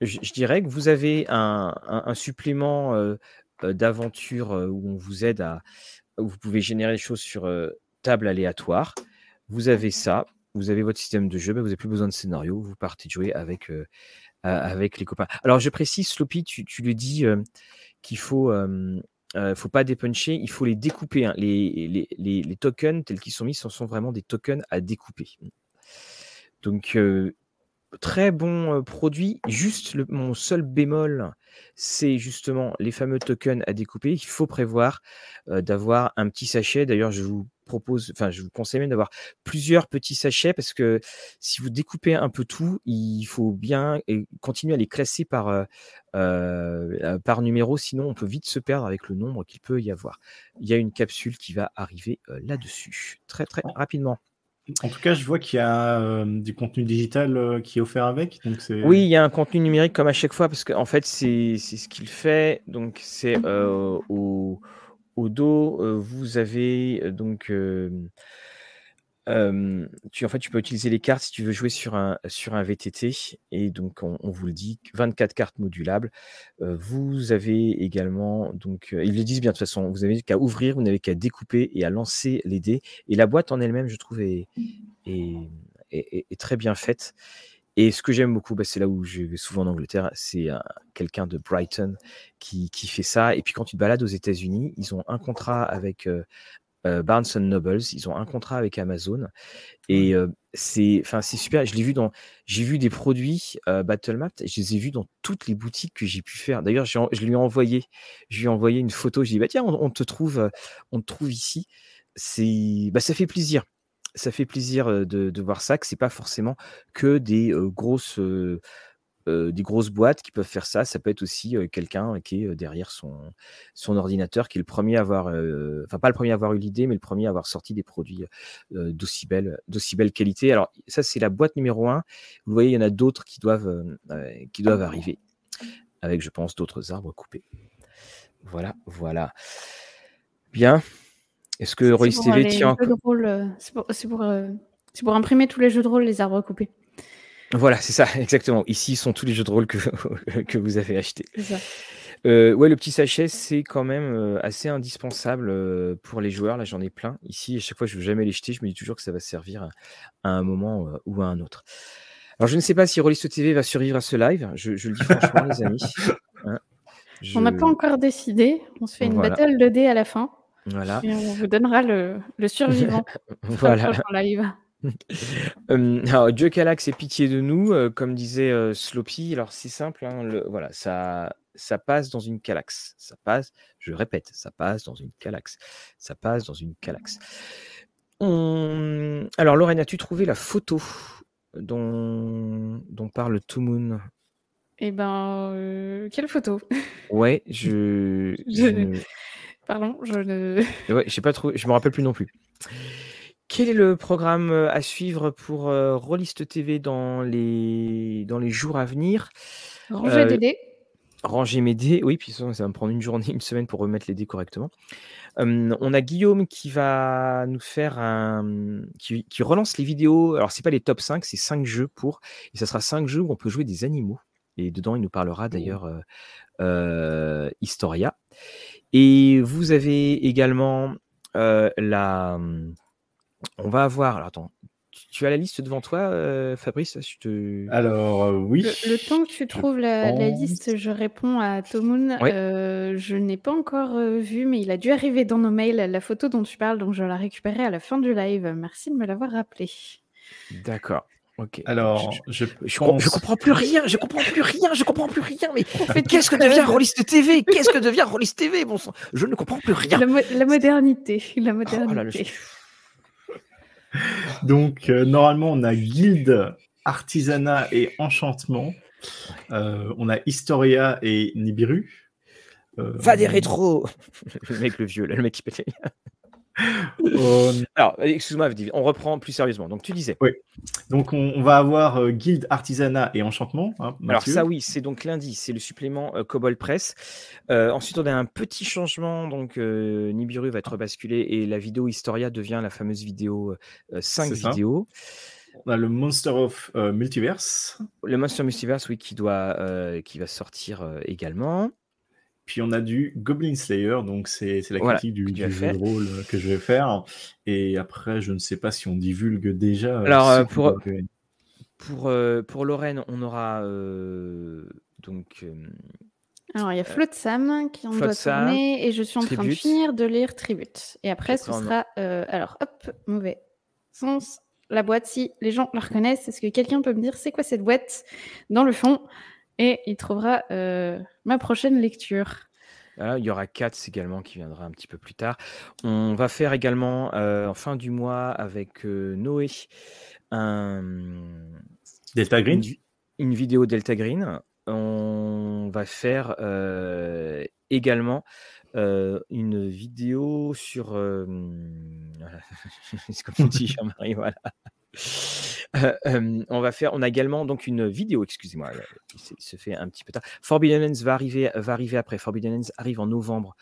je, dirais que vous avez un, supplément euh, euh, d'aventure euh, où on vous aide à, vous pouvez générer des choses sur table aléatoire. Vous avez ça, vous avez votre système de jeu, ben, vous n'avez plus besoin de scénario, vous partez jouer avec, avec les copains. Alors je précise, Sloppy, tu, le dis qu'il faut, faut pas dépuncher, il faut les découper. Hein. Les, tokens tels qu'ils sont mis, ce sont vraiment des tokens à découper. Donc très bon produit. Juste mon seul bémol, c'est justement les fameux tokens à découper. Il faut prévoir d'avoir un petit sachet. D'ailleurs, je vous propose, enfin, je vous conseille même d'avoir plusieurs petits sachets parce que si vous découpez un peu tout, il faut bien continuer à les classer par, par numéro, sinon on peut vite se perdre avec le nombre qu'il peut y avoir. Il y a une capsule qui va arriver là-dessus très très rapidement. En tout cas, je vois qu'il y a euh, du contenu digital euh, qui est offert avec. Oui, il y a un contenu numérique comme à chaque fois, parce qu'en fait, c'est ce qu'il fait. Donc, c'est euh, au, au, dos, vous avez donc tu, en fait, tu peux utiliser les cartes si tu veux jouer sur un, sur un VTT. Et donc, on, vous le dit, 24 cartes modulables. vous avez également, donc, ils le disent bien de toute façon, vous n'avez qu'à ouvrir, vous n'avez qu'à découper et à lancer les dés. Et la boîte en elle-même, je trouve, est, est, très bien faite. Et ce que j'aime beaucoup, bah, c'est là où je vais souvent en Angleterre, c'est quelqu'un de Brighton qui, qui, fait ça. Et puis quand tu te balades aux États-Unis, ils ont un contrat avec euh, Barnes Nobles. Ils ont un contrat avec Amazon et euh, c'est, enfin, c'est super. Je l'ai vu dans, j'ai vu des produits euh, Battlemap. Je les ai vus dans toutes les boutiques que j'ai pu faire. D'ailleurs, je lui ai envoyé, je lui ai envoyé une photo. J'ai dit bah tiens, on, te trouve, on te trouve ici. C'est, bah ça fait plaisir. Ça fait plaisir de, de voir ça. Que c'est pas forcément que des grosses des grosses boîtes qui peuvent faire ça. Ça peut être aussi quelqu'un qui est derrière son, son ordinateur, qui est le premier à avoir, enfin pas le premier à avoir eu l'idée, mais le premier à avoir sorti des produits d'aussi belle, d'aussi belle qualité. Alors ça, c'est la boîte numéro un. Vous voyez, il y en a d'autres qui doivent, qui doivent arriver, avec, je pense, d'autres arbres coupés. Voilà, voilà. Bien. Est-ce que Rollis TV tient C'est pour, pour, pour imprimer tous les jeux de rôle, les arbres coupés. Voilà, c'est ça, <laughs> exactement. Ici sont tous les jeux de rôle que, <laughs> que vous avez achetés. Euh, ouais, le petit sachet, c'est quand même euh, assez indispensable euh, pour les joueurs. Là, j'en ai plein. Ici, à chaque fois, je ne veux jamais les jeter. Je me dis toujours que ça va servir à un moment ou à un autre. Alors, je ne sais pas si Rollist TV va survivre à ce live. Je, le dis franchement, les amis. <laughs> Hein. On n'a pas encore décidé. On se fait une battle de dés à la fin. Voilà. Et on vous donnera le, survivant. voilà. live. <laughs> alors, Dieu Calax et pitié de nous, comme disait Sloppy. Alors, c'est simple. Hein, voilà, ça, ça passe dans une calax. Ça passe, je répète, ça passe dans une calax. Ça passe dans une calax. Alors, Lorraine, as-tu trouvé la photo dont, dont parle Moon? Eh ben, euh, quelle photo? <laughs> Ouais, je. Pardon, je ne. Ouais, pas trouvé, je me rappelle plus non plus. Quel est le programme euh, à suivre pour euh, Rollist TV dans les, dans les jours à venir? Ranger des dés ranger mes dés. Oui, puis ça, va me prendre une journée, une semaine pour remettre les dés correctement. on a Guillaume qui va nous faire un. qui, relance les vidéos. Alors, c'est pas les top 5, c'est 5 jeux pour. Et ça sera 5 jeux où on peut jouer des animaux. Et dedans, il nous parlera d'ailleurs euh, euh, Historia. Et vous avez également euh, la. On va avoir. Alors, attends, tu as la liste devant toi, euh, Fabrice te... Alors, euh, oui. Le, temps que tu trouves la, liste, je réponds à Tomoun. Euh, je n'ai pas encore vu, mais il a dû arriver dans nos mails la photo dont tu parles, donc je la récupérerai à la fin du live. Merci de me l'avoir rappelé. D'accord. Ok. Alors, je, je, comprends plus rien, je comprends plus rien, je comprends plus rien. Mais qu'est-ce que devient Rollist TV Qu'est-ce que devient Rollist TV Bon je ne comprends plus rien. La, modernité, la oh modernité. Donc, euh, normalement, on a guilde, artisanat et enchantement. Euh, on a Historia et Nibiru. Euh, Va des rétros Le mec, le vieux, le mec qui pète Alors, excuse-moi, on reprend plus sérieusement. Donc, tu disais. Oui. Donc, on, va avoir guilde, artisanat et enchantement. Hein, Alors, ça, oui, c'est donc lundi, c'est le supplément Cobol Press. ensuite, on a un petit changement. Donc, Nibiru va être basculé et la vidéo Historia devient la fameuse vidéo 5 vidéos. On a le Monster of Multiverse. Le Monster Multiverse, oui, qui, doit, qui va sortir également. Puis on a du Goblin Slayer, donc c'est la critique du, jeu de rôle que je vais faire. Et après, je ne sais pas si on divulgue déjà. Euh, Alors, euh, pour, pour, euh, pour Lorraine, on aura donc. Alors, il y a Flotsam qui en doit tourner et je suis en train de finir de lire Tribute. Et après, ce sera. alors, hop, mauvais sens. La boîte, si les gens la reconnaissent, est-ce que quelqu'un peut me dire c'est quoi cette boîte dans le fond? Et il trouvera euh, ma prochaine lecture. il y aura Katz également qui viendra un petit peu plus tard. On va faire également euh, en fin du mois avec euh, Noé un, Delta Green. Une, vidéo Delta Green. On va faire également une vidéo sur. <laughs> C'est comme tu dis, Jean-Marie, voilà. On va faire, on a également donc une vidéo, excusez-moi, il se fait un petit peu tard. Forbidden va arriver, va arriver après. Forbidden arrive en novembre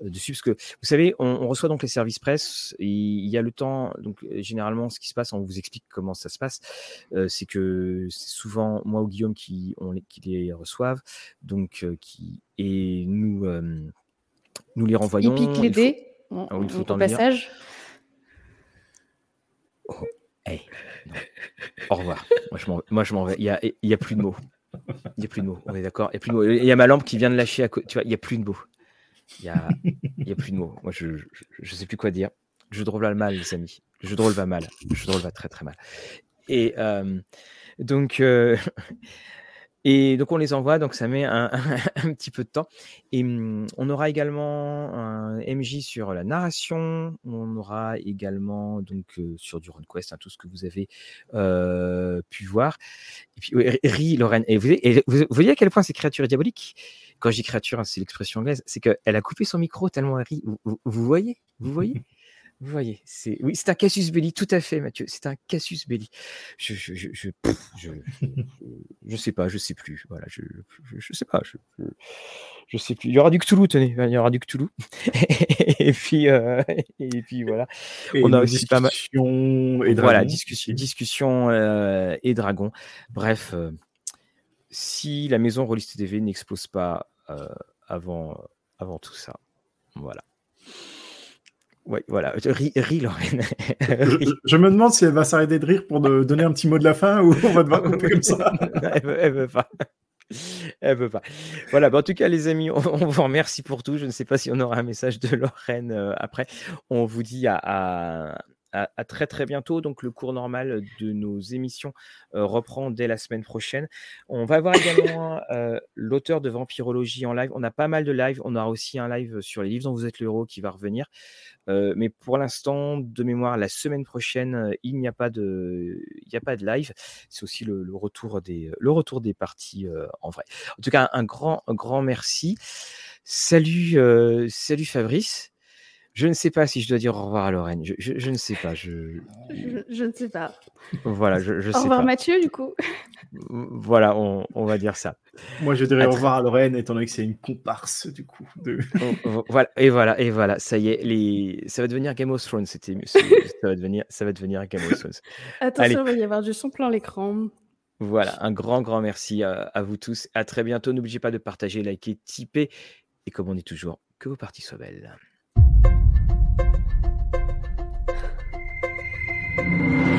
dessus parce que vous savez, on, reçoit donc les services presse. il y a le temps, donc généralement, ce qui se passe, on vous explique comment ça se passe, c'est que c'est souvent moi ou Guillaume qui, on, qui les reçoivent, donc qui et nous nous les renvoyons. Il pique les dés. Ah il faut, au passage. Oh. Au revoir. Moi, je m'en vais. Il n'y a, a plus de mots. Il n'y a plus de mots. On est d'accord? Il y a ma lampe qui vient de lâcher à côté. Tu vois, il n'y a plus de mots. Il n'y a, a plus de mots. Moi, je ne sais plus quoi dire. Le jeu de rôle va mal, les amis. Le jeu de rôle va mal. Le jeu de rôle va très, très mal. Et euh, donc, euh, <laughs> et donc on les envoie, donc ça met <laughs> un, petit peu de temps. Et mmh, on aura également un MJ sur la narration, on aura également donc sur du RunQuest, hein, tout ce que vous avez pu voir. Et puis Ri, Lorraine, et vous, voyez à quel point ces créatures diaboliques Quand je dis créature, hein, c'est l'expression anglaise, c'est qu'elle a coupé son micro tellement elle rit. vous voyez? Vous voyez? Vous voyez, c'est oui, c'est un casus belli, tout à fait, Mathieu. C'est un casus belli. Je je je, je, je, sais pas, je sais plus. Voilà, je je, sais pas, je, je, sais plus. Il y aura du Cthulhu, tenez, il y aura du Cthulhu. <laughs> et puis euh, et puis voilà. On a aussi pas mal. Et voilà, discussion, discussion euh, et dragon. Bref, euh, si la maison Rollist TV n'explose pas avant, avant tout ça. Voilà. Oui, voilà. Ris, Lorraine. je, me demande si elle va s'arrêter de rire pour donner un petit mot de la fin ou on va devoir couper comme ça. <laughs> elle, veut, veut pas. Elle veut pas. Voilà, bah, en tout cas, les amis, on, vous remercie pour tout. Je ne sais pas si on aura un message de Lorraine euh, après. On vous dit à, à, très très bientôt. Donc le cours normal de nos émissions euh, reprend dès la semaine prochaine. On va avoir également euh, l'auteur de Vampirologie en live. On a pas mal de live. On aura aussi un live sur les livres dont vous êtes le héros qui va revenir. Euh, mais pour l'instant, de mémoire, la semaine prochaine, il n'y a pas de, il n'y a pas de live. C'est aussi le, retour des, le retour des parties en vrai. En tout cas, un grand, un grand merci. Salut, salut Fabrice. Je ne sais pas si je dois dire au revoir à Lorraine. Je, ne sais pas. Je... je... ne sais pas. Voilà, je, je au revoir Mathieu, du coup. Voilà, on, va dire ça. Moi, je dirais au revoir à Lorraine, étant donné que c'est une comparse, du coup. De... voilà, et voilà, et voilà. Ça y est, les... ça va devenir Game of Thrones. C'était... ça, va devenir... ça va devenir Game of Thrones. Attention, il va y avoir du son plein l'écran. Voilà, un grand, grand merci à, à vous tous. À très bientôt. N'oubliez pas de partager, liker, tiper. Et comme on dit toujours, que vos parties soient belles. Thank you.